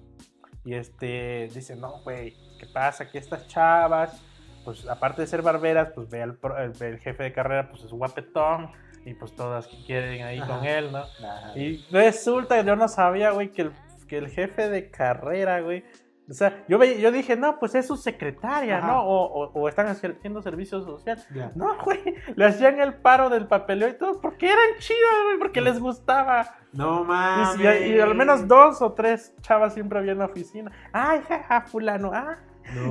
Y este, dice, no, güey, ¿qué pasa? Que estas chavas, pues aparte de ser barberas, pues ve al pro- el, jefe de carrera, pues es guapetón. Y pues todas quieren ahí Ajá. con él, ¿no? Y resulta que yo no sabía, güey, que el, que el jefe de carrera, güey. O sea, yo, yo dije, no, pues es su secretaria, Ajá. ¿no? O, o- o están haciendo servicio social. No, güey, le hacían el paro del papeleo y todo, porque eran chidos, güey, porque les gustaba. No Y, mames. si- y al menos dos o tres chavas siempre había en la oficina. Ay, jaja, fulano, ah.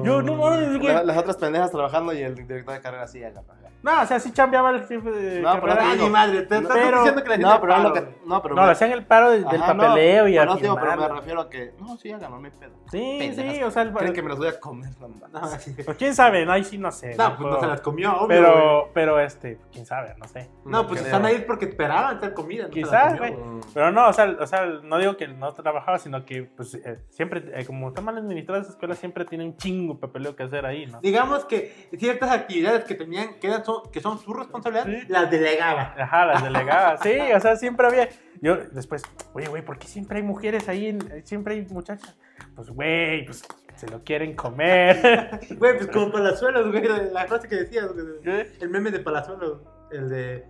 Yo, no mames, güey. La- las otras pendejas trabajando y el director de carrera así haga paja. No, o sea, sí chambeaba el jefe de No, pero carrera. madre, te estás Pero- diciendo que la gente No, pero es lo paro, que. No, pero. No, le hacían el paro del, del Ajá, no, papeleo y pero no, digo, pero me firmarlo. refiero a que. No, sí, háganlo, no hay pedo. Sí, Pendejas. sí, o sea, el, Creen que me los voy a comer, no mames. No, sí. Pues quién sabe, no, ahí sí no sé. No, pues puedo- no se las comió, obvio. Pero, pero este, quién sabe, no sé. No, pues creo. están ahí porque esperaban hacer comida. no se Quizás, comió, güey. Pero no, o sea, o sea, no digo que no trabajaba, sino que pues eh, siempre, eh, como está mal administrada esa escuela, siempre tiene un chingo de papeleo que hacer ahí, ¿no? Digamos que ciertas actividades que tenían, que, eran son, que son su responsabilidad, Sí. las delegaba. Ajá, las delegadas. Sí, o sea, siempre había. Yo después, oye, güey, ¿por qué siempre hay mujeres ahí? en- siempre hay muchachas. Pues, güey, pues se lo quieren comer. Güey, pues como Palazuelos, güey, la frase que decías, güey. ¿Qué? El meme de Palazuelos, el de...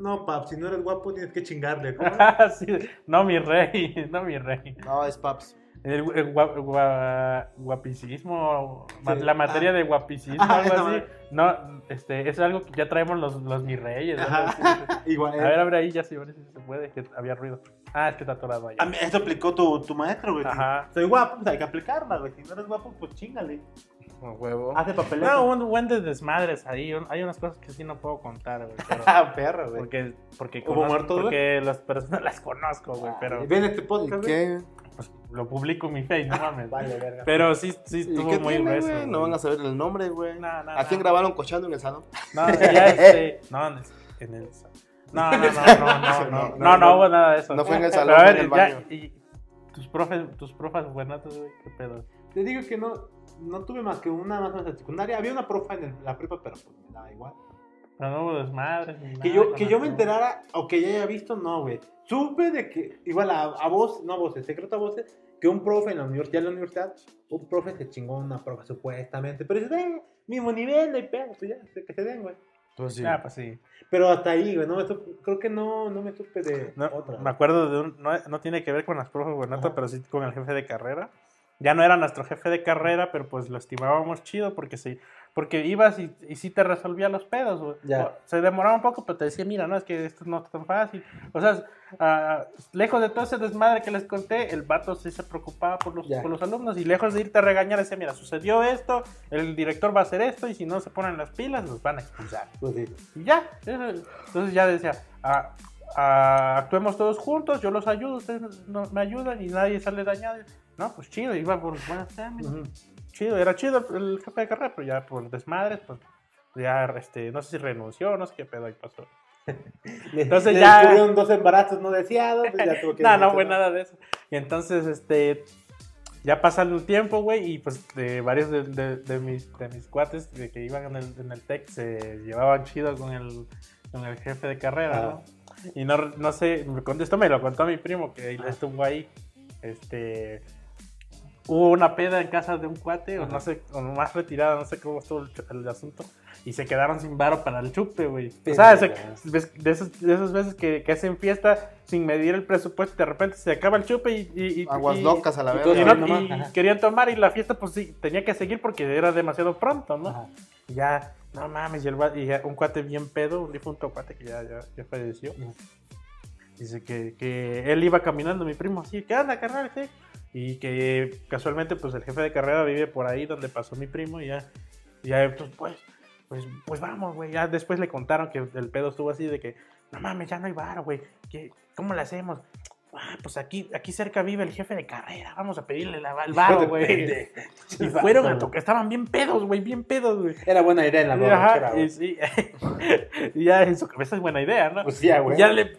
No, pap, si no eres guapo tienes que chingarle. Sí, no, mi rey, no, mi rey. No, es Paps. El, el gua- gua- guapicismo, Sí, la materia ah. de guapicismo, Ah, algo así. No, este, es algo que ya traemos los, los mi reyes. Igual. A ver, a ver ahí, ya sí, a ver si se puede, que había ruido. Ah, es que está atorado ahí. A mí- Eso aplicó tu, tu maestro, güey. Ajá. Soy guapo, pues hay que aplicarla, güey. Si no eres guapo, pues chingale. Un huevo. Hace papeleo. No, un buen de desmadres ahí. un- Hay unas cosas que sí no puedo contar, güey. pero- Ah, perro, güey. porque porque, ¿Hubo conozco- muertos, porque las personas las conozco, güey. Pero Ven este ¿Y podcast, qué? Pues, lo publico en mi face, no mames. Vale, verga. Pero sí, sí ¿Y estuvo qué muy tiene, grueso. güey? No van a saber el nombre, güey. No, no, ¿A quién no. grabaron cochando en el salón? No, ya este. No, en el. en el- no, no, no, no, no, no, no, no hubo nada de eso. No fue en el salón, a fue ver, en el ya, baño. y tus profes, tus profes buenatos, güey, qué pedo. Te digo que no, no tuve más que una más en secundaria. Había una profa en el- la prepa, pero pues me daba igual. Pero no hubo desmadres. ni Que nada yo, que la yo me enterara o que ya haya visto, no, güey. Supe de que, igual a, a voz, no a voces, secreto a voces, que un profe en la universidad, en la universidad, un profe se chingó una profa supuestamente. Pero dices, eh, mismo nivel, no hay pedo, pues ya, que se den, güey. Pues sí. Ah, pues sí. Pero hasta ahí, güey, no me supe- creo que no, no me supe de No, otra. me acuerdo de un. No, no tiene que ver con las profes buenatas, Ajá. pero sí con el jefe de carrera. Ya no era nuestro jefe de carrera, pero pues lo estimábamos chido porque sí. Porque ibas y, y sí te resolvía los pedos, güey. Ya. O- Se demoraba un poco, pero te decía, mira, no, es que esto no está tan fácil. O sea, ah, lejos de todo ese desmadre que les conté, el vato sí se preocupaba por los, por los alumnos y lejos de irte a regañar, decía, mira, sucedió esto, el director va a hacer esto y si no se ponen las pilas, los van a expulsar. Pues sí. Y ya. Entonces ya decía, ah, ah, actuemos todos juntos, yo los ayudo, ustedes no- me ayudan y nadie sale dañado. No, pues chido, iba por buenas términos. Ujú. Chido, era chido el, el jefe de carrera, pero ya por desmadres, pues ya, este, no sé si renunció, no sé qué pedo ahí pasó. Entonces le ya- descubrieron dos embarazos no deseados, pues ya tuvo que no, no fue nada de eso. Y entonces, este, ya pasando el tiempo, güey, y pues de varios de, de- de mis, de mis cuates de que iban en el, en el TEC se llevaban chido con el, con el jefe de carrera, ¿no? Y no, no sé, esto me lo contó mi primo que él estuvo ahí. Este. Hubo una peda en casa de un cuate, o no sé, o más retirada, no sé cómo estuvo el, el asunto. Y se quedaron sin varo para el chupe, güey. O sea, se- de, esas, de esas veces que, que hacen fiesta sin medir el presupuesto y de repente se acaba el chupe y. y- y- Aguas y- locas a la vez. y, no- y querían tomar y la fiesta pues sí, tenía que seguir porque era demasiado pronto, ¿no? Ajá. Ya, no mames, y, el ya un cuate bien pedo, un difunto cuate que ya, ya, ya falleció. Dice que, que él iba caminando, mi primo, así, ¿qué onda, carnal? ¿Qué? Y que casualmente, pues el jefe de carrera vive por ahí donde pasó mi primo y ya, ya pues, pues, pues, pues vamos, güey. Ya después le contaron que el pedo estuvo así de que, no mames, ya no hay varo, güey. ¿Qué- ¿Cómo le hacemos? Ah, pues aquí, aquí cerca vive el jefe de carrera, vamos a pedirle la, el varo, güey. Y fueron a tocar, estaban bien pedos, güey, bien pedos, güey. Era buena idea en la borrachera, güey. y sí, y ya en su cabeza es buena idea, ¿no? Pues ya, güey. ya le,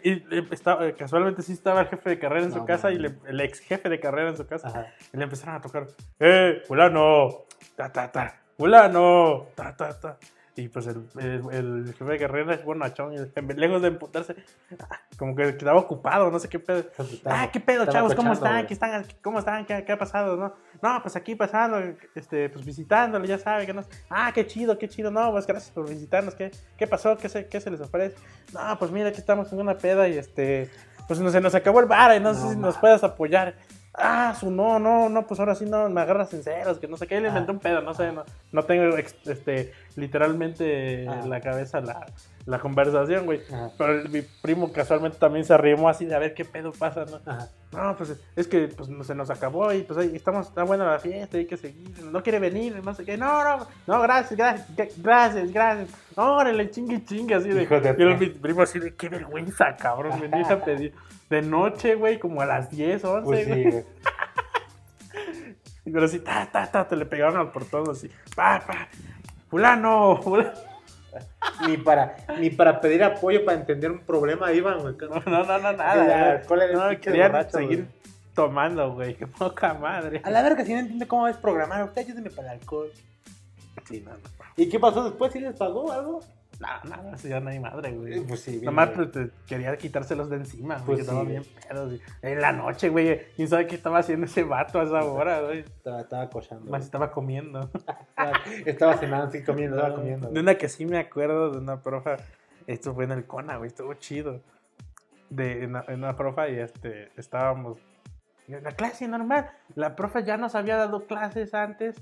estaba- casualmente sí estaba el jefe de carrera en su casa y le- el ex jefe de carrera en su casa. Ajá. Y le empezaron a tocar, ¡eh, fulano! ¡Ta, ta, ta! ¡Fulano! ¡Ta, ta, ta! Y pues el, el, el jefe de carrera es bonachón y lejos de emputarse, como que quedaba ocupado, no sé qué pedo. Ah, qué pedo, chavos, ¿cómo están? ¿Qué están? ¿Cómo están? ¿Qué, qué ha pasado? No, no, pues aquí pasando, este, pues visitándole, ya sabe que no. Ah, qué chido, qué chido. No, pues gracias por visitarnos. ¿Qué, qué pasó? ¿Qué se, ¿Qué se les ofrece? No, pues mira, aquí estamos en una peda y este, pues no, se nos acabó el bar y no, sé si nos puedas apoyar. Ah, su no, no, no, pues ahora sí no, me agarras en ceros, que no sé qué, le Ah. inventé un pedo, no sé, no, no tengo este, literalmente Ah. en la cabeza la, la conversación, güey. Ajá. Pero mi primo casualmente también se arrimó así de a ver qué pedo pasa, ¿no? Ajá. No, pues es que pues, se nos acabó y pues ahí estamos, está buena la fiesta, hay que seguir, no quiere venir, no sé qué, no, no, no, gracias, gracias, gracias, gracias, órale, chingue, chingue, así de, Hijo de y mi primo así de, qué vergüenza, cabrón, venir a pedir de noche, güey, como a las 10, 11, Pues sí, güey, pero así, ta, ta, ta, te le pegaron al portón así, pa, pa, fulano, fulano, Ni para, ni para pedir apoyo para entender un problema iban, güey. no, no, no, no, nada, Ya, güey. ¿cuál era el no, pinche querían borracho, seguir güey? tomando, güey, qué poca madre. A la verga, si no entiende cómo es programar, usted ayúdeme para el alcohol. Sí, no, no. ¿Y qué pasó después? ¿Sí les pagó algo? No, nada, sí, ya no hay madre, güey. Pues sí, bien, Nomás pues, te- quería quitárselos de encima, güey, Pues que sí, estaba bien pedos. y- En la noche, güey, quién sabe qué estaba haciendo ese vato a esa hora, güey. Estaba, estaba cochando. Más estaba comiendo. Estaba, cenando, sí, comiendo, estaba comiendo. De una que sí me acuerdo de una profa, esto fue en el Cona, güey, estuvo chido. De, en, una, en una profa y este, estábamos en la clase normal. La profa ya nos había dado clases antes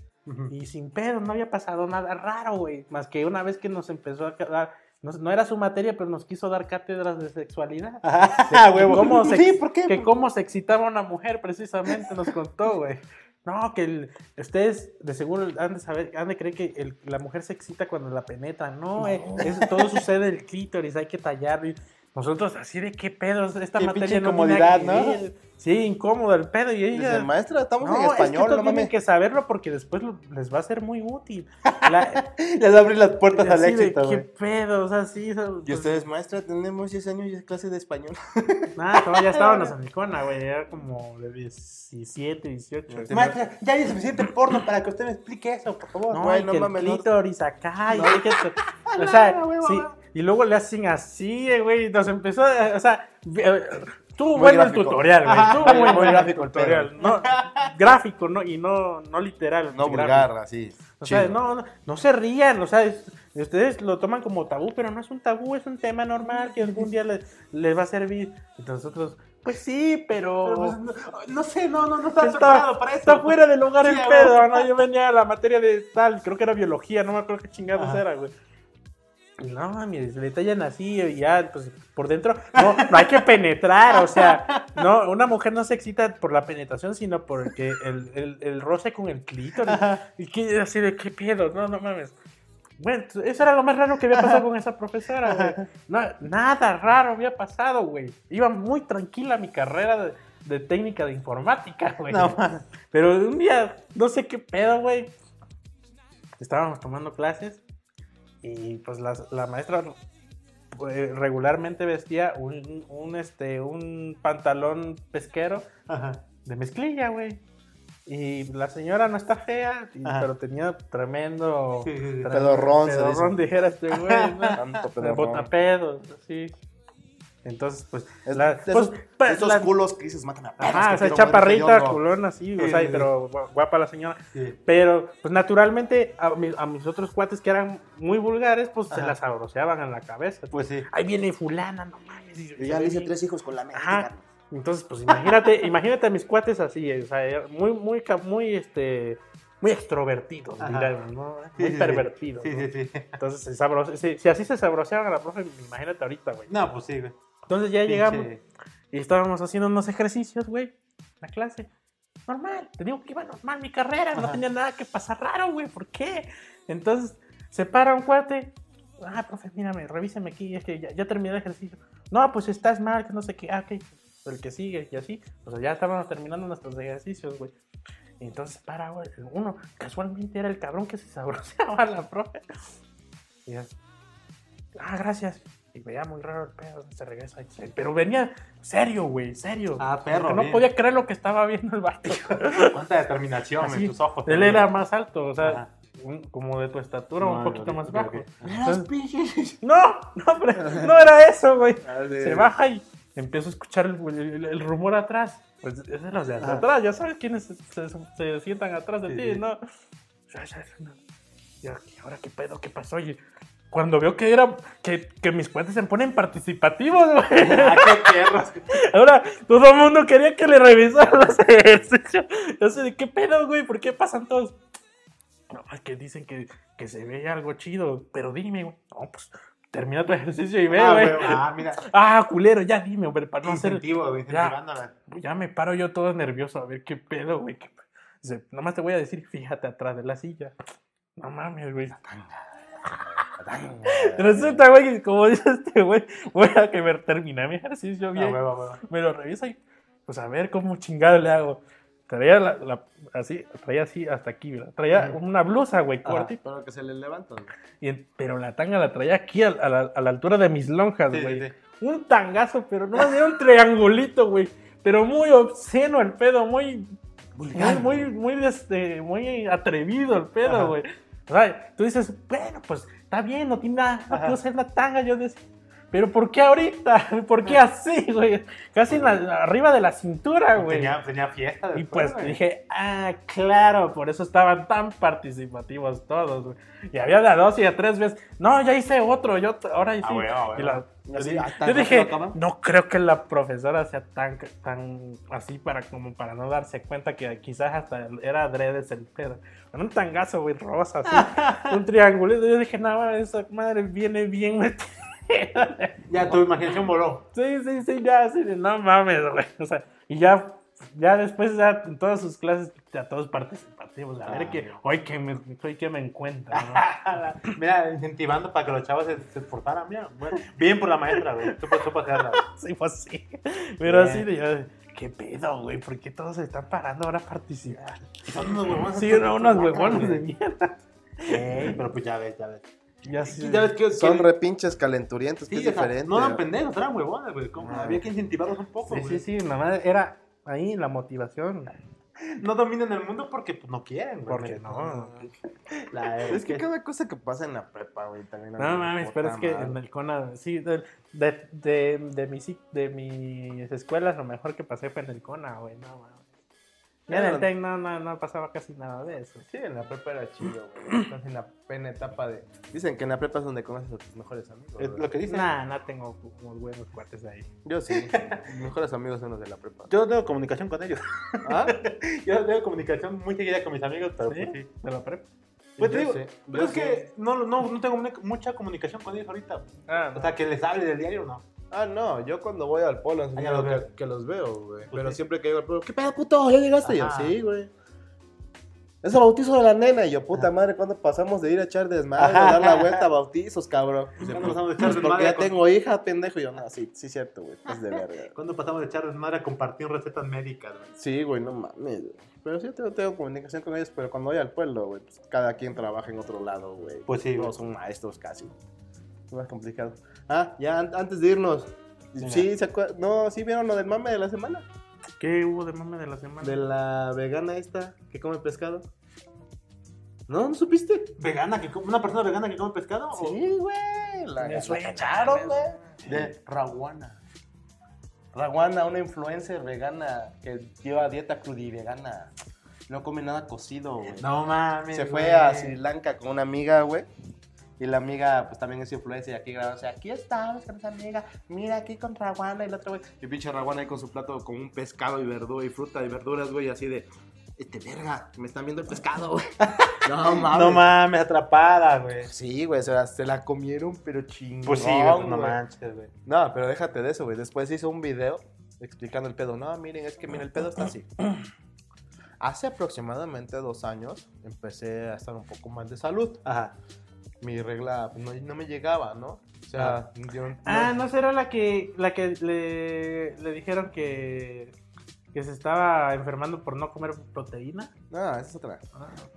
Y sin pedo, no había pasado nada raro, güey. Más que una vez que nos empezó a dar, no, no era su materia, pero nos quiso dar cátedras de sexualidad. Ah, huevo. ¿Cómo se, Sí, ¿por qué? Que cómo se excitaba una mujer, precisamente, nos contó, güey. No, que el- ustedes de seguro han de saber, han de creer que el- la mujer se excita cuando la penetra. No, eh, eso, todo sucede en el clítoris, hay que tallarlo. Nosotros así de qué pedo, esta Qué materia no incomodidad, ¿no? ver". Sí, incómodo el pedo y ella... Dice, maestra, estamos no, en es que español, no tienen mames. que saberlo porque después lo- les va a ser muy útil. La- Les abre las puertas al así de, éxito, qué pedo, o sea, sí. sea, Y pues, ustedes, maestra, tenemos 10 años y es clase de español. Nada, no, ya estábamos en Icona, güey, era como de 17, 18. No te- Maestra, ya hay suficiente porno para que usted me explique eso, por favor. No, güey, no el mames, no. clítoris acá, y hay que- o sea, sí. Y luego le hacen así, eh, güey, nos empezó, a- o sea, eh, tuvo Muy bueno el tutorial, güey, Ajá, tuvo muy- muy, gráfico el tutorial, no, gráfico, no, y no, no literal, No vulgar, así. O sea, no, no, no se rían, o sea, es- ustedes lo toman como tabú, pero no es un tabú, es un tema normal que algún día les, les va a servir. Y nosotros, pues sí, pero... Pero, pues, no, no sé, no, no, no está Está, para eso. está fuera del lugar Sí, el pedo. ¿no? Yo venía a la materia de tal, creo que era biología, no me acuerdo qué chingados Ajá. era, güey. No, mami, se le tallan así y ya, pues por dentro, no, no hay que penetrar, o sea, no, una mujer no se excita por la penetración, sino porque el, el, el roce con el clítoris. Y que así de qué pedo, no, no mames. Bueno, eso era lo más raro que había pasado con esa profesora, güey. No, nada raro había pasado, güey. Iba muy tranquila mi carrera de, de técnica de informática, güey. No. Pero un día, no sé qué pedo, güey. Estábamos tomando clases y pues la, la maestra pues, regularmente vestía un, un, este, un pantalón pesquero Ajá. de mezclilla, güey. Y la señora no está fea, y- pero tenía tremendo... Sí, sí, sí. Pedorrón, Pedorrón, dijera este güey, ¿no? Tanto De pedorrón. botapedos, así. Entonces, pues... Es- la- de pues, esos, pues, esos la- culos que dices matan a perros, que o sea, chaparrita, hediondo. culón así, o Sí, sea, sí, sí. pero gu- guapa la señora. Sí. Pero, pues naturalmente, a, mi- a mis otros cuates que eran muy vulgares, pues se las abroceaban en la cabeza. Pues sí. Ahí viene fulana, no mames. y- ya le hice tres hijos con la Ajá. médica. Entonces, pues imagínate, imagínate a mis cuates así, o sea, era muy, muy, muy, este, muy extrovertidos, dirán, ¿no? Sí, Muy sí, sí. pervertidos. Sí, ¿no? sí, sí. Entonces, se sabroce- si, si así se sabroceaban a la profe, imagínate ahorita, güey. No, pues sí, güey. Entonces ya llegamos y estábamos haciendo unos ejercicios, güey, la clase. Normal, te digo que iba normal mi carrera, no tenía nada que pasar raro, güey, ¿por qué? Entonces, se para un cuate. Ah, profe, mírame, revíseme aquí, es que ya, ya terminé el ejercicio. No, pues estás mal, que no sé qué. Ah, ok. el que sigue y así. O sea, ya estábamos terminando nuestros ejercicios, güey. Y entonces para, güey, uno casualmente era el cabrón que se sabroseaba a la profe. Y ya, ah, gracias. Y veía muy raro el pedo, se regresa. Pero venía serio, güey, serio. Ah, perro, Porque No podía creer lo que estaba viendo el vato. Cuánta determinación Así, en tus ojos. Él también. era más alto, o sea, Ajá. un- como de tu estatura, No, un poquito más bajo. ok. Entonces- no, no, hombre, no era eso, güey. Ah. Se baja y empiezo a escuchar el, el- el rumor atrás. Pues es de los de Ah. atrás, ya sabes quiénes se, se- se sientan atrás de Sí, ti, sí. ¿no? Ya, ya, ya, Y ahora, ¿y ahora qué pedo? ¿Qué pasó? Y cuando veo que era que, que mis cuates se ponen participativos, güey. Ah, qué perros. Ahora todo el mundo quería que le revisaran los ejercicios. Yo sé de qué pedo, güey, ¿por qué pasan todos? No, es que dicen que, que se ve algo chido, pero dime, güey. No, pues termina tu ejercicio y ve, Ah, güey. güey, ah, mira. Ah, culero, ya dime, hombre, para no hacer. Incentivo, güey, Ya. Ya me paro yo todo nervioso a ver qué pedo, güey. qué- nomás te voy a decir, fíjate atrás de la silla. No mames, güey. Resulta, güey, que como dice este güey, voy a que me terminé mi ejercicio Ah, bien. me lo revisa y pues a ver cómo chingado le hago. Traía la, la- así, traía así hasta aquí, ¿verdad? Traía una blusa, güey, Ajá. cortita. Pero que se le levanta. y en- pero la tanga la traía aquí a, a la, a la altura de mis lonjas, güey. sí, sí. Un tangazo, pero no era un triangulito, güey. Pero muy obsceno el pedo, muy. Muy, muy, muy, este, muy atrevido el pedo, güey. O sea, tú dices, bueno, pues está bien, no tiene nada, no quiero ser una tanga. Yo decía, pero ¿por qué ahorita? ¿Por qué así, güey? Casi en la- arriba de la cintura, güey. Tenía, tenía fiesta Y después, pues güey. dije, ah, claro, por eso estaban tan participativos todos, güey. Y había de a dos y a tres veces, no, ya hice otro, yo ahora sí. Ah, bueno, ah, Y bueno. la- Así, yo dije, no creo que la profesora sea tan, tan así para como para no darse cuenta que quizás hasta era adredes el pedo. Con un tangazo, güey, rosa, así, un triángulo. Yo dije, no, esa madre viene bien metida. Ya tu imaginación voló. Sí, sí, sí, ya, así de, no mames, güey. O sea, y ya, ya después, ya en todas sus clases, ya todos participativos. A ver Ah, que, bien. hoy que me, hoy que me encuentro, ¿no? Mira, incentivando para que los chavos se, se esforzaran. Mira, bueno, bien por la maestra, güey. Supo, supo hacerla. güey. Sí, pues sí. Pero Bien. así de, yo, ¿qué pedo, güey? ¿Por qué todos se están parando ahora a participar? Son unos huevones. Sí, no, unos huevones de mierda. Ey, pero pues ya ves, ya ves. Ya sí. Ya ves que. Son que- repinches calenturientos, que es o sea, diferente. no eran pendejos, eran huevones, güey. Ah. Había que incentivarlos un poco, Sí, güey. sí, sí, más era ahí la motivación. No dominan el mundo porque pues, no quieren, güey. Porque no. La, Es que cada cosa que pasa en la prepa, güey, también. No mames, pero es que en el CONA, sí, de, de, de, de mis, de mis escuelas lo mejor que pasé fue en el CONA, güey, no mames. Ya en el. TEC no, no, no pasaba casi nada de eso. Sí, en la prepa era chido, güey. Estás en la plena etapa de... Dicen que en la prepa es donde conoces a tus mejores amigos. Es lo que dicen. Nah, no tengo unos buenos cuates ahí. Yo sí. Mis mejores amigos son los de la prepa. Yo tengo comunicación con ellos. ¿Ah? Yo tengo comunicación muy seguida con mis amigos, pero ¿Sí? pues sí. ¿De la prepa? Pues te digo, sí. pero es que no, no, no tengo mu- mucha comunicación con ellos ahorita. Ah, O sea, que les hable del diario, no. Ah, no, yo cuando voy al polo Ah, ya enseño los que, que los veo, güey. Pues Pero sí. siempre que llego al polo, ¿qué pedo, puto? ¿Ya llegaste? Y yo, Ajá. sí, güey. Es el bautizo de la nena. Y yo, puta madre, ¿cuándo pasamos de ir a echar desmadre, Ajá. a dar la vuelta a bautizos, cabrón? ¿Cuándo pues, pasamos de echar pues, porque desmadre ya con- tengo hija, pendejo. Y yo, no, sí, sí, cierto, güey. Es de verga. Cuando pasamos de echar desmadre a compartir recetas médicas, güey. Sí, güey, no mames. güey. Pero sí tengo, tengo comunicación con ellos, pero cuando voy al pueblo, güey, pues cada quien trabaja en otro lado, güey. Pues sí. Todos son maestros casi. Es más complicado. Ah, ya an- antes de irnos. Venga. Sí, ¿se No, ¿sí vieron lo del mame de la semana? ¿Qué hubo de mame de la semana? De la vegana esta que come pescado. ¿No? ¿No supiste? ¿Vegana? Que, come- ¿Una persona vegana que come pescado? o- Sí, güey. La, me güey. De Raguana. Raguana, una influencer vegana que lleva dieta crudivegana. No come nada cocido, güey. No mames. Se fue a Sri Lanka con una amiga, güey. Y la amiga, pues también es influencer. Y aquí grabándose, aquí estamos con esa amiga. Mira, aquí con Raguana y la otra, güey. Y pinche Raguana ahí con su plato con un pescado y verdura y fruta y verduras, güey. Así de, este verga, me están viendo el pescado, güey. No mames. No mames, atrapada, güey. Sí, güey, se la, se la comieron, pero chingón. Pues sí, güey, no güey. manches, güey. No, pero déjate de eso, güey. Después hizo un video explicando el pedo. No, miren, es que miren, el pedo está así. Hace aproximadamente dos años empecé a estar un poco mal de salud. Ajá. Mi regla no, no me llegaba, ¿no? O sea, yo Ah, ¿no será la que, la que le, le dijeron que, que se estaba enfermando por no comer proteína? No, esa es otra.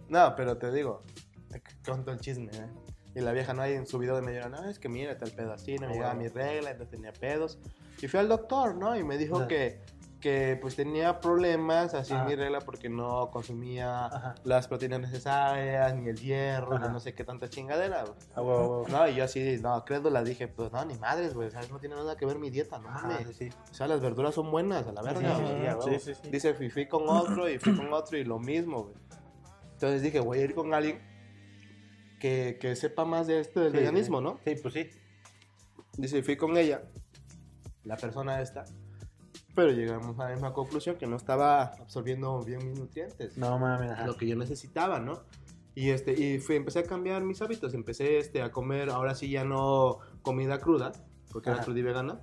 No, pero te digo, te cuento el chisme, ¿eh? Y la vieja, ¿no? Ahí en su video de medio, no, es que mira, el pedo así, no me Ah, llegaba bueno. mi regla, entonces tenía pedos. Y fui al doctor, ¿no? Y me dijo que, que pues tenía problemas así en Ajá. mi regla porque no consumía Ajá. las proteínas necesarias, ni el hierro, ni no sé qué tanta chingadera, güey. Ah. No, y yo así, no, crédula, dije, pues no, ni madres, güey, ¿sabes? No tiene nada que ver mi dieta, no mames. sí. O sea, las verduras son buenas, a la verga, Sí, sí. Dice, fui, fui con otro y fui con otro y lo mismo, güey. Entonces dije, voy a ir con alguien que, que sepa más de esto del veganismo. ¿no? Sí, pues sí. Dice, fui con ella, la persona esta, pero llegamos a la misma conclusión que no estaba absorbiendo bien mis nutrientes, No mames. lo que yo necesitaba, ¿no? Y, este, y fui, empecé a cambiar mis hábitos, empecé este, a comer, ahora sí ya no comida cruda, porque era Ajá. cruda y vegana.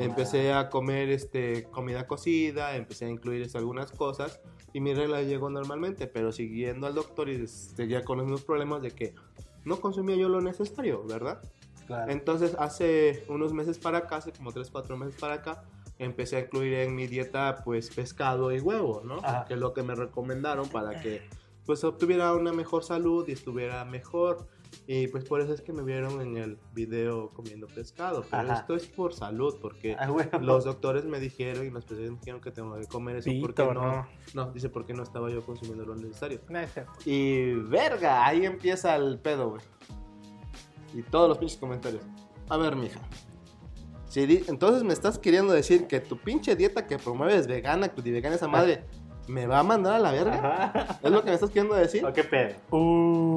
Empecé a comer este, comida cocida, empecé a incluir este, algunas cosas y mi regla llegó normalmente, pero siguiendo al doctor y seguía con los mismos problemas de que no consumía yo lo necesario, ¿verdad? Claro. Entonces hace unos meses para acá, hace como 3, 4 meses para acá, empecé a incluir en mi dieta pues pescado y huevo, ¿no? Ajá. Que es lo que me recomendaron para que pues obtuviera una mejor salud y estuviera mejor. Y pues por eso es que me vieron en el video comiendo pescado. Pero Ajá. esto es por salud, porque Ah, huevo. los doctores me dijeron y los especialistas me dijeron que tengo que comer eso porque Pito, no, ¿no? no, dice porque no estaba yo consumiendo lo necesario. No. Y verga, ahí empieza el pedo, güey. Y todos los pinches comentarios. A ver, mija. Si entonces me estás queriendo decir que tu pinche dieta que promueves vegana, vegana esa madre, me va a mandar a la verga. Ajá. ¿Es lo que me estás queriendo decir? ¿O qué pedo?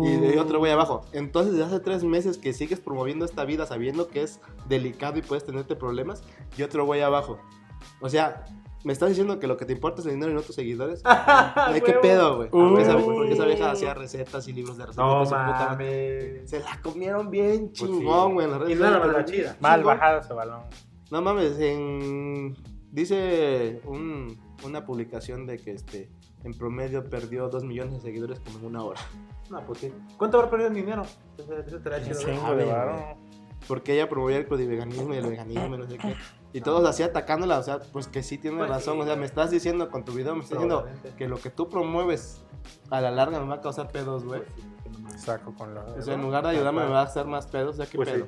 Y de otro güey abajo. Entonces, desde hace tres meses que sigues promoviendo esta vida sabiendo que es delicado y puedes tenerte problemas. Y otro güey abajo. O sea, me estás diciendo que lo que te importa es el dinero y no tus seguidores. Ay, qué pedo, güey. Uh. Porque esa, porque esa vieja hacía recetas y libros de recetas. No de su puta madre. Se la comieron bien Pues chingón, güey. Y no era la chida. Mal bajado ese balón. No mames, en... dice un- una publicación de que este en promedio perdió 2 millones de seguidores como en una hora. No, pues sí. ¿Cuánto habrá perdido en dinero? Eso, chido. Varo. Porque ella promovía el veganismo y el veganismo y no sé qué. Y todos así atacándola, o sea, pues que sí tiene Pues razón. sí. O sea, me estás diciendo con tu video, me estás diciendo que lo que tú promueves a la larga me va a causar pedos, güey. Pues sí. Saco con la. O sea, en lugar de ayudarme me va a hacer más pedos, o sea, qué Pues sí. pedo.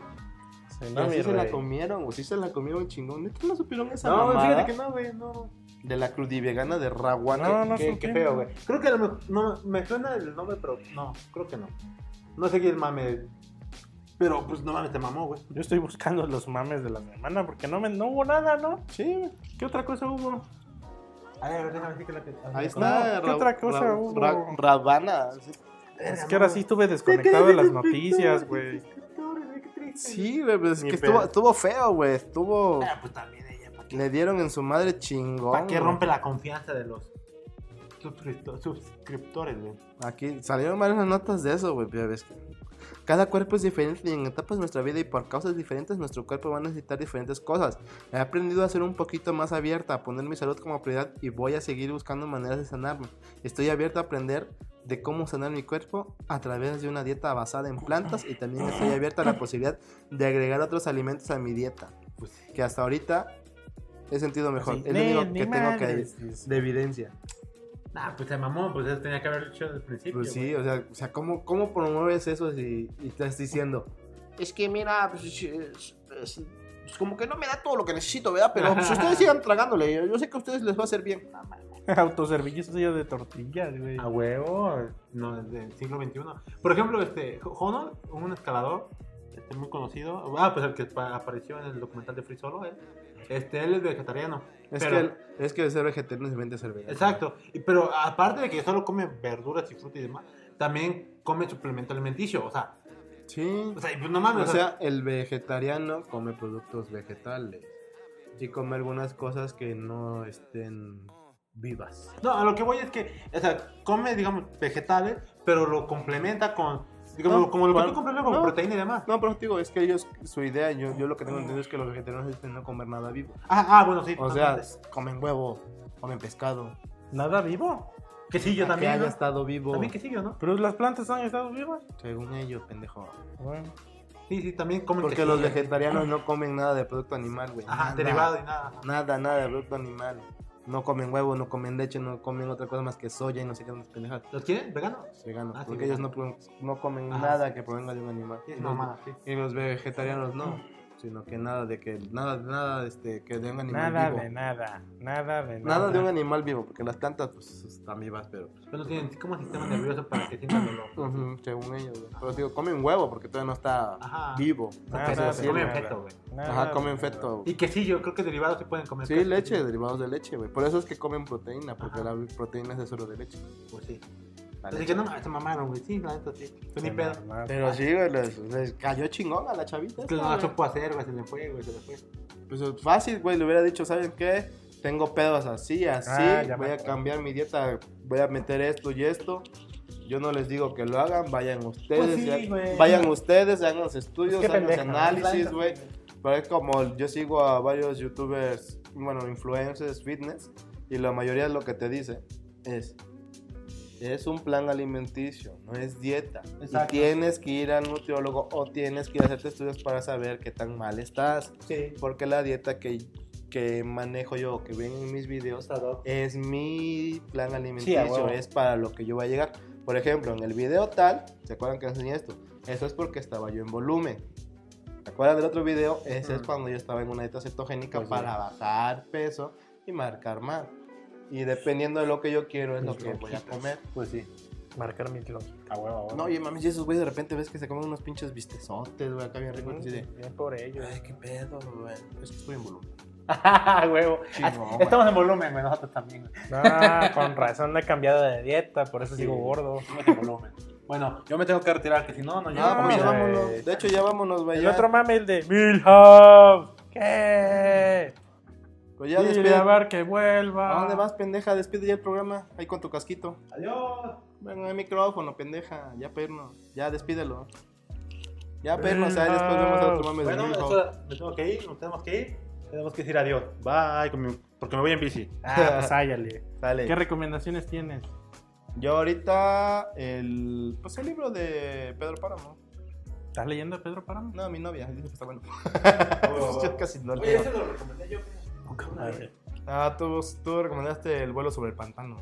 Sí, no, mi se la comieron, o sí se la comieron chingón. ¿Neta no supieron esa No, mamada? fíjate que no, güey. No. De la crudivegana de Raguana. No, no Qué, qué feo, güey. Creo que a lo mejor- no, me suena el nombre, pero no, creo que no. No sé quién mame. Pero pues no mames, te mamó, güey. Yo estoy buscando los mames de la semana porque no, me, no hubo nada, ¿no? Sí, ¿Qué otra cosa hubo? A ver, déjame decir que la que. ahí No, está. ¿qué otra cosa hubo? Ra- Ravana. sí. Es que ahora sí estuve desconectado de las noticias, güey. Sí, güey, pues es que estuvo, estuvo feo, güey. Estuvo. Ah, pues también ella, ¿para qué, Le dieron en su madre chingón. ¿para qué rompe la confianza de los suscripto- suscriptores, güey? Aquí salieron varias notas de eso, güey. ya ves que Cada cuerpo es diferente y en etapas de nuestra vida y por causas diferentes nuestro cuerpo va a necesitar diferentes cosas. He aprendido a ser un poquito más abierta, a poner mi salud como prioridad y voy a seguir buscando maneras de sanarme. Estoy abierta a aprender de cómo sanar mi cuerpo a través de una dieta basada en plantas y también estoy abierta a la posibilidad de agregar otros alimentos a mi dieta. Pues. Que hasta ahorita he sentido mejor. Sí, es lo ni- único ni que tengo que dice. de evidencia. Ah, pues se mamó, pues eso tenía que haber hecho desde el principio. Pues sí, güey. o sea, o sea ¿cómo, ¿cómo promueves eso si y estás diciendo? Es que mira, pues, es, es- es- es como que no me da todo lo que necesito, ¿verdad? Pero pues, ustedes sigan tragándole, yo, yo sé que a ustedes les va a hacer bien. Autoservicios de tortillas, güey. A huevo, no, del siglo XXI. Por ejemplo, este, Honor, un escalador este, muy conocido. Ah, pues el que pa- apareció en el documental de Free Solo, él. Este, él es vegetariano. Es, pero- que, el- es que ser vegetariano de ser vegano. Exacto. Y, pero aparte de que solo come verduras y fruta y demás, también come suplemento alimenticio. O sea, Sí. o sea, pues no mames. O sea, el vegetariano come productos vegetales y come algunas cosas que no estén vivas. No, a lo que voy es que, o sea, come, digamos, vegetales, pero lo complementa con, digamos, No, como lo que tú no. proteína y demás. No, pero digo, es que ellos, su idea, yo, yo lo que tengo entendido es que los vegetarianos de no comer nada vivo. Ah, ah, bueno, sí. O sea, comen huevo, comen pescado. Nada vivo. que sí, yo que también. haya ¿no? estado vivo. También que sí, yo, ¿no? Pero las plantas han estado vivas. Según ellos, pendejo. Bueno. Sí, sí, también comen Porque los vegetarianos no comen nada de producto animal, güey. Ajá, Nada. derivado y nada. Nada, nada de producto animal. No comen huevo, no comen leche, no comen otra cosa más que soya y no sé qué más pendejadas. ¿Los quieren? ¿Veganos? Veganos, Ah, sí, porque ellos no, no comen Ajá. nada que provenga de un animal. Sí, los, y los vegetarianos no, sino que nada de que nada, nada este, que de un animal Nada vivo. de nada. Nada de nada. Nada de un animal vivo, porque las plantas pues están vivas, pero Pero no tienen como sistema nervioso para que sientan dolor. según ellos. güey. Pero digo, comen huevo porque todavía no está Ajá. vivo. Nada se comen feto, güey. Ajá, comen feto. Y quesillo, creo que derivados sí pueden comer. Sí, leche, derivados de leche, güey. Por eso es que comen proteína, porque Ajá. la proteína es de suero de leche. Pues sí. Así que no mames, se mamaron, güey. Sí, la neta sí. Pues ni pedo. Pero sí, güey, les, les cayó chingón a la chavita. Es que esta, no la supo hacer, güey. Se le fue, güey. Se le fue. Pues es fácil, güey, le hubiera dicho, ¿saben qué? Tengo pedos así, así, Ah, me voy a cambiar mi dieta, voy a meter esto y esto. Yo no les digo que lo hagan, vayan ustedes, Pues sí, ya- güey. vayan ustedes, hagan los estudios, Pues hagan los análisis, güey. Pero es como yo sigo a varios youtubers, bueno, influencers, fitness, y la mayoría de lo que te dice es, es un plan alimenticio, no es dieta. Y Exacto. tienes que ir al nutriólogo o tienes que ir a hacerte estudios para saber qué tan mal estás. Sí. Porque la dieta que, que manejo yo, que ven en mis videos, es mi plan alimenticio, huevo. es para lo que yo voy a llegar. Por ejemplo, en el video tal, ¿se acuerdan que enseñé esto? Eso es porque estaba yo en volumen. ¿Se acuerdan del otro video? Ese es Ujú. cuando yo estaba en una dieta cetogénica Pues sí. para bajar peso y marcar más. Y dependiendo de lo que yo quiero es lo que voy a comer. Pues sí. Marcar mis lógicas. A huevo, a huevo. No, oye, mami, si esos güeyes de repente ves que se comen unos pinches bistezotes, güey, acá bien ricos. Mm, así de, Bien por ellos. Ay, qué pedo, güey. Es que estoy en volumen. huevo. Ah, güey. Estamos en volumen, güey. Nosotros también. güey. No, con razón no he cambiado de dieta, por eso sigo gordo. Estamos en volumen. Bueno, yo me tengo que retirar, que si no, no llego No, a pues vámonos. De hecho, ya vámonos, güey. El otro mame, el de Milhouse. ¿Qué? Pues ya despide. a ver que vuelva. ¿A dónde vas, pendeja? Despide ya el programa. Ahí con tu casquito. Adiós. Ven al micrófono, pendeja. Ya perno. Ya despídelo. Ya perno, o sea, después vemos a otro mames de Bueno, esto, me tengo que ir, nos tenemos que ir. Tenemos que decir adiós. Bye, con mi- porque me voy en bici. Ah, pues áyale. Dale. ¿Qué recomendaciones tienes? Yo ahorita, el. Pues el libro de Pedro Páramo. ¿Estás leyendo Pedro Páramo? No, mi novia. Dice que está bueno. Oh. Yo casi no Oye, leo. ese lo recomendé yo. Madre. Ah, tú, tú recomendaste el vuelo sobre el pantano.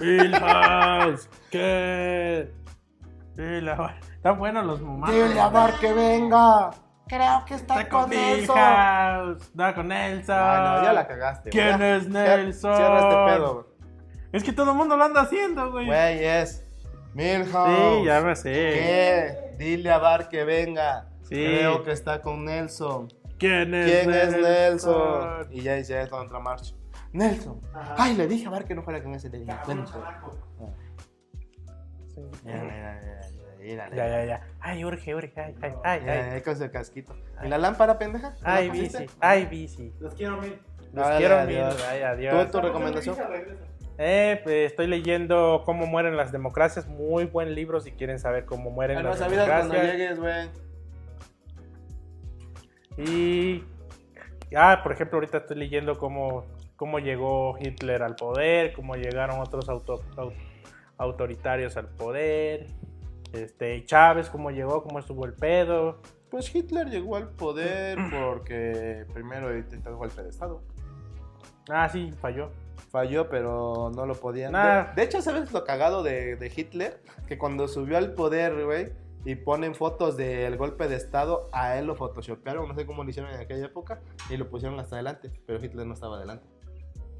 Milhouse. ¿Qué? Milhouse. Están buenos los a Bar que venga. Creo que está, Está con con eso. Milhouse. Está con Nelson. Ah, no, ya la cagaste. ¿Quién Ya, es Nelson? Cierra este pedo, güey. Es que todo el mundo lo anda haciendo, güey. Güey, es Milhouse. Sí, ya me sé. ¿Qué? Dile a Bar que venga. Sí. Creo que está con Nelson. ¿Quién es ¿Quién es Nelson? Nelson? Y ya dice esto otra marcha. Nelson. Ajá. Ay, le dije a Bar que no fuera con ese de Nelson. Sí. Mira, mira, mira, mira, mira. Ya, ya, ya. Ay, urge, urge. Ay, ay, ay. Ay, Ahí con su casquito. ¿Y la lámpara, pendeja? ¿No ay bici. Ay, bici. Los quiero mil. Los Dale, quiero adiós. mil. Ay, ¿Tú, adiós. tu recomendación? Eh, pues, estoy leyendo Cómo mueren las democracias. Muy buen libro si quieren saber cómo mueren En las nuestra vida cuando democracias. llegues, güey. Y. Ah, por ejemplo, ahorita estoy leyendo cómo, cómo llegó Hitler al poder, cómo llegaron otros auto- au- autoritarios al poder. Este, Chávez, cómo llegó, cómo estuvo el pedo. Pues Hitler llegó al poder porque primero intentó el golpe de Estado. Ah, sí, falló. Falló, pero no lo podían. Nah. De, de hecho, ¿sabes lo cagado de, de Hitler? Que cuando subió al poder, güey, y ponen fotos del golpe de Estado, a él lo photoshopearon, no sé cómo lo hicieron en aquella época, y lo pusieron hasta adelante, pero Hitler no estaba adelante.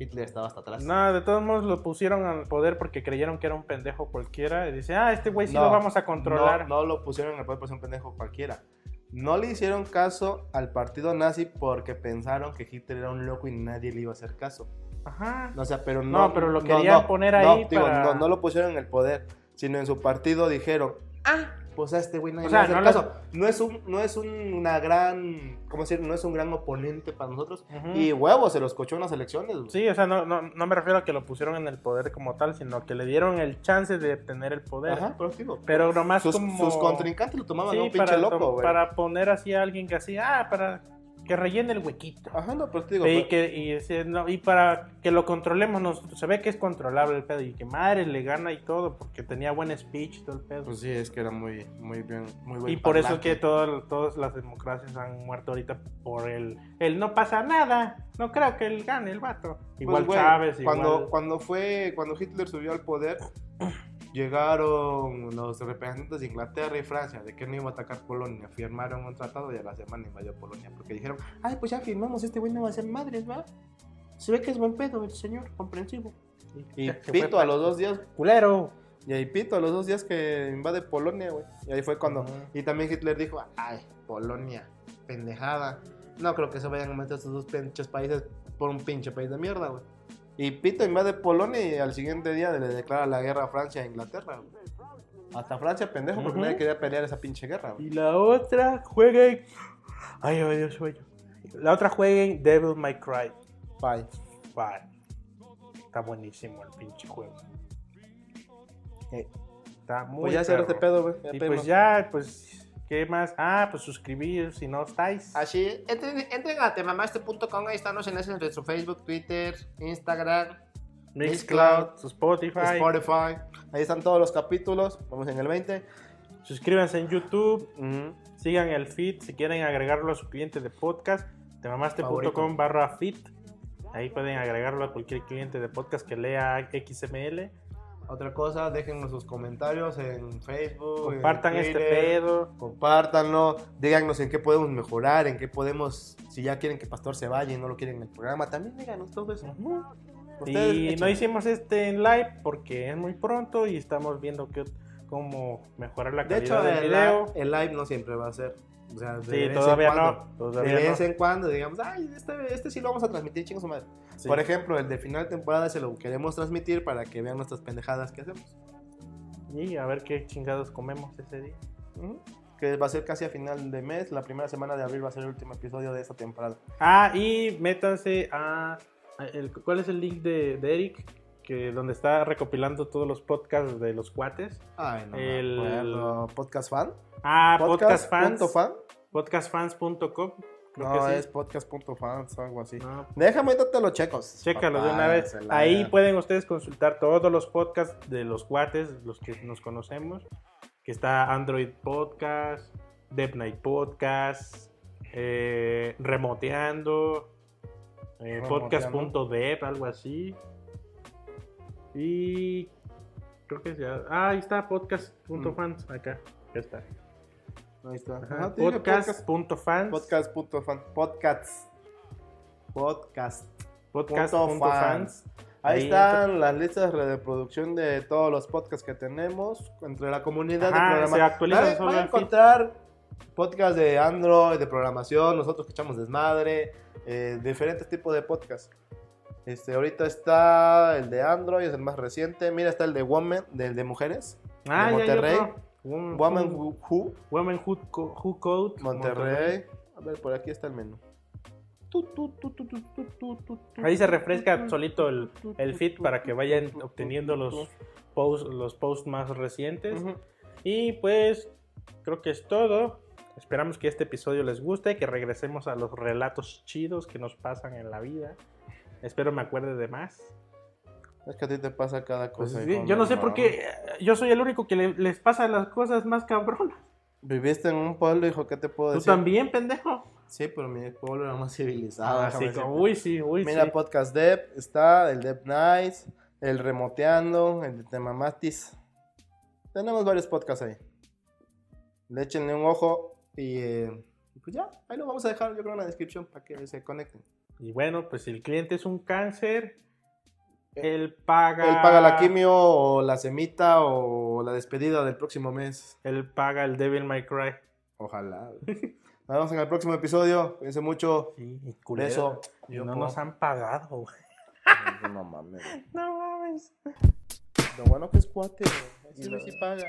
Hitler estaba hasta atrás. No, de todos modos lo pusieron al poder porque creyeron que era un pendejo cualquiera. Y dice, ah, este güey sí No, lo vamos a controlar. No, no lo pusieron el poder por ser un pendejo cualquiera. No le hicieron caso al partido nazi porque pensaron que Hitler era un loco y nadie le iba a hacer caso. Ajá. O sea, pero no. No, pero lo querían poner ahí no, digo, para- no, no lo pusieron en el poder, sino en su partido dijeron, ah, pues a este güey nadie O le sea, hacer no caso. No es, un, no es un- una gran, ¿cómo decir? No es un gran oponente para nosotros. Y huevos, se los cochó en las elecciones. güey. Sí, o sea, no, no, no me refiero a que lo pusieron en el poder como tal, sino que le dieron el chance de tener el poder. Ajá, pero digo, Pero nomás sus, como... sus contrincantes lo tomaban Sí, un pinche para, loco, güey. para poner así a alguien que así, ah, para que rellene el huequito. Ajá, no, pero te digo. y, pero- que, y, ese- no, y para que lo controlemos, nos, se ve que es controlable el pedo y que madre le gana y todo, porque tenía buen speech y todo el pedo. Pues sí, es que era muy, muy bien, muy buen y por eso que todas, todas las democracias han muerto ahorita por el, el no pasa nada. No creo que él gane el vato. Pues, Igual güey, Chávez, cuando, igual. cuando fue, cuando Hitler subió al poder, llegaron los representantes de Inglaterra y Francia de que no iba a atacar Polonia, firmaron un tratado y a la semana invadió Polonia, porque dijeron, ay, pues ya firmamos, este güey no va a ser madres, ¿va? Se ve que es buen pedo el señor, comprensivo. Y pito a los dos días, Culero. y ahí pito a los dos días que invade Polonia, güey. Y ahí fue cuando, Ujú. y también Hitler dijo, ay, Polonia, pendejada. No creo que se vayan a meter estos dos pinches países por un pinche país de mierda, güey. Y Pito invade Polonia y al siguiente día le declara la guerra a Francia e Inglaterra, güey. Hasta Francia, pendejo, porque nadie quería pelear esa pinche guerra, güey. Y la otra jueguen. Ay, ay, Dios sueño. La otra jueguen Devil May Cry. Bye. Bye. Está buenísimo el pinche juego. Eh, Está muy Pues ya cierra este pedo, güey. Ya Y pedimos. pues ya, pues, ¿qué más? Ah, pues suscribir si no estáis. Así, entren, entren a temamaste.com, ahí están los enlaces en nuestro Facebook, Twitter, Instagram, Mixcloud, Spotify. Spotify. Ahí están todos los capítulos. Vamos en el 20. Suscríbanse en YouTube. Sigan el feed si quieren agregarlo a su cliente de podcast. Temamaste.com barra feed. Ahí pueden agregarlo a cualquier cliente de podcast que lea XML. Otra cosa, déjenos sus comentarios en Facebook. en Compartan este pedo. Compártanlo, díganos en qué podemos mejorar, en qué podemos, si ya quieren que Pastor se vaya y no lo quieren en el programa, también díganos todo eso. Ustedes Y no hicimos este en live porque es muy pronto y estamos viendo que, cómo mejorar la De calidad hecho, del el, video. live, el live no siempre va a ser. O sea, de Sí, vez en todavía cuando. no. De vez no. en cuando, digamos, ay, este, este sí lo vamos a transmitir, chingos madre. Sí. Por ejemplo, el de final de temporada se lo queremos transmitir para que vean nuestras pendejadas que hacemos. Y a ver qué chingados comemos ese día. Ujú. Que va a ser casi a final de mes, la primera semana de abril va a ser el último episodio de esta temporada. Ah, y métanse a. el- ¿Cuál es el link de, de Eric? Que donde está recopilando todos los podcasts de los cuates. Ay, no. El- acuerdo. ¿Podcast fan? Ah, podcast, punto fans. fan? Podcastfans.com. Creo No, que sí. es podcast.fans o algo así. No, Déjame darte los checos. Chécalo de una vez. la- Ahí pueden ustedes consultar todos los podcasts de los cuates, los que nos conocemos. Que está Android Podcast, Dev Night Podcast, eh, Remoteando, eh, podcast.dev, algo así. Y creo que ya. Ah, ahí está podcast.fans. Acá, ya está. Ahí está. Ajá, dije Podcast.fans. Podcast.fan. Podcasts. Podcast. Podcast.fans. Ahí Ahí están las listas de reproducción de todos los podcasts que tenemos entre la comunidad Ajá, de programa. se actualizan sobre encontrar podcasts de Android, de programación, nosotros que echamos desmadre, eh, diferentes tipos de podcasts. Este, ahorita está el de Android, es el más reciente. Mira, está el de Women, del de mujeres. Ah, hay Monterrey. Woman, Who, Who, Woman Who, Who Code, Monterrey. A ver, por aquí está el menú. Ahí se refresca solito el, el feed para que vayan obteniendo los posts los posts más recientes. Y pues creo que es todo. Esperamos que este episodio les guste, y que regresemos a los relatos chidos que nos pasan en la vida. Espero me acuerde de más. Es que a ti te pasa cada Pues cosa. sí, yo no sé por qué eh, yo soy el único que le- les pasa las cosas más cabronas. Viviste en un pueblo, hijo, ¿qué te puedo Tú decir? también, pendejo. Sí, pero mi pueblo era más civilizado. Ah, sí, como- uy, sí, uy, Mira, sí. Podcast Dev, está el Dev Nice, el Remoteando, el de Temamatis. Tenemos varios podcasts ahí. Le échenle un ojo y eh, pues ya, ahí lo vamos a dejar yo creo en la descripción para que se conecten. Y bueno, pues si el cliente es un cáncer, él paga. Eh, Él paga la quimio o la semita o la despedida del próximo mes. Él paga el Devil May Cry. Ojalá. Nos vemos en el próximo episodio. Cuídense mucho. Sí. Y no nos han pagado, güey. No mames. No mames. Lo bueno que es cuate. Este güey sí paga.